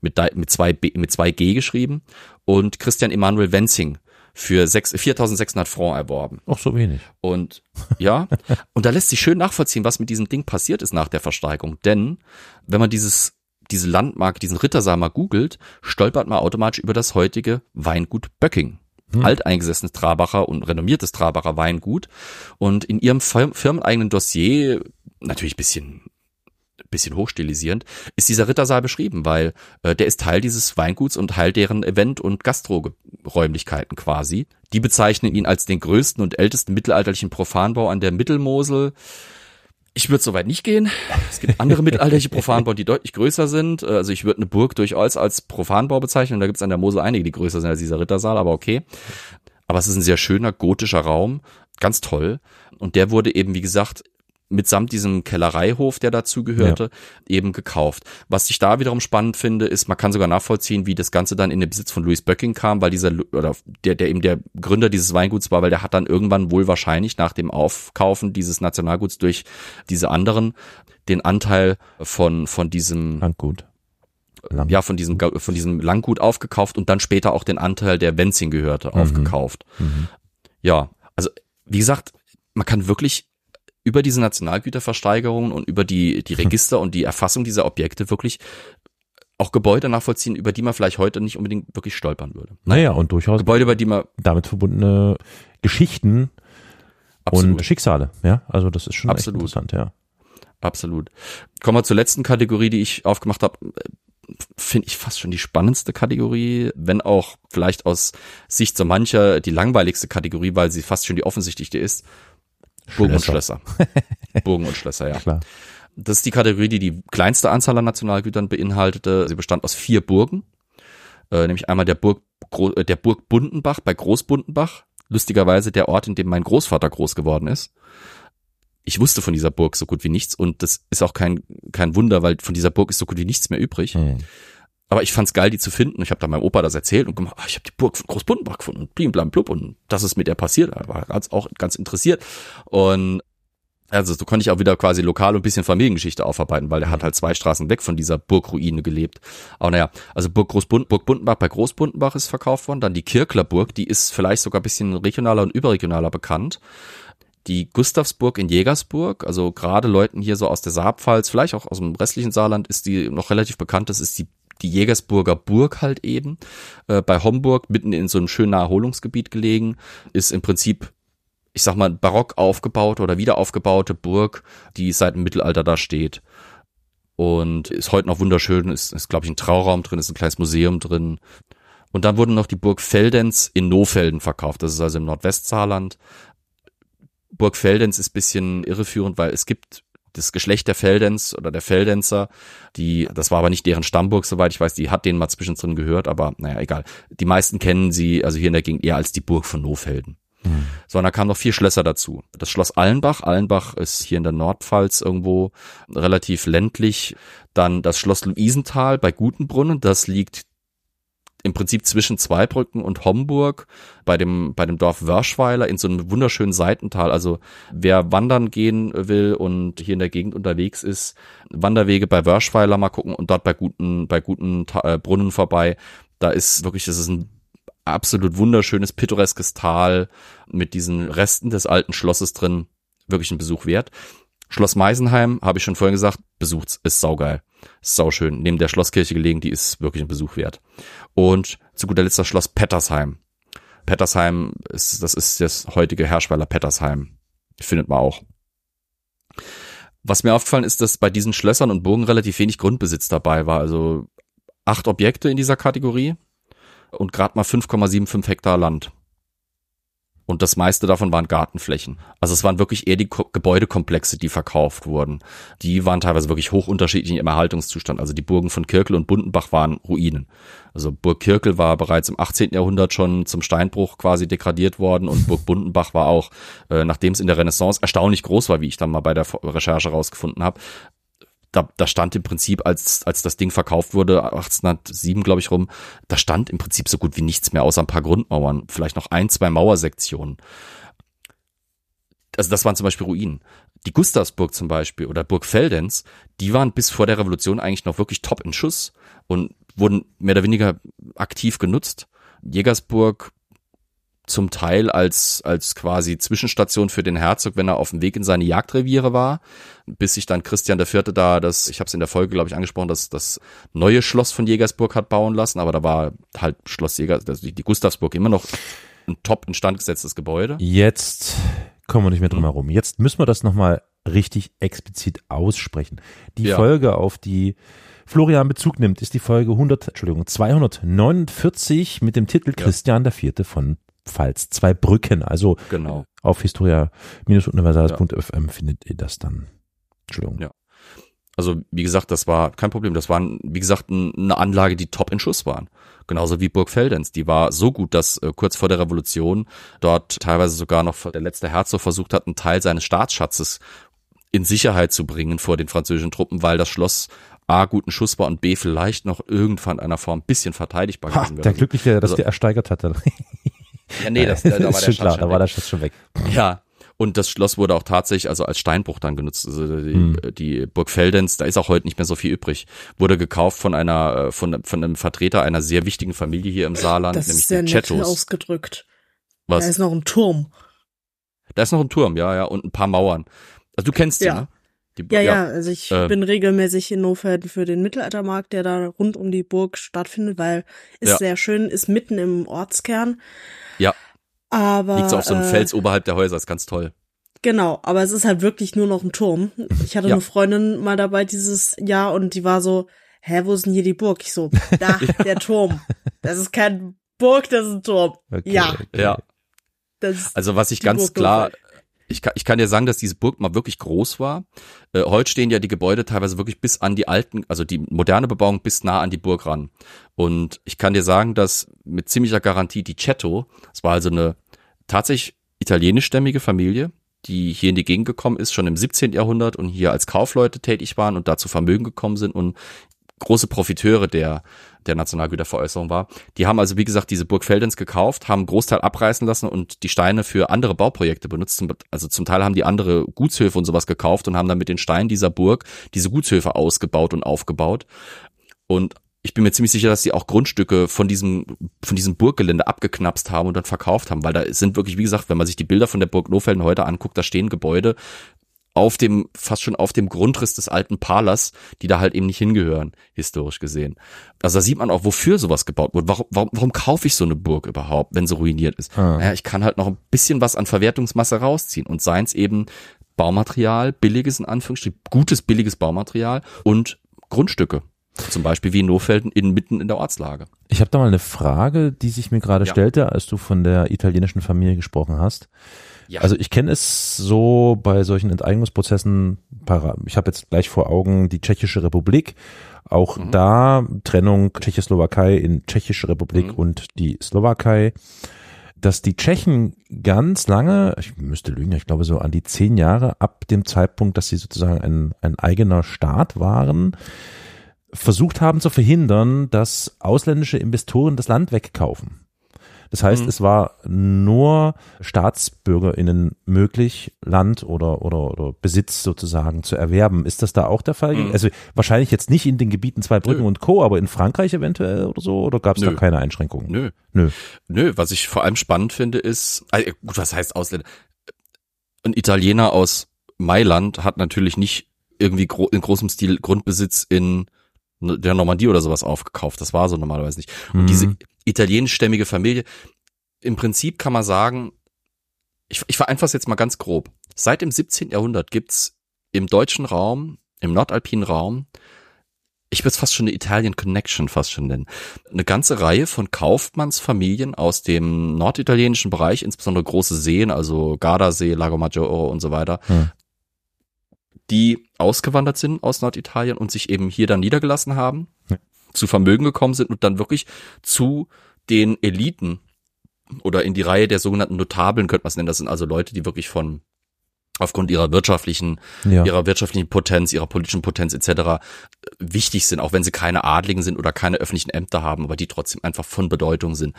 mit, mit, zwei B, mit zwei G geschrieben und Christian Emanuel Wenzing für 4600 Francs erworben. Auch so wenig. Und ja, und da lässt sich schön nachvollziehen, was mit diesem Ding passiert ist nach der Versteigerung. Denn wenn man dieses diese Landmarke, diesen Rittersaal mal googelt, stolpert man automatisch über das heutige Weingut Böcking. Hm. Alteingesessenes Trabacher und renommiertes Trabacher Weingut. Und in ihrem firmeneigenen Dossier, natürlich bisschen bisschen hochstilisierend, ist dieser Rittersaal beschrieben, weil äh, der ist Teil dieses Weinguts und Teil deren Event- und Gastroräumlichkeiten quasi. Die bezeichnen ihn als den größten und ältesten mittelalterlichen Profanbau an der Mittelmosel. Ich würde soweit nicht gehen. Es gibt andere mittelalterliche Profanbau, die deutlich größer sind. Also ich würde eine Burg durchaus als Profanbau bezeichnen. Da gibt es an der Mosel einige, die größer sind als dieser Rittersaal, aber okay. Aber es ist ein sehr schöner gotischer Raum, ganz toll. Und der wurde eben, wie gesagt, mitsamt diesem Kellereihof, der dazugehörte, ja. eben gekauft. Was ich da wiederum spannend finde, ist, man kann sogar nachvollziehen, wie das Ganze dann in den Besitz von Louis Böcking kam, weil dieser, oder der, der eben der Gründer dieses Weinguts war, weil der hat dann irgendwann wohl wahrscheinlich nach dem Aufkaufen dieses Nationalguts durch diese anderen den Anteil von, von diesem Landgut. Lang. Ja, von diesem, von diesem Langgut aufgekauft und dann später auch den Anteil, der Wenzing gehörte, mhm. aufgekauft. Mhm. Ja, also, wie gesagt, man kann wirklich über diese Nationalgüterversteigerungen und über die, die Register und die Erfassung dieser Objekte wirklich auch Gebäude nachvollziehen, über die man vielleicht heute nicht unbedingt wirklich stolpern würde. Naja, und durchaus Gebäude, über die man damit verbundene Geschichten Absolut. und Schicksale. Ja, also das ist schon Absolut. interessant, ja. Absolut. Kommen wir zur letzten Kategorie, die ich aufgemacht habe. Finde ich fast schon die spannendste Kategorie, wenn auch vielleicht aus Sicht so mancher die langweiligste Kategorie, weil sie fast schon die offensichtlichste ist. Burgen und Schlösser. <laughs> Burgen und Schlösser, ja. Klar. Das ist die Kategorie, die die kleinste Anzahl an Nationalgütern beinhaltete. Sie bestand aus vier Burgen, äh, nämlich einmal der Burg, der Burg Bundenbach bei Großbundenbach. Lustigerweise der Ort, in dem mein Großvater groß geworden ist. Ich wusste von dieser Burg so gut wie nichts und das ist auch kein, kein Wunder, weil von dieser Burg ist so gut wie nichts mehr übrig. Hm. Aber ich fand's geil, die zu finden. Ich habe da meinem Opa das erzählt und gemacht, ach, ich habe die Burg von Großbundenbach gefunden und blim, blam, blub und das ist mit der passiert. Er war ganz, auch ganz interessiert. Und also so konnte ich auch wieder quasi lokal und bisschen Familiengeschichte aufarbeiten, weil er hat halt zwei Straßen weg von dieser Burgruine gelebt. Aber naja, also Burg, Großbund, Burg Bundenbach bei Großbundenbach ist verkauft worden. Dann die Kirklerburg, die ist vielleicht sogar bisschen regionaler und überregionaler bekannt. Die Gustavsburg in Jägersburg, also gerade Leuten hier so aus der Saarpfalz, vielleicht auch aus dem restlichen Saarland, ist die noch relativ bekannt. Das ist die die Jägersburger Burg halt eben, äh, bei Homburg, mitten in so einem schönen Erholungsgebiet gelegen, ist im Prinzip, ich sag mal, barock aufgebaute oder wieder aufgebaute Burg, die seit dem Mittelalter da steht. Und ist heute noch wunderschön, ist, ist glaube ich, ein Trauraum drin, ist ein kleines Museum drin. Und dann wurde noch die Burg Feldens in Nofelden verkauft, das ist also im Nordwestsaarland. Burg Feldens ist bisschen irreführend, weil es gibt das Geschlecht der Feldens oder der Feldenzer, die, das war aber nicht deren Stammburg, soweit ich weiß, die hat denen mal zwischendrin gehört, aber naja, egal. Die meisten kennen sie, also hier in der Gegend eher als die Burg von Nofelden. Mhm. So, und da kamen noch vier Schlösser dazu. Das Schloss Allenbach. Allenbach ist hier in der Nordpfalz irgendwo relativ ländlich. Dann das Schloss Luisenthal bei Gutenbrunnen. Das liegt im Prinzip zwischen Zweibrücken und Homburg bei dem, bei dem Dorf Wörschweiler in so einem wunderschönen Seitental. Also wer wandern gehen will und hier in der Gegend unterwegs ist, Wanderwege bei Wörschweiler mal gucken und dort bei guten, bei guten äh, Brunnen vorbei. Da ist wirklich, das ist ein absolut wunderschönes, pittoreskes Tal mit diesen Resten des alten Schlosses drin. Wirklich ein Besuch wert. Schloss Meisenheim, habe ich schon vorhin gesagt, besucht's, ist saugeil. Ist sauschön. Neben der Schlosskirche gelegen, die ist wirklich ein Besuch wert. Und zu guter Letzt das Schloss Pettersheim. Pettersheim ist, das ist das heutige Herrschweiler Pettersheim. Findet man auch. Was mir aufgefallen ist, dass bei diesen Schlössern und Burgen relativ wenig Grundbesitz dabei war. Also acht Objekte in dieser Kategorie und gerade mal 5,75 Hektar Land. Und das meiste davon waren Gartenflächen. Also es waren wirklich eher die Ko Gebäudekomplexe, die verkauft wurden. Die waren teilweise wirklich hoch unterschiedlich im Erhaltungszustand. Also die Burgen von Kirkel und Bundenbach waren Ruinen. Also Burg Kirkel war bereits im 18. Jahrhundert schon zum Steinbruch quasi degradiert worden und Burg Bundenbach war auch, äh, nachdem es in der Renaissance erstaunlich groß war, wie ich dann mal bei der Recherche rausgefunden habe, da, da stand im Prinzip, als, als das Ding verkauft wurde, 1807, glaube ich, rum, da stand im Prinzip so gut wie nichts mehr, außer ein paar Grundmauern, vielleicht noch ein, zwei Mauersektionen. Also das waren zum Beispiel Ruinen. Die Gustavsburg zum Beispiel oder Burg Feldens, die waren bis vor der Revolution eigentlich noch wirklich top in Schuss und wurden mehr oder weniger aktiv genutzt. Jägersburg zum Teil als, als quasi Zwischenstation für den Herzog, wenn er auf dem Weg in seine Jagdreviere war, bis sich dann Christian IV. da das, ich habe es in der Folge, glaube ich, angesprochen, dass das neue Schloss von Jägersburg hat bauen lassen, aber da war halt Schloss Jäger, also die Gustavsburg immer noch ein top instand gesetztes Gebäude. Jetzt kommen wir nicht mehr drum herum. Jetzt müssen wir das nochmal richtig explizit aussprechen. Die ja. Folge, auf die Florian Bezug nimmt, ist die Folge 100, Entschuldigung, 249 mit dem Titel Christian IV. von Pfalz, zwei Brücken. Also genau. auf historia-universales.fm ja. findet ihr das dann. Entschuldigung. Ja. Also wie gesagt, das war kein Problem. Das war, wie gesagt, eine Anlage, die top in Schuss waren. Genauso wie Burg Feldens. Die war so gut, dass äh, kurz vor der Revolution dort teilweise sogar noch der letzte Herzog versucht hat, einen Teil seines Staatsschatzes in Sicherheit zu bringen vor den französischen Truppen, weil das Schloss A guten Schuss war und B vielleicht noch irgendwann in einer Form ein bisschen verteidigbar gewesen wäre. Der Glückliche, der das also, ersteigert hatte. <laughs> Ja, nee, das, da, da <laughs> war der Schatz klar, da war der Schatz schon weg. Ja, und das Schloss wurde auch tatsächlich also als Steinbruch dann genutzt. Also die, hm. die Burg Feldens, da ist auch heute nicht mehr so viel übrig. Wurde gekauft von einer von, von einem Vertreter einer sehr wichtigen Familie hier im Saarland, das nämlich ist sehr die Chettos. ausgedrückt. Was? Da ist noch ein Turm. Da ist noch ein Turm, ja, ja, und ein paar Mauern. Also du kennst ja. die, ne? Die, ja, ja, also ich äh, bin regelmäßig in Nofelden für den Mittelaltermarkt, der da rund um die Burg stattfindet, weil ist ja. sehr schön, ist mitten im Ortskern. Ja. Aber. Liegt so auf so einem äh, Fels oberhalb der Häuser, ist ganz toll. Genau, aber es ist halt wirklich nur noch ein Turm. Ich hatte ja. eine Freundin mal dabei dieses Jahr und die war so, hä, wo ist denn hier die Burg? Ich so, da, <laughs> der Turm. Das ist kein Burg, das ist ein Turm. Okay, ja. Okay. Ja. also was ich ganz Burg klar, ich kann, ich kann dir sagen, dass diese Burg mal wirklich groß war. Äh, heute stehen ja die Gebäude teilweise wirklich bis an die alten, also die moderne Bebauung bis nah an die Burg ran. Und ich kann dir sagen, dass mit ziemlicher Garantie die Cetto, es war also eine tatsächlich italienischstämmige Familie, die hier in die Gegend gekommen ist, schon im 17. Jahrhundert und hier als Kaufleute tätig waren und dazu Vermögen gekommen sind und große Profiteure der, der Nationalgüterveräußerung war. Die haben also, wie gesagt, diese Burg Feldens gekauft, haben einen Großteil abreißen lassen und die Steine für andere Bauprojekte benutzt. Also zum Teil haben die andere Gutshöfe und sowas gekauft und haben dann mit den Steinen dieser Burg diese Gutshöfe ausgebaut und aufgebaut. Und ich bin mir ziemlich sicher, dass sie auch Grundstücke von diesem, von diesem Burggelände abgeknapst haben und dann verkauft haben, weil da sind wirklich, wie gesagt, wenn man sich die Bilder von der Burg Nofelden heute anguckt, da stehen Gebäude, auf dem, fast schon auf dem Grundriss des alten Palas, die da halt eben nicht hingehören, historisch gesehen. Also da sieht man auch, wofür sowas gebaut wurde. Warum, warum, warum kaufe ich so eine Burg überhaupt, wenn sie ruiniert ist? Ah. Naja, ich kann halt noch ein bisschen was an Verwertungsmasse rausziehen und seien es eben Baumaterial, billiges in Anführungsstrichen, gutes, billiges Baumaterial und Grundstücke. Zum Beispiel wie in Nofelden inmitten in der Ortslage. Ich habe da mal eine Frage, die sich mir gerade Ja. stellte, als du von der italienischen Familie gesprochen hast. Ja. Also ich kenne es so bei solchen Enteignungsprozessen, ich habe jetzt gleich vor Augen die Tschechische Republik, auch Mhm. da Trennung Tschechoslowakei in Tschechische Republik Mhm. und die Slowakei, dass die Tschechen ganz lange, ich müsste lügen, ich glaube so an die zehn Jahre ab dem Zeitpunkt, dass sie sozusagen ein, ein eigener Staat waren, versucht haben zu verhindern, dass ausländische Investoren das Land wegkaufen. Das heißt, Mhm. es war nur StaatsbürgerInnen möglich, Land oder, oder, oder Besitz sozusagen zu erwerben. Ist das da auch der Fall? Mhm. Also wahrscheinlich jetzt nicht in den Gebieten Zweibrücken Nö. und Co., aber in Frankreich eventuell oder so? Oder gab es da keine Einschränkungen? Nö. Nö. Nö, was ich vor allem spannend finde, ist, also, gut, was heißt Ausländer? Ein Italiener aus Mailand hat natürlich nicht irgendwie gro in großem Stil Grundbesitz in der Normandie oder sowas aufgekauft. Das war so normalerweise nicht. Und Mhm. diese italienischstämmige Familie, im Prinzip kann man sagen, ich, ich vereinfache es jetzt mal ganz grob. Seit dem 17. Jahrhundert gibt's im deutschen Raum, im nordalpinen Raum, ich würde es fast schon eine Italian Connection fast schon nennen, eine ganze Reihe von Kaufmannsfamilien aus dem norditalienischen Bereich, insbesondere große Seen, also Gardasee, Lago Maggiore und so weiter, Hm. Die ausgewandert sind aus Norditalien und sich eben hier dann niedergelassen haben, Ja. zu Vermögen gekommen sind und dann wirklich zu den Eliten oder in die Reihe der sogenannten Notabeln könnte man es nennen. Das sind also Leute, die wirklich von aufgrund ihrer wirtschaftlichen, Ja. ihrer wirtschaftlichen Potenz, ihrer politischen Potenz etc. wichtig sind, auch wenn sie keine Adligen sind oder keine öffentlichen Ämter haben, aber die trotzdem einfach von Bedeutung sind.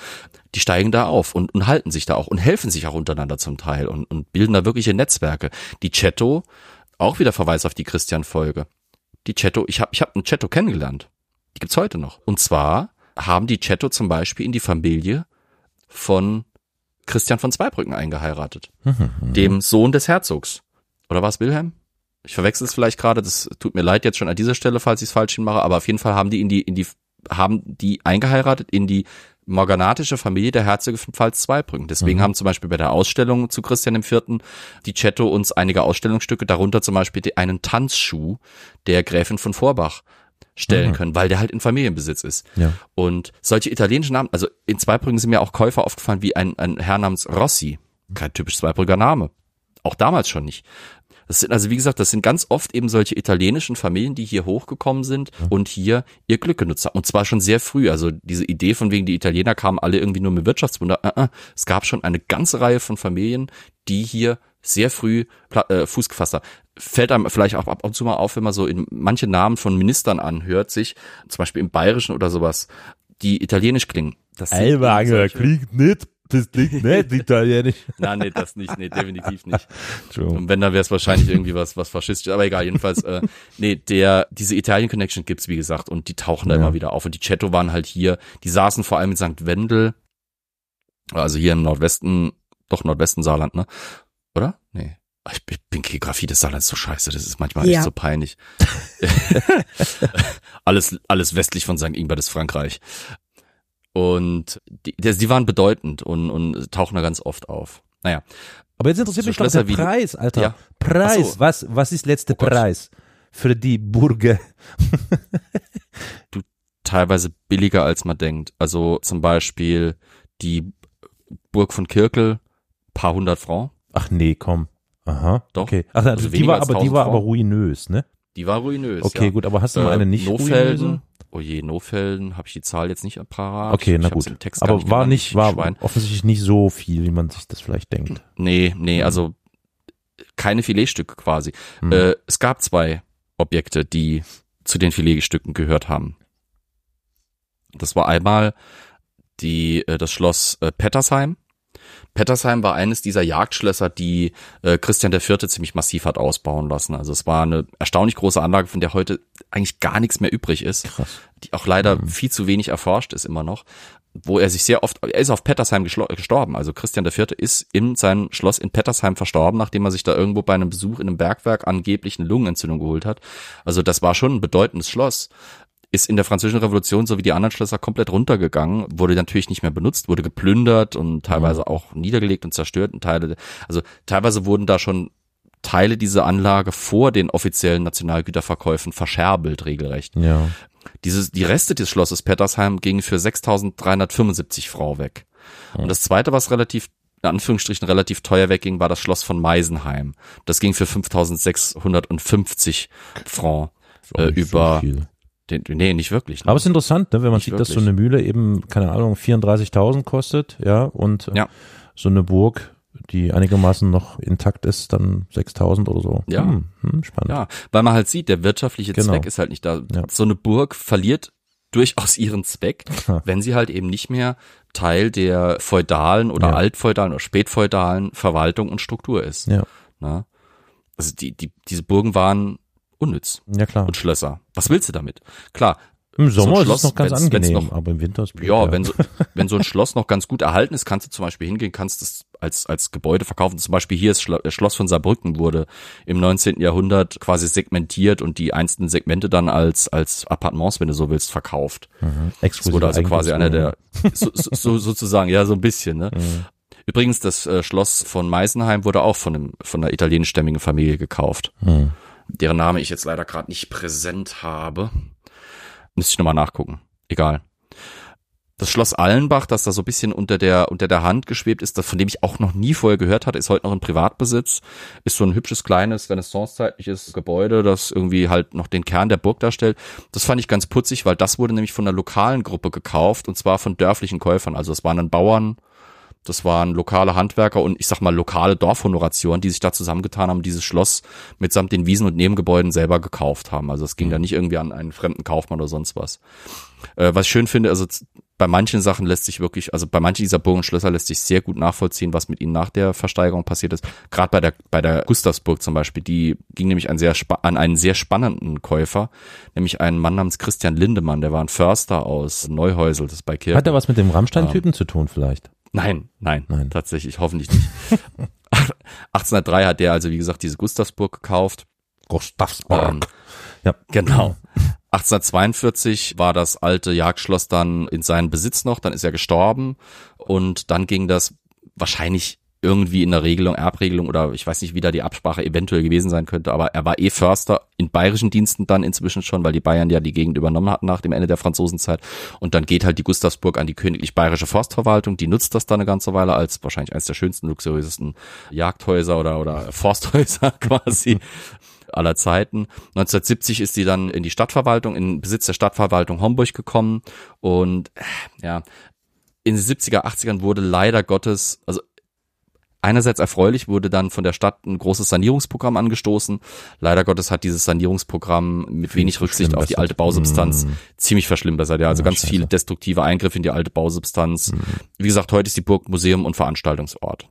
Die steigen da auf und, und halten sich da auch und helfen sich auch untereinander zum Teil und, und bilden da wirkliche Netzwerke. Die Cetto, auch wieder Verweis auf die Christian-Folge. Die Cetto, ich habe ich hab einen Cetto kennengelernt. Die gibt's heute noch. Und zwar haben die Cetto zum Beispiel in die Familie von Christian von Zweibrücken eingeheiratet Mhm. dem Sohn des Herzogs. Oder war es Wilhelm? Ich verwechsel es vielleicht gerade, das tut mir leid jetzt schon an dieser Stelle, falls ich es falsch mache, aber auf jeden Fall haben die in die, in die, haben die eingeheiratet in die morganatische Familie der Herzöge von Pfalz-Zweibrücken. Deswegen Mhm. haben zum Beispiel bei der Ausstellung zu Christian IV. die Cetto uns einige Ausstellungsstücke, darunter zum Beispiel die- einen Tanzschuh der Gräfin von Vorbach stellen Mhm. können, weil der halt in Familienbesitz ist. Ja. Und solche italienischen Namen, also in Zweibrücken sind mir auch Käufer aufgefallen wie ein, ein Herr namens Rossi. Kein typisch Zweibrücker Name. Auch damals schon nicht. Das sind also, wie gesagt, das sind ganz oft eben solche italienischen Familien, die hier hochgekommen sind und hier ihr Glück genutzt haben. Und zwar schon sehr früh. Also diese Idee von wegen, die Italiener kamen alle irgendwie nur mit Wirtschaftswunder. Äh, äh. Es gab schon eine ganze Reihe von Familien, die hier sehr früh äh, Fuß gefasst haben. Fällt einem vielleicht auch ab und zu mal auf, wenn man so in manche Namen von Ministern anhört, sich zum Beispiel im Bayerischen oder sowas, die italienisch klingen. Das solche- klingt nicht, das klingt nicht italienisch. <laughs> Nein, nee, das nicht, nee, definitiv nicht. Entschuldigung. Und wenn, dann wäre es wahrscheinlich irgendwie was, was faschistisch. Aber egal, jedenfalls, äh, nee, der, diese Italien Connection gibt's, wie gesagt, und die tauchen da Ja. immer wieder auf. Und die Cetto waren halt hier, die saßen vor allem in St. Wendel, also hier im Nordwesten, doch Nordwesten Saarland, ne? Oder? Nee. Ich bin- bin Geografie des Saarlands so scheiße, das ist manchmal Ja. echt so peinlich. <laughs> alles, alles westlich von St. Ingbert ist Frankreich. Und die, die die waren bedeutend und, und tauchen da ganz oft auf. Naja, Aber jetzt interessiert So mich doch der Preis, Alter. Ja. Preis, so. was, was ist letzter Oh. Preis für die Burger? teilweise billiger als man denkt. Also zum Beispiel die Burg von Kirkel, paar hundert Franc. Ach nee, komm. Aha. Doch. Okay. Ach, also Also die war aber die 1000 war aber Franc. ruinös, ne? Die war ruinös. Okay, ja. gut, aber hast du mal Äh, eine nicht Nofelden. Oh je, Nofelden, habe ich die Zahl jetzt nicht parat. Okay, na gut. Aber nicht war nicht, ich war Schwein. offensichtlich nicht so viel, wie man sich das vielleicht denkt. Nee, nee, Mhm. also keine Filetstücke quasi. Hm. Äh, es gab zwei Objekte, die zu den Filetstücken gehört haben. Das war einmal die, äh, das Schloss äh, Pettersheim. Pettersheim war eines dieser Jagdschlösser, die äh, Christian IV. ziemlich massiv hat ausbauen lassen. Also es war eine erstaunlich große Anlage, von der heute eigentlich gar nichts mehr übrig ist Krass. die auch leider Mhm. viel zu wenig erforscht ist immer noch, wo er sich sehr oft, er ist auf Pettersheim gestorben. Also Christian IV. ist in seinem Schloss in Pettersheim verstorben, nachdem er sich da irgendwo bei einem Besuch in einem Bergwerk angeblich eine Lungenentzündung geholt hat. Also das war schon ein bedeutendes Schloss. Ist in der französischen Revolution so wie die anderen Schlösser komplett runtergegangen, wurde natürlich nicht mehr benutzt, wurde geplündert und teilweise auch niedergelegt und zerstört und Teile, also teilweise wurden da schon Teile dieser Anlage vor den offiziellen Nationalgüterverkäufen verscherbelt, regelrecht. Ja. Dieses, die Reste des Schlosses Pettersheim gingen für 6.375 Frau weg. Und das zweite, was relativ in Anführungsstrichen relativ teuer wegging, war das Schloss von Meisenheim. Das ging für 5.650 Franc äh, über So den, nee, nicht wirklich. Ne? Aber es ist interessant, ne, wenn man Nicht sieht, dass so wirklich. eine Mühle eben, keine Ahnung, 34.000 kostet, ja, und äh, Ja. so eine Burg, die einigermaßen noch intakt ist, dann 6.000 oder so. Ja. Hm, hm, spannend. Ja, weil man halt sieht, der wirtschaftliche Genau. Zweck ist halt nicht da. Ja. So eine Burg verliert durchaus ihren Zweck, wenn sie halt eben nicht mehr Teil der feudalen oder Ja. altfeudalen oder spätfeudalen Verwaltung und Struktur ist. Ja. Ne? Also die, die, diese Burgen waren unnütz Ja, klar. und Schlösser. Was willst du damit? Klar, Im so Sommer ist Schloss, es noch ganz wenn's- wenn's angenehm, noch- aber im Winter ist blöd, ja, wenn so, <laughs> wenn so ein Schloss noch ganz gut erhalten ist, kannst du zum Beispiel hingehen, kannst es als, als Gebäude verkaufen. Zum Beispiel hier ist Schlo das Schloss von Saarbrücken wurde im 19. Jahrhundert quasi segmentiert und die einzelnen Segmente dann als, als Appartements, wenn du so willst, verkauft. Mhm. Exklusive wurde also quasi einer der, so, so, so, sozusagen, ja, so ein bisschen, ne? Mhm. Übrigens, das äh, Schloss von Meisenheim wurde auch von, einem, von einer italienischstämmigen Familie gekauft, Hm. Deren Name ich jetzt leider gerade nicht präsent habe. Müsste ich nochmal nachgucken. Egal. Das Schloss Allenbach, das da so ein bisschen unter der, unter der Hand geschwebt ist, das, von dem ich auch noch nie vorher gehört hatte, ist heute noch in Privatbesitz. Ist so ein hübsches, kleines, renaissancezeitliches Gebäude, das irgendwie halt noch den Kern der Burg darstellt. Das fand ich ganz putzig, weil das wurde nämlich von einer lokalen Gruppe gekauft und zwar von dörflichen Käufern. Also es waren dann Bauern, das waren lokale Handwerker und ich sag mal lokale Dorfhonoratioren, die sich da zusammengetan haben, dieses Schloss mitsamt den Wiesen und Nebengebäuden selber gekauft haben. Also es ging da nicht irgendwie an einen fremden Kaufmann oder sonst was. Äh, was ich schön finde, also bei manchen Sachen lässt sich wirklich, also bei manchen dieser Burgen und Schlösser lässt sich sehr gut nachvollziehen, was mit ihnen nach der Versteigerung passiert ist. Gerade bei der, bei der Gustavsburg zum Beispiel, die ging nämlich ein sehr, an einen sehr spannenden Käufer, nämlich einen Mann namens Christian Lindemann, der war ein Förster aus Neuhäusel, das ist bei Kirchen. Hat er was mit dem Rammstein-Typen zu tun vielleicht? Nein, nein, Nein. tatsächlich, hoffentlich nicht. <laughs> 1803 hat der also, wie gesagt, diese Gustavsburg gekauft. Gustavsburg. Ähm, Ja. Genau. 1842 war das alte Jagdschloss dann in seinen Besitz noch, dann ist er gestorben und dann ging das wahrscheinlich irgendwie in der Regelung, Erbregelung oder ich weiß nicht, wie da die Absprache eventuell gewesen sein könnte, aber er war eh Förster in bayerischen Diensten dann inzwischen schon, weil die Bayern ja die Gegend übernommen hatten nach dem Ende der Franzosenzeit und dann geht halt die Gustavsburg an die königlich bayerische Forstverwaltung, die nutzt das dann eine ganze Weile als wahrscheinlich eines der schönsten, luxuriösesten Jagdhäuser oder, oder <laughs> Forsthäuser <laughs> quasi aller Zeiten. 1970 ist sie dann in die Stadtverwaltung, in Besitz der Stadtverwaltung Homburg gekommen und äh, ja, in den 70er, 80ern wurde leider Gottes, also einerseits erfreulich, wurde dann von der Stadt ein großes Sanierungsprogramm angestoßen. Leider Gottes hat dieses Sanierungsprogramm mit wenig Rücksicht auf die alte Bausubstanz Mm. ziemlich verschlimmbessert. Ja, also Ja, ganz scheiße. viele destruktive Eingriffe in die alte Bausubstanz. Wie gesagt, heute ist die Burg Museum und Veranstaltungsort.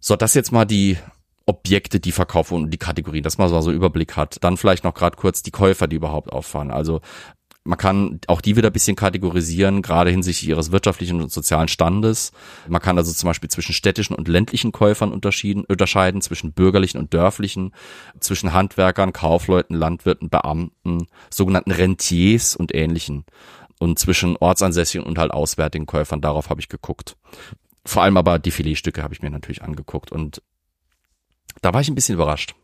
So, das jetzt mal die Objekte, die verkauft wurden und die Kategorien, dass man so einen Überblick hat. Dann vielleicht noch gerade kurz die Käufer, die überhaupt auffallen. Also man kann auch die wieder ein bisschen kategorisieren, gerade hinsichtlich ihres wirtschaftlichen und sozialen Standes. Man kann also zum Beispiel zwischen städtischen und ländlichen Käufern unterschieden, unterscheiden, zwischen bürgerlichen und dörflichen, zwischen Handwerkern, Kaufleuten, Landwirten, Beamten, sogenannten Rentiers und ähnlichen. Und zwischen ortsansässigen und halt auswärtigen Käufern, darauf habe ich geguckt. Vor allem aber die Filetstücke habe ich mir natürlich angeguckt und da war ich ein bisschen überrascht.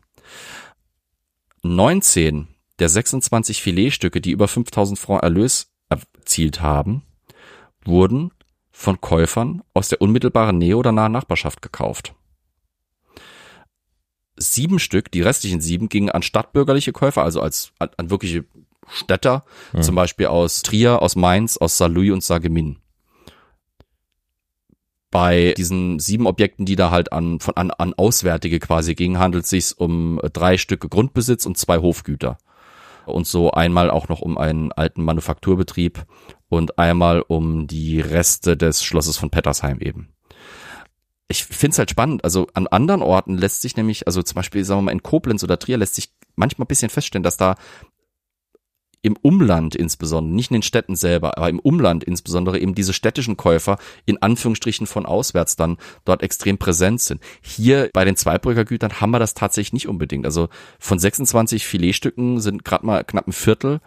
19 der 26 Filetstücke, die über 5000 Franc Erlös erzielt haben, wurden von Käufern aus der unmittelbaren Nähe oder nahen Nachbarschaft gekauft. Sieben Stück, die restlichen sieben, gingen an stadtbürgerliche Käufer, also als an, an wirkliche Städter, zum Beispiel aus Trier, aus Mainz, aus Saarlouis und Sarreguemines bei diesen sieben Objekten, die da halt an, von, an, an Auswärtige quasi gingen, handelt es sich um drei Stücke Grundbesitz und zwei Hofgüter. Und so einmal auch noch um einen alten Manufakturbetrieb und einmal um die Reste des Schlosses von Pettersheim eben. Ich finde es halt spannend. Also an anderen Orten lässt sich nämlich, also zum Beispiel, sagen wir mal, in Koblenz oder Trier lässt sich manchmal ein bisschen feststellen, dass da im Umland insbesondere, nicht in den Städten selber, aber im Umland insbesondere eben diese städtischen Käufer in Anführungsstrichen von auswärts dann dort extrem präsent sind. Hier bei den Zweibrücker Gütern haben wir das tatsächlich nicht unbedingt. Also von 26 Filetstücken sind gerade mal knapp ein Viertel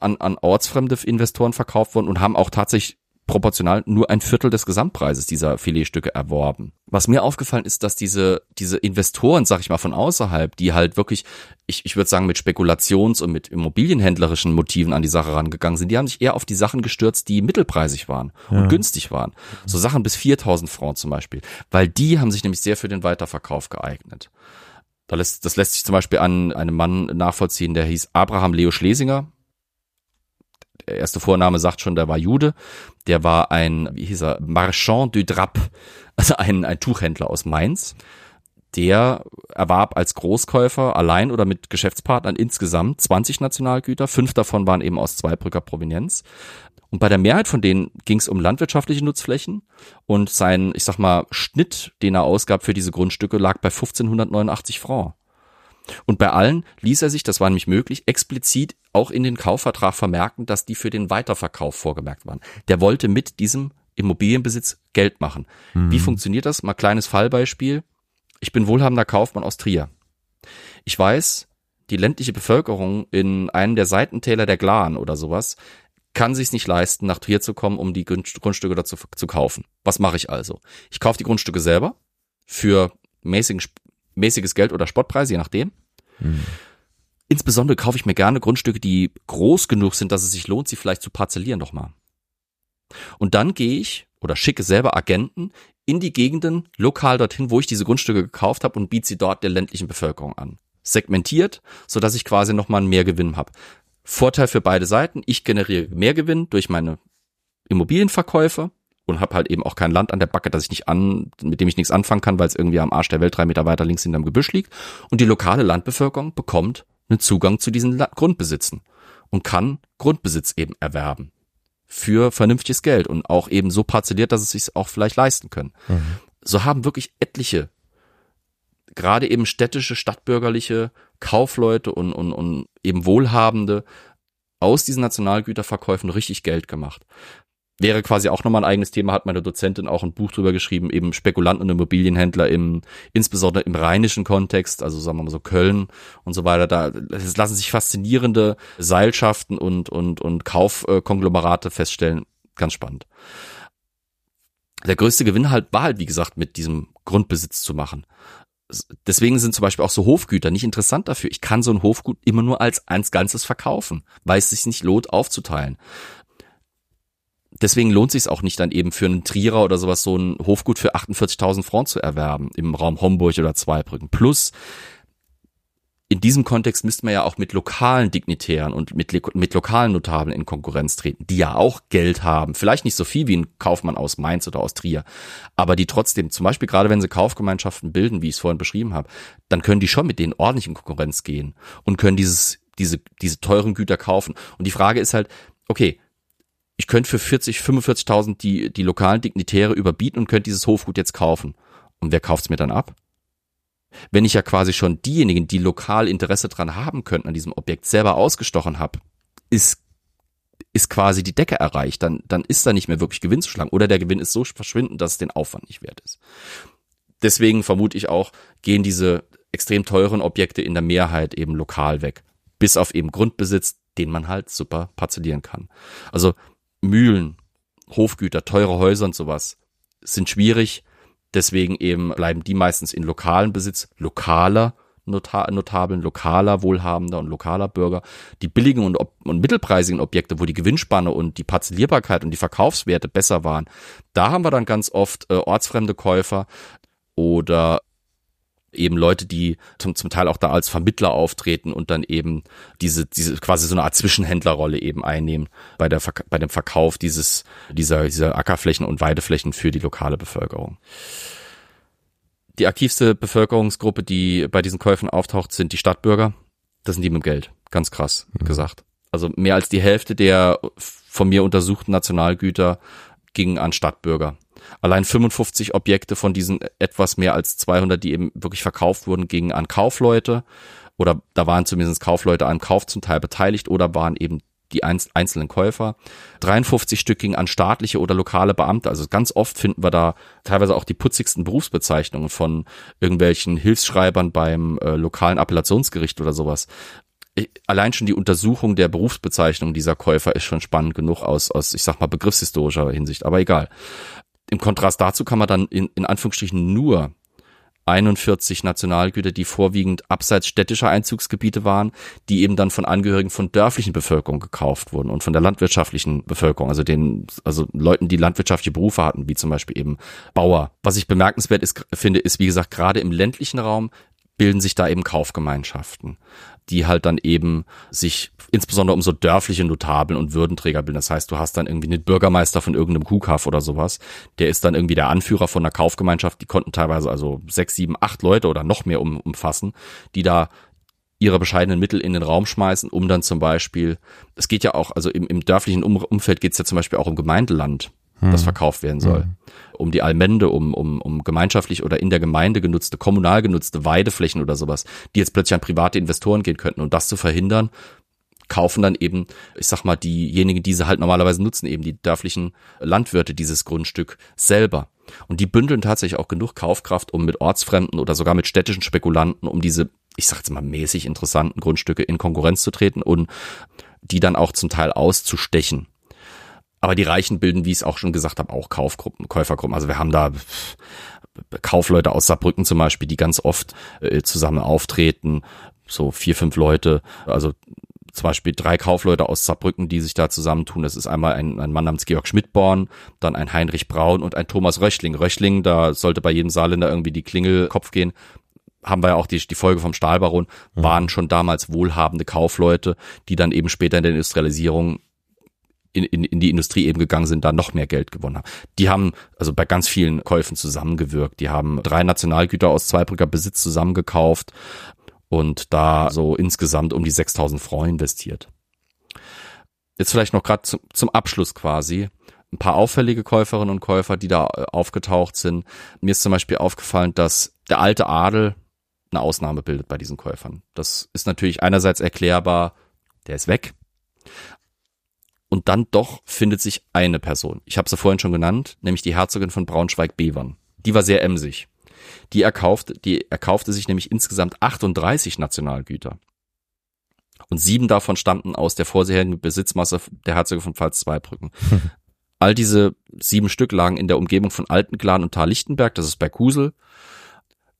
an, an ortsfremde Investoren verkauft worden und haben auch tatsächlich proportional nur ein Viertel des Gesamtpreises dieser Filetstücke erworben. Was mir aufgefallen ist, dass diese, diese Investoren, sag ich mal, von außerhalb, die halt wirklich, ich, ich würde sagen, mit Spekulations- und mit immobilienhändlerischen Motiven an die Sache rangegangen sind, die haben sich eher auf die Sachen gestürzt, die mittelpreisig waren ja. und günstig waren. So Sachen bis 4000 Francs zum Beispiel. Weil die haben sich nämlich sehr für den Weiterverkauf geeignet. Da lässt, das lässt sich zum Beispiel an einem Mann nachvollziehen, der hieß Abraham Leo Schlesinger, der erste Vorname sagt schon, der war Jude. Der war ein, wie hieß er, Marchand du Drap, <laughs> also ein, ein Tuchhändler aus Mainz. Der erwarb als Großkäufer allein oder mit Geschäftspartnern insgesamt 20 Nationalgüter. Fünf davon waren eben aus Zweibrücker Provenienz. Und bei der Mehrheit von denen ging es um landwirtschaftliche Nutzflächen und sein, ich sag mal, Schnitt, den er ausgab für diese Grundstücke, lag bei 1589 Francs. Und bei allen ließ er sich, das war nämlich möglich, explizit auch in den Kaufvertrag vermerken, dass die für den Weiterverkauf vorgemerkt waren. Der wollte mit diesem Immobilienbesitz Geld machen. Mhm. Wie funktioniert das? Mal kleines Fallbeispiel. Ich bin wohlhabender Kaufmann aus Trier. Ich weiß, die ländliche Bevölkerung in einem der Seitentäler der Glan oder sowas kann sich nicht leisten, nach Trier zu kommen, um die Grundstücke dazu zu kaufen. Was mache ich also? Ich kaufe die Grundstücke selber für mäßigen mäßiges Geld oder Spottpreis, je nachdem. Mhm. Insbesondere kaufe ich mir gerne Grundstücke, die groß genug sind, dass es sich lohnt, sie vielleicht zu parzellieren nochmal. Und dann gehe ich oder schicke selber Agenten in die Gegenden lokal dorthin, wo ich diese Grundstücke gekauft habe und biete sie dort der ländlichen Bevölkerung an. Segmentiert, so dass ich quasi nochmal einen Mehrgewinn habe. Vorteil für beide Seiten, ich generiere Mehrgewinn durch meine Immobilienverkäufe und habe halt eben auch kein Land an der Backe, das ich nicht an, mit dem ich nichts anfangen kann, weil es irgendwie am Arsch der Welt drei Meter weiter links hinterm Gebüsch liegt. Und die lokale Landbevölkerung bekommt einen Zugang zu diesen Grundbesitzen und kann Grundbesitz eben erwerben für vernünftiges Geld und auch eben so parzelliert, dass es sich auch vielleicht leisten können. Mhm. So haben wirklich etliche, gerade eben städtische, stadtbürgerliche Kaufleute und, und, und eben Wohlhabende aus diesen Nationalgüterverkäufen richtig Geld gemacht wäre quasi auch nochmal ein eigenes Thema, hat meine Dozentin auch ein Buch drüber geschrieben, eben Spekulanten und Immobilienhändler im, insbesondere im rheinischen Kontext, also sagen wir mal so Köln und so weiter, da lassen sich faszinierende Seilschaften und, und, und Kaufkonglomerate feststellen. Ganz spannend. Der größte Gewinn halt war halt, wie gesagt, mit diesem Grundbesitz zu machen. Deswegen sind zum Beispiel auch so Hofgüter nicht interessant dafür. Ich kann so ein Hofgut immer nur als eins Ganzes verkaufen, weil es sich nicht lohnt aufzuteilen deswegen lohnt sich auch nicht dann eben für einen Trierer oder sowas so ein Hofgut für 48.000 Francs zu erwerben im Raum Homburg oder Zweibrücken. Plus in diesem Kontext müsste man ja auch mit lokalen Dignitären und mit, mit lokalen Notabeln in Konkurrenz treten, die ja auch Geld haben. Vielleicht nicht so viel wie ein Kaufmann aus Mainz oder aus Trier, aber die trotzdem, zum Beispiel gerade wenn sie Kaufgemeinschaften bilden, wie ich es vorhin beschrieben habe, dann können die schon mit denen ordentlich in Konkurrenz gehen und können dieses, diese, diese teuren Güter kaufen. Und die Frage ist halt, okay, ich könnte für 40, 45.000 die, die lokalen Dignitäre überbieten und könnte dieses Hofgut jetzt kaufen. Und wer kauft's mir dann ab? Wenn ich ja quasi schon diejenigen, die lokal Interesse dran haben könnten an diesem Objekt, selber ausgestochen habe, ist, ist quasi die Decke erreicht. Dann, dann ist da nicht mehr wirklich Gewinn zu schlagen. Oder der Gewinn ist so verschwindend, dass es den Aufwand nicht wert ist. Deswegen vermute ich auch, gehen diese extrem teuren Objekte in der Mehrheit eben lokal weg. Bis auf eben Grundbesitz, den man halt super parzellieren kann. Also Mühlen, Hofgüter, teure Häuser und sowas sind schwierig. Deswegen eben bleiben die meistens in lokalen Besitz, lokaler Nota Notabeln, lokaler Wohlhabender und lokaler Bürger. Die billigen und, und mittelpreisigen Objekte, wo die Gewinnspanne und die Parzellierbarkeit und die Verkaufswerte besser waren, da haben wir dann ganz oft äh, ortsfremde Käufer oder eben Leute, die zum, zum Teil auch da als Vermittler auftreten und dann eben diese, diese quasi so eine Art Zwischenhändlerrolle eben einnehmen bei der, bei dem Verkauf dieses, dieser, dieser Ackerflächen und Weideflächen für die lokale Bevölkerung. Die aktivste Bevölkerungsgruppe, die bei diesen Käufen auftaucht, sind die Stadtbürger. Das sind die mit dem Geld. Ganz krass mhm. gesagt. Also mehr als die Hälfte der von mir untersuchten Nationalgüter gingen an Stadtbürger. Allein 55 Objekte von diesen etwas mehr als 200, die eben wirklich verkauft wurden, gingen an Kaufleute oder da waren zumindest Kaufleute am Kauf zum Teil beteiligt oder waren eben die einzelnen Käufer. 53 Stück gingen an staatliche oder lokale Beamte. Also ganz oft finden wir da teilweise auch die putzigsten Berufsbezeichnungen von irgendwelchen Hilfsschreibern beim äh, lokalen Appellationsgericht oder sowas. ich, allein schon die Untersuchung der Berufsbezeichnung dieser Käufer ist schon spannend genug aus, aus ich sag mal, begriffshistorischer Hinsicht, aber egal. Im Kontrast dazu kann man dann in, in Anführungsstrichen nur 41 Nationalgüter, die vorwiegend abseits städtischer Einzugsgebiete waren, die eben dann von Angehörigen von dörflichen Bevölkerung gekauft wurden und von der landwirtschaftlichen Bevölkerung, also den, also Leuten, die landwirtschaftliche Berufe hatten, wie zum Beispiel eben Bauer. Was ich bemerkenswert ist, finde, ist, wie gesagt, gerade im ländlichen Raum bilden sich da eben Kaufgemeinschaften die halt dann eben sich insbesondere um so dörfliche Notabeln und Würdenträger bilden. Das heißt, du hast dann irgendwie einen Bürgermeister von irgendeinem Kuhkaff oder sowas, der ist dann irgendwie der Anführer von einer Kaufgemeinschaft, die konnten teilweise also sechs, sieben, acht Leute oder noch mehr um, umfassen, die da ihre bescheidenen Mittel in den Raum schmeißen, um dann zum Beispiel, es geht ja auch, also im, im dörflichen um Umfeld geht es ja zum Beispiel auch um Gemeindeland das hm. verkauft werden soll. Mhm. Um die Allmende, um, um, um gemeinschaftlich oder in der Gemeinde genutzte, kommunal genutzte Weideflächen oder sowas, die jetzt plötzlich an private Investoren gehen könnten. Und das zu verhindern, kaufen dann eben, ich sag mal, diejenigen, die sie halt normalerweise nutzen, eben die dörflichen Landwirte dieses Grundstück selber. Und die bündeln tatsächlich auch genug Kaufkraft, um mit ortsfremden oder sogar mit städtischen Spekulanten, um diese, ich sag jetzt mal, mäßig interessanten Grundstücke in Konkurrenz zu treten und die dann auch zum Teil auszustechen. Aber die Reichen bilden, wie ich es auch schon gesagt habe, auch Kaufgruppen, Käufergruppen. Also wir haben da Kaufleute aus Saarbrücken zum Beispiel, die ganz oft äh, zusammen auftreten, so vier, fünf Leute, also zum Beispiel drei Kaufleute aus Saarbrücken, die sich da zusammentun. Das ist einmal ein, ein Mann namens Georg Schmidborn, dann ein Heinrich Braun und ein Thomas Röchling. Röchling, da sollte bei jedem Saarländer irgendwie die Klingel Kopf gehen. Haben wir ja auch die, die Folge vom Stahlbaron, waren schon damals wohlhabende Kaufleute, die dann eben später in der Industrialisierung in, in, in die Industrie eben gegangen sind, da noch mehr Geld gewonnen haben. Die haben also bei ganz vielen Käufen zusammengewirkt. Die haben drei Nationalgüter aus Zweibrücker Besitz zusammengekauft und da so insgesamt um die 6000 Francs investiert. Jetzt vielleicht noch gerade zum, zum Abschluss quasi ein paar auffällige Käuferinnen und Käufer, die da äh, aufgetaucht sind. Mir ist zum Beispiel aufgefallen, dass der alte Adel eine Ausnahme bildet bei diesen Käufern. Das ist natürlich einerseits erklärbar, der ist weg. Und dann doch findet sich eine Person. Ich habe sie vorhin schon genannt, nämlich die Herzogin von Braunschweig-Bevern. Die war sehr emsig. Die erkaufte, die erkaufte sich nämlich insgesamt 38 Nationalgüter. Und sieben davon stammten aus der vorherigen Besitzmasse der Herzogin von Pfalz-Zweibrücken. <laughs> All diese sieben Stück lagen in der Umgebung von Altenglan und Tal-Lichtenberg, das ist bei Kusel.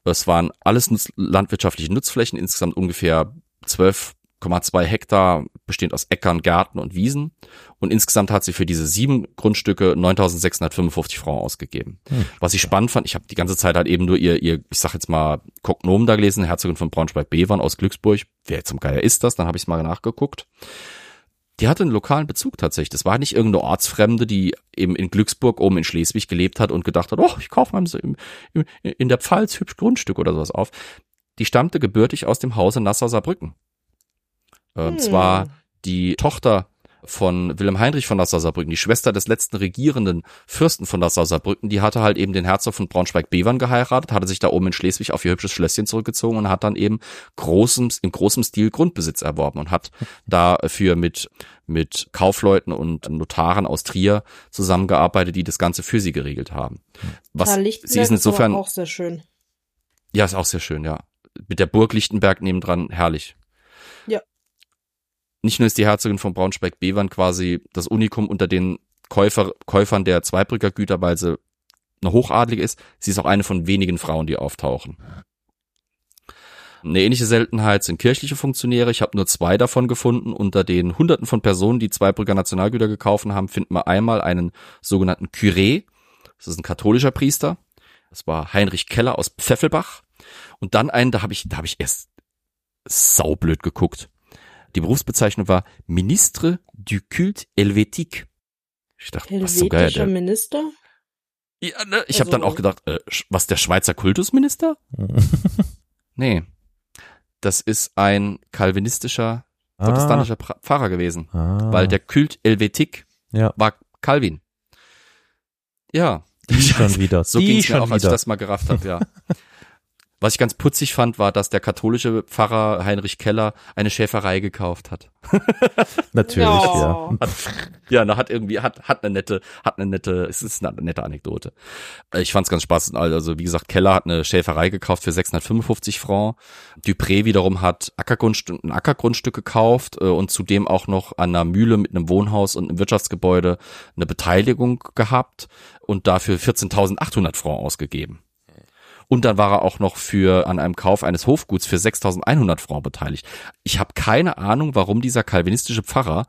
Es waren alles landwirtschaftliche Nutzflächen, insgesamt ungefähr zwölf 8,2 Hektar, bestehend aus Äckern, Gärten und Wiesen. Und insgesamt hat sie für diese sieben Grundstücke 9.655 Francs ausgegeben. Hm. Was ich spannend fand, ich habe die ganze Zeit halt eben nur ihr, ihr ich sag jetzt mal, Kognomen da gelesen, Herzogin von Braunschweig-Bevern aus Glücksburg. Wer zum Geier ist das? Dann habe ich mal nachgeguckt. Die hatte einen lokalen Bezug tatsächlich. Das war nicht irgendeine Ortsfremde, die eben in Glücksburg oben in Schleswig gelebt hat und gedacht hat, oh, ich kaufe mal in der Pfalz hübsch Grundstück oder sowas auf. Die stammte gebürtig aus dem Hause Nassau-Saarbrücken. Und hm. zwar die Tochter von Wilhelm Heinrich von Nassau-Saarbrücken, die Schwester des letzten regierenden Fürsten von Nassau-Saarbrücken, die hatte halt eben den Herzog von Braunschweig-Bevern geheiratet, hatte sich da oben in Schleswig auf ihr hübsches Schlösschen zurückgezogen und hat dann eben großem, im großem Stil Grundbesitz erworben und hat dafür mit, mit Kaufleuten und Notaren aus Trier zusammengearbeitet, die das Ganze für sie geregelt haben. Was sie ist insofern auch sehr schön. Ja, ist auch sehr schön, ja. Mit der Burg Lichtenberg nebendran, herrlich. Nicht nur ist die Herzogin von Braunschweig-Bevern quasi das Unikum unter den Käufer, Käufern der Zweibrücker Güter, weil sie eine Hochadlige ist, sie ist auch eine von wenigen Frauen, die auftauchen. Eine ähnliche Seltenheit sind kirchliche Funktionäre. Ich habe nur zwei davon gefunden. Unter den Hunderten von Personen, die Zweibrücker Nationalgüter gekauft haben, finden wir einmal einen sogenannten Curé. Das ist ein katholischer Priester. Das war Heinrich Keller aus Pfeffelbach. Und dann einen, da habe ich, da habe ich erst saublöd geguckt. Die Berufsbezeichnung war Ministre du Culte Helvétique. Ich dachte, was so geil. Der, Minister? Ja, ne, ich also, habe dann auch gedacht, äh, was der Schweizer Kultusminister? <laughs> nee. Das ist ein kalvinistischer ah. protestantischer Pfarrer gewesen, ah. weil der Kult Helvetik ja. war Calvin. Ja. Die schon <laughs> wieder. So ging es mir auch, als ich das mal gerafft habe, ja. <laughs> Was ich ganz putzig fand, war, dass der katholische Pfarrer Heinrich Keller eine Schäferei gekauft hat. <laughs> Natürlich, ja. Hat, ja, na, hat irgendwie, hat, hat eine nette, hat eine nette, es ist eine nette Anekdote. Ich fand's ganz spaßig. Also, wie gesagt, Keller hat eine Schäferei gekauft für 655 Francs. Dupré wiederum hat Ackergrundstück, ein Ackergrundstück gekauft äh, und zudem auch noch an einer Mühle mit einem Wohnhaus und einem Wirtschaftsgebäude eine Beteiligung gehabt und dafür 14.800 Francs ausgegeben. Und dann war er auch noch für an einem Kauf eines Hofguts für 6.100 Francs beteiligt. Ich habe keine Ahnung, warum dieser kalvinistische Pfarrer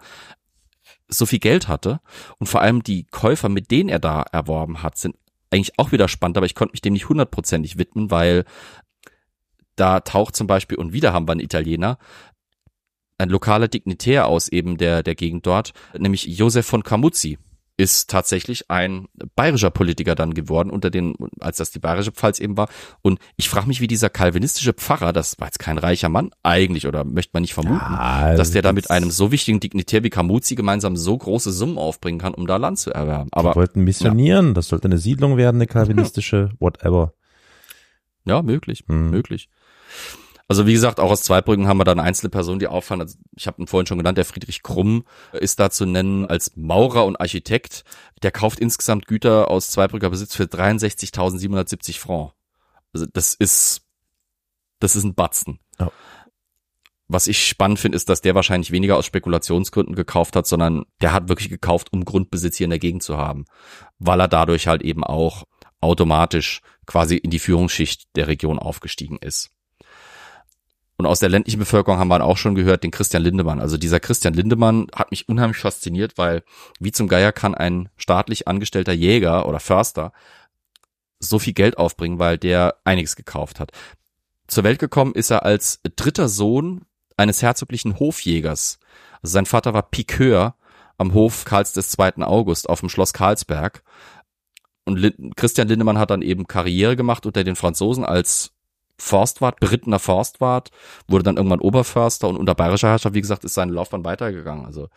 so viel Geld hatte. Und vor allem die Käufer, mit denen er da erworben hat, sind eigentlich auch wieder spannend, aber ich konnte mich dem nicht hundertprozentig widmen, weil da taucht zum Beispiel, und wieder haben wir einen Italiener, ein lokaler Dignitär aus eben der, der Gegend dort, nämlich Josef von Camuzzi ist tatsächlich ein bayerischer Politiker dann geworden, unter den, als das die bayerische Pfalz eben war. Und ich frage mich, wie dieser kalvinistische Pfarrer, das war jetzt kein reicher Mann eigentlich, oder möchte man nicht vermuten, ja, dass der da mit einem so wichtigen Dignitär wie Kamuzzi gemeinsam so große Summen aufbringen kann, um da Land zu erwerben. Aber die wollten missionieren, ja. das sollte eine Siedlung werden, eine kalvinistische, <laughs> whatever. Ja, möglich, hm. möglich. Also wie gesagt, auch aus Zweibrücken haben wir dann einzelne Personen, die auffallen. Also ich habe ihn vorhin schon genannt, der Friedrich Krumm ist da zu nennen als Maurer und Architekt. Der kauft insgesamt Güter aus Zweibrücker Besitz für 63.770 Francs. Also das ist, das ist ein Batzen. Ja. Was ich spannend finde, ist, dass der wahrscheinlich weniger aus Spekulationsgründen gekauft hat, sondern der hat wirklich gekauft, um Grundbesitz hier in der Gegend zu haben. Weil er dadurch halt eben auch automatisch quasi in die Führungsschicht der Region aufgestiegen ist. Und aus der ländlichen Bevölkerung haben wir auch schon gehört, den Christian Lindemann. Also dieser Christian Lindemann hat mich unheimlich fasziniert, weil wie zum Geier kann ein staatlich angestellter Jäger oder Förster so viel Geld aufbringen, weil der einiges gekauft hat. Zur Welt gekommen ist er als dritter Sohn eines herzoglichen Hofjägers. Also sein Vater war Pikeur am Hof Karls des 2. August auf dem Schloss Karlsberg. Und Christian Lindemann hat dann eben Karriere gemacht unter den Franzosen als Forstwart, berittener Forstwart, wurde dann irgendwann Oberförster und unter bayerischer Herrschaft, wie gesagt, ist seine Laufbahn weitergegangen. Also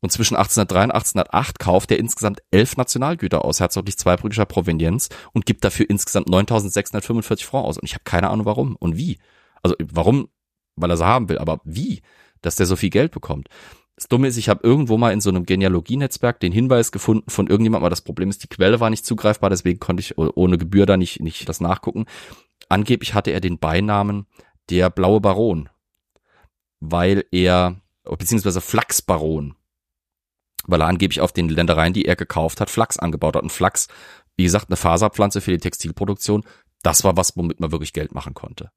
und zwischen 1803 und 1808 kauft er insgesamt elf Nationalgüter aus herzoglich zweibrüchiger Provenienz und gibt dafür insgesamt 9.645 Francs aus. Und ich habe keine Ahnung warum und wie. Also warum, weil er sie haben will, aber wie, dass der so viel Geld bekommt. Das Dumme ist, ich habe irgendwo mal in so einem Genealogienetzwerk den Hinweis gefunden von irgendjemandem, aber das Problem ist, die Quelle war nicht zugreifbar, deswegen konnte ich ohne Gebühr da nicht, nicht das nachgucken. Angeblich hatte er den Beinamen der blaue Baron, weil er, beziehungsweise Flachsbaron, weil er angeblich auf den Ländereien, die er gekauft hat, Flachs angebaut hat. Und Flachs, wie gesagt, eine Faserpflanze für die Textilproduktion, das war was, womit man wirklich Geld machen konnte.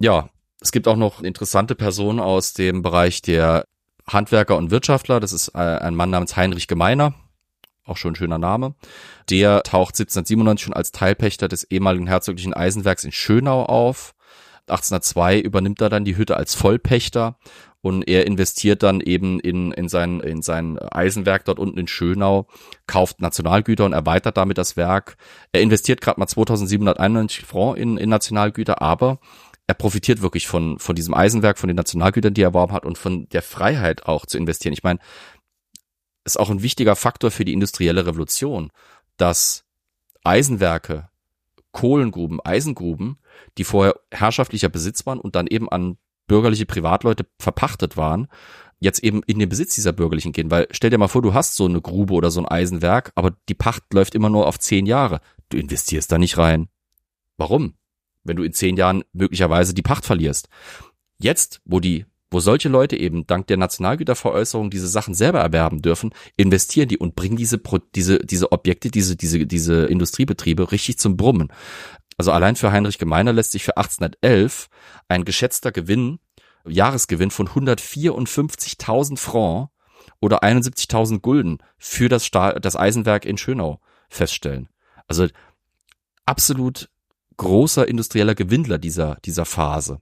Ja, es gibt auch noch interessante Personen aus dem Bereich der Handwerker und Wirtschaftler. Das ist äh, ein Mann namens Heinrich Gemeiner, auch schon schöner Name. Der taucht 1797 schon als Teilpächter des ehemaligen herzoglichen Eisenwerks in Schönau auf. 1802 übernimmt er dann die Hütte als Vollpächter und er investiert dann eben in, in, sein, in sein Eisenwerk dort unten in Schönau, kauft Nationalgüter und erweitert damit das Werk. Er investiert gerade mal 2791 Francs in, in Nationalgüter, aber er profitiert wirklich von, von diesem Eisenwerk, von den Nationalgütern, die er erworben hat und von der Freiheit auch zu investieren. Ich meine, ist auch ein wichtiger Faktor für die industrielle Revolution, dass Eisenwerke, Kohlengruben, Eisengruben, die vorher herrschaftlicher Besitz waren und dann eben an bürgerliche Privatleute verpachtet waren, jetzt eben in den Besitz dieser Bürgerlichen gehen. Weil stell dir mal vor, du hast so eine Grube oder so ein Eisenwerk, aber die Pacht läuft immer nur auf zehn Jahre. Du investierst da nicht rein. Warum? Wenn du in zehn Jahren möglicherweise die Pacht verlierst. Jetzt, wo die wo solche Leute eben dank der Nationalgüterveräußerung diese Sachen selber erwerben dürfen, investieren die und bringen diese, diese, diese Objekte, diese, diese, diese Industriebetriebe richtig zum Brummen. Also allein für Heinrich Gemeiner lässt sich für 1811 ein geschätzter Gewinn, Jahresgewinn von 154.000 Francs oder 71.000 Gulden für das, Stahl, das Eisenwerk in Schönau feststellen. Also absolut großer industrieller Gewinnler dieser, dieser Phase.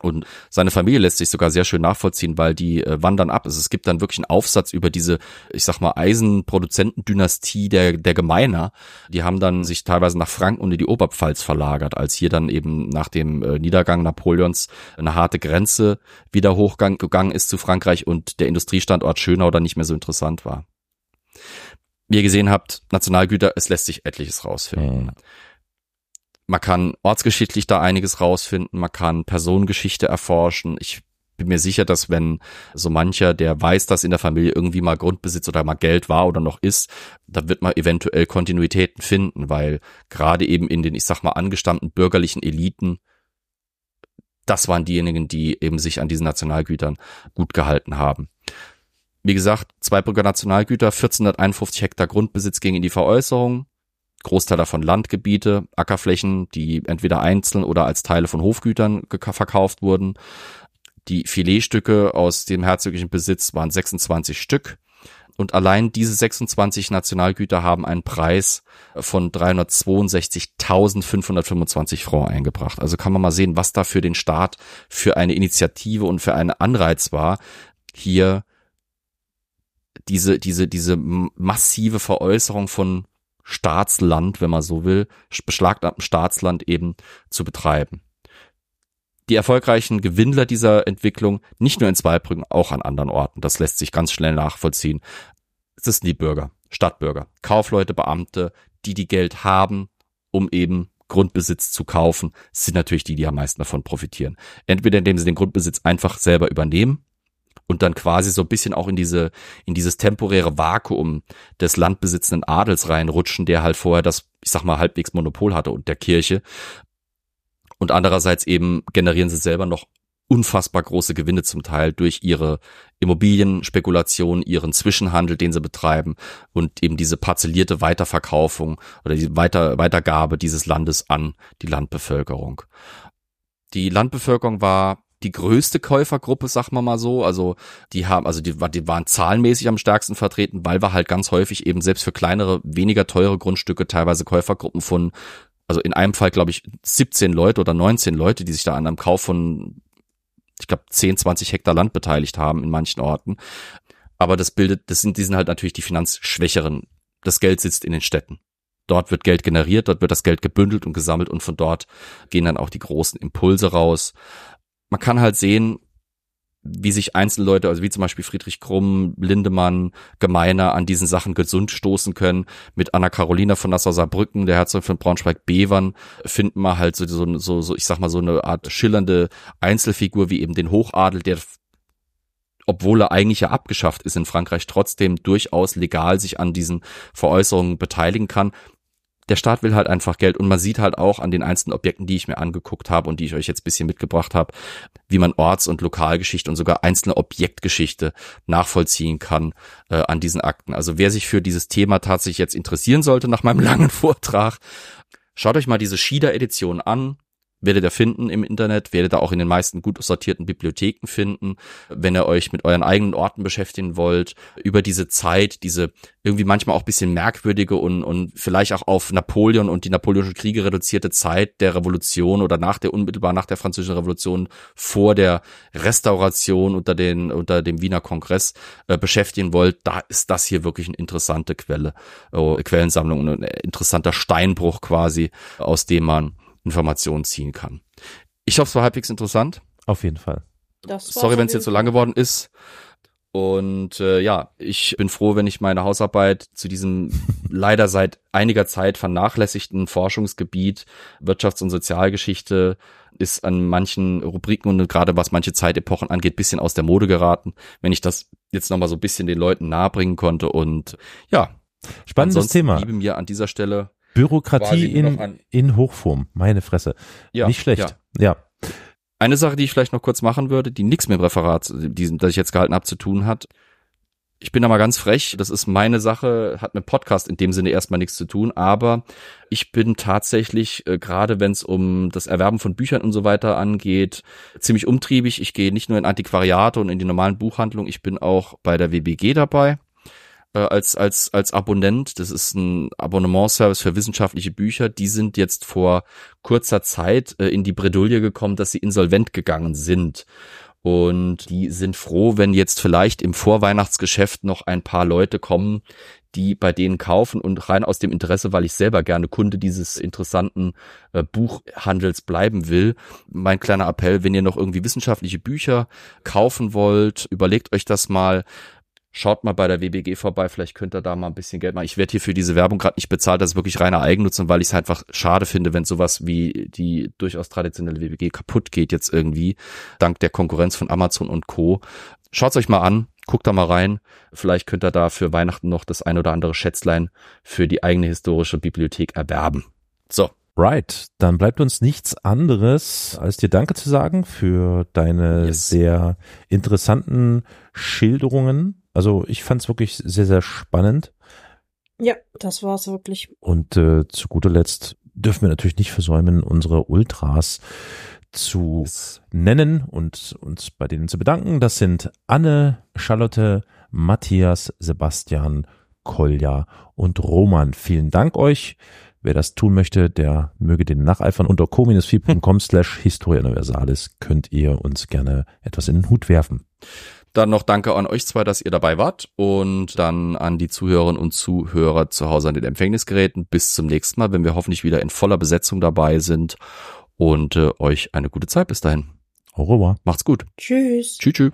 Und seine Familie lässt sich sogar sehr schön nachvollziehen, weil die äh, wandern ab. Also es gibt dann wirklich einen Aufsatz über diese, ich sag mal, Eisenproduzentendynastie der, der Gemeiner. Die haben dann sich teilweise nach Franken und in die Oberpfalz verlagert, als hier dann eben nach dem äh, Niedergang Napoleons eine harte Grenze wieder hochgegangen ist zu Frankreich und der Industriestandort Schönau dann nicht mehr so interessant war. Wie ihr gesehen habt, Nationalgüter, es lässt sich etliches rausfinden. Mhm. Man kann ortsgeschichtlich da einiges rausfinden, man kann Personengeschichte erforschen. Ich bin mir sicher, dass wenn so mancher, der weiß, dass in der Familie irgendwie mal Grundbesitz oder mal Geld war oder noch ist, da wird man eventuell Kontinuitäten finden, weil gerade eben in den, ich sag mal, angestammten bürgerlichen Eliten, das waren diejenigen, die eben sich an diesen Nationalgütern gut gehalten haben. Wie gesagt, Zweibrücker Nationalgüter, 1451 Hektar Grundbesitz ging in die Veräußerung. Großteil davon Landgebiete, Ackerflächen, die entweder einzeln oder als Teile von Hofgütern verkauft wurden. Die Filetstücke aus dem herzoglichen Besitz waren 26 Stück. Und allein diese 26 Nationalgüter haben einen Preis von 362.525 Francs eingebracht. Also kann man mal sehen, was da für den Staat für eine Initiative und für einen Anreiz war, hier diese, diese, diese massive Veräußerung von Staatsland, wenn man so will, beschlagnahmten Staatsland eben zu betreiben die erfolgreichen Gewinnler dieser Entwicklung nicht nur in Zweibrücken, auch an anderen Orten. Das lässt sich ganz schnell nachvollziehen. Es sind die Bürger, Stadtbürger, Kaufleute, Beamte, die die Geld haben, um eben Grundbesitz zu kaufen, sind natürlich die, die am meisten davon profitieren. Entweder indem sie den Grundbesitz einfach selber übernehmen und dann quasi so ein bisschen auch in diese, in dieses temporäre Vakuum des landbesitzenden Adels reinrutschen, der halt vorher das, ich sag mal, halbwegs Monopol hatte und der Kirche und andererseits eben generieren sie selber noch unfassbar große Gewinne zum Teil durch ihre Immobilienspekulation, ihren Zwischenhandel, den sie betreiben und eben diese parzellierte Weiterverkaufung oder die Weiter Weitergabe dieses Landes an die Landbevölkerung. Die Landbevölkerung war die größte Käufergruppe, sag mal mal so. Also die haben, also die, die waren zahlenmäßig am stärksten vertreten, weil wir halt ganz häufig eben selbst für kleinere, weniger teure Grundstücke teilweise Käufergruppen von also in einem Fall, glaube ich, 17 Leute oder 19 Leute, die sich da an einem Kauf von, ich glaube, 10, 20 Hektar Land beteiligt haben in manchen Orten. Aber das bildet, das sind, die sind halt natürlich die Finanzschwächeren. Das Geld sitzt in den Städten. Dort wird Geld generiert, dort wird das Geld gebündelt und gesammelt und von dort gehen dann auch die großen Impulse raus. Man kann halt sehen, wie sich einzelne Leute, also wie zum Beispiel Friedrich Krumm, Lindemann, Gemeiner an diesen Sachen gesund stoßen können. Mit Anna Carolina von Nassau-Saarbrücken, der Herzog von Braunschweig-Bevern, finden wir halt so, so, so, ich sag mal, so eine Art schillernde Einzelfigur wie eben den Hochadel, der obwohl er eigentlich ja abgeschafft ist in Frankreich, trotzdem durchaus legal sich an diesen Veräußerungen beteiligen kann der Staat will halt einfach Geld und man sieht halt auch an den einzelnen Objekten, die ich mir angeguckt habe und die ich euch jetzt bisschen mitgebracht habe, wie man Orts- und Lokalgeschichte und sogar einzelne Objektgeschichte nachvollziehen kann äh, an diesen Akten. Also wer sich für dieses Thema tatsächlich jetzt interessieren sollte nach meinem <laughs> langen Vortrag, schaut euch mal diese Schieder-Edition an werdet ihr finden im Internet, werdet ihr auch in den meisten gut sortierten Bibliotheken finden, wenn ihr euch mit euren eigenen Orten beschäftigen wollt, über diese Zeit, diese irgendwie manchmal auch bisschen merkwürdige und, und vielleicht auch auf Napoleon und die napoleonischen Kriege reduzierte Zeit der Revolution oder nach der unmittelbar nach der französischen Revolution vor der Restauration unter den unter dem Wiener Kongress äh, beschäftigen wollt, da ist das hier wirklich eine interessante Quelle, äh, Quellensammlung, ein interessanter Steinbruch quasi, aus dem man Informationen ziehen kann. Ich hoffe, es war halbwegs interessant. Auf jeden Fall. Sorry, wenn es jetzt so lang geworden ist. Und äh, ja, ich bin froh, wenn ich meine Hausarbeit zu diesem <laughs> leider seit einiger Zeit vernachlässigten Forschungsgebiet Wirtschafts- und Sozialgeschichte ist an manchen Rubriken und gerade was manche Zeitepochen angeht, bisschen aus der Mode geraten. Wenn ich das jetzt nochmal so ein bisschen den Leuten nahebringen konnte und ja. Spannendes Thema. Liebe mir an dieser Stelle Bürokratie in, in Hochform, meine Fresse. Ja, Nicht schlecht. Ja. ja. Eine Sache, die ich vielleicht noch kurz machen würde, die nichts mit dem Referat, diesem, das ich jetzt gehalten habe, zu tun hat. Ich bin da mal ganz frech, das ist meine Sache, hat mit Podcast in dem Sinne erstmal nichts zu tun, aber ich bin tatsächlich, äh, gerade wenn es um das Erwerben von Büchern und so weiter angeht, ziemlich umtriebig. Ich gehe nicht nur in Antiquariate und in die normalen Buchhandlungen, ich bin auch bei der WBG dabei äh, als, als, als Abonnent. Das ist ein Abonnementservice für wissenschaftliche Bücher. Die sind jetzt vor kurzer Zeit äh, in die Bredouille gekommen, dass sie insolvent gegangen sind. Und die sind froh, wenn jetzt vielleicht im Vorweihnachtsgeschäft noch ein paar Leute kommen, die bei denen kaufen und rein aus dem Interesse, weil ich selber gerne Kunde dieses interessanten äh, Buchhandels bleiben will. Mein kleiner Appell, wenn ihr noch irgendwie wissenschaftliche Bücher kaufen wollt, überlegt euch das mal Schaut mal bei der WBG vorbei, vielleicht könnt ihr da mal ein bisschen Geld machen. Ich werde hier für diese Werbung gerade nicht bezahlt, das ist wirklich reiner Eigennutz und weil ich es einfach schade finde, wenn sowas wie die durchaus traditionelle WBG kaputt geht jetzt irgendwie, dank der Konkurrenz von Amazon und Co. Schaut's euch mal an, guckt da mal rein. Vielleicht könnt ihr da für Weihnachten noch das ein oder andere Schätzlein für die eigene historische Bibliothek erwerben. So, Right, dann bleibt uns nichts anderes, als dir Danke zu sagen für deine yes. sehr interessanten Schilderungen. Also ich fand es wirklich sehr, sehr spannend. Ja, das war's wirklich. Und äh, zu guter Letzt dürfen wir natürlich nicht versäumen, unsere Ultras zu yes. nennen und uns bei denen zu bedanken. Das sind Anne, Charlotte, Matthias, Sebastian, Kolja und Roman. Vielen Dank euch. Wer das tun möchte, der möge den nacheifern. Unter co-4.com <laughs> slash Historia Universalis könnt ihr uns gerne etwas in den Hut werfen. Dann noch danke an euch zwei, dass ihr dabei wart und dann an die Zuhörerinnen und Zuhörer zu Hause an den Empfängnisgeräten. Bis zum nächsten Mal, wenn wir hoffentlich wieder in voller Besetzung dabei sind und äh, euch eine gute Zeit bis dahin. Au revoir. Macht's gut. Tschüss. Tschüss. tschüss.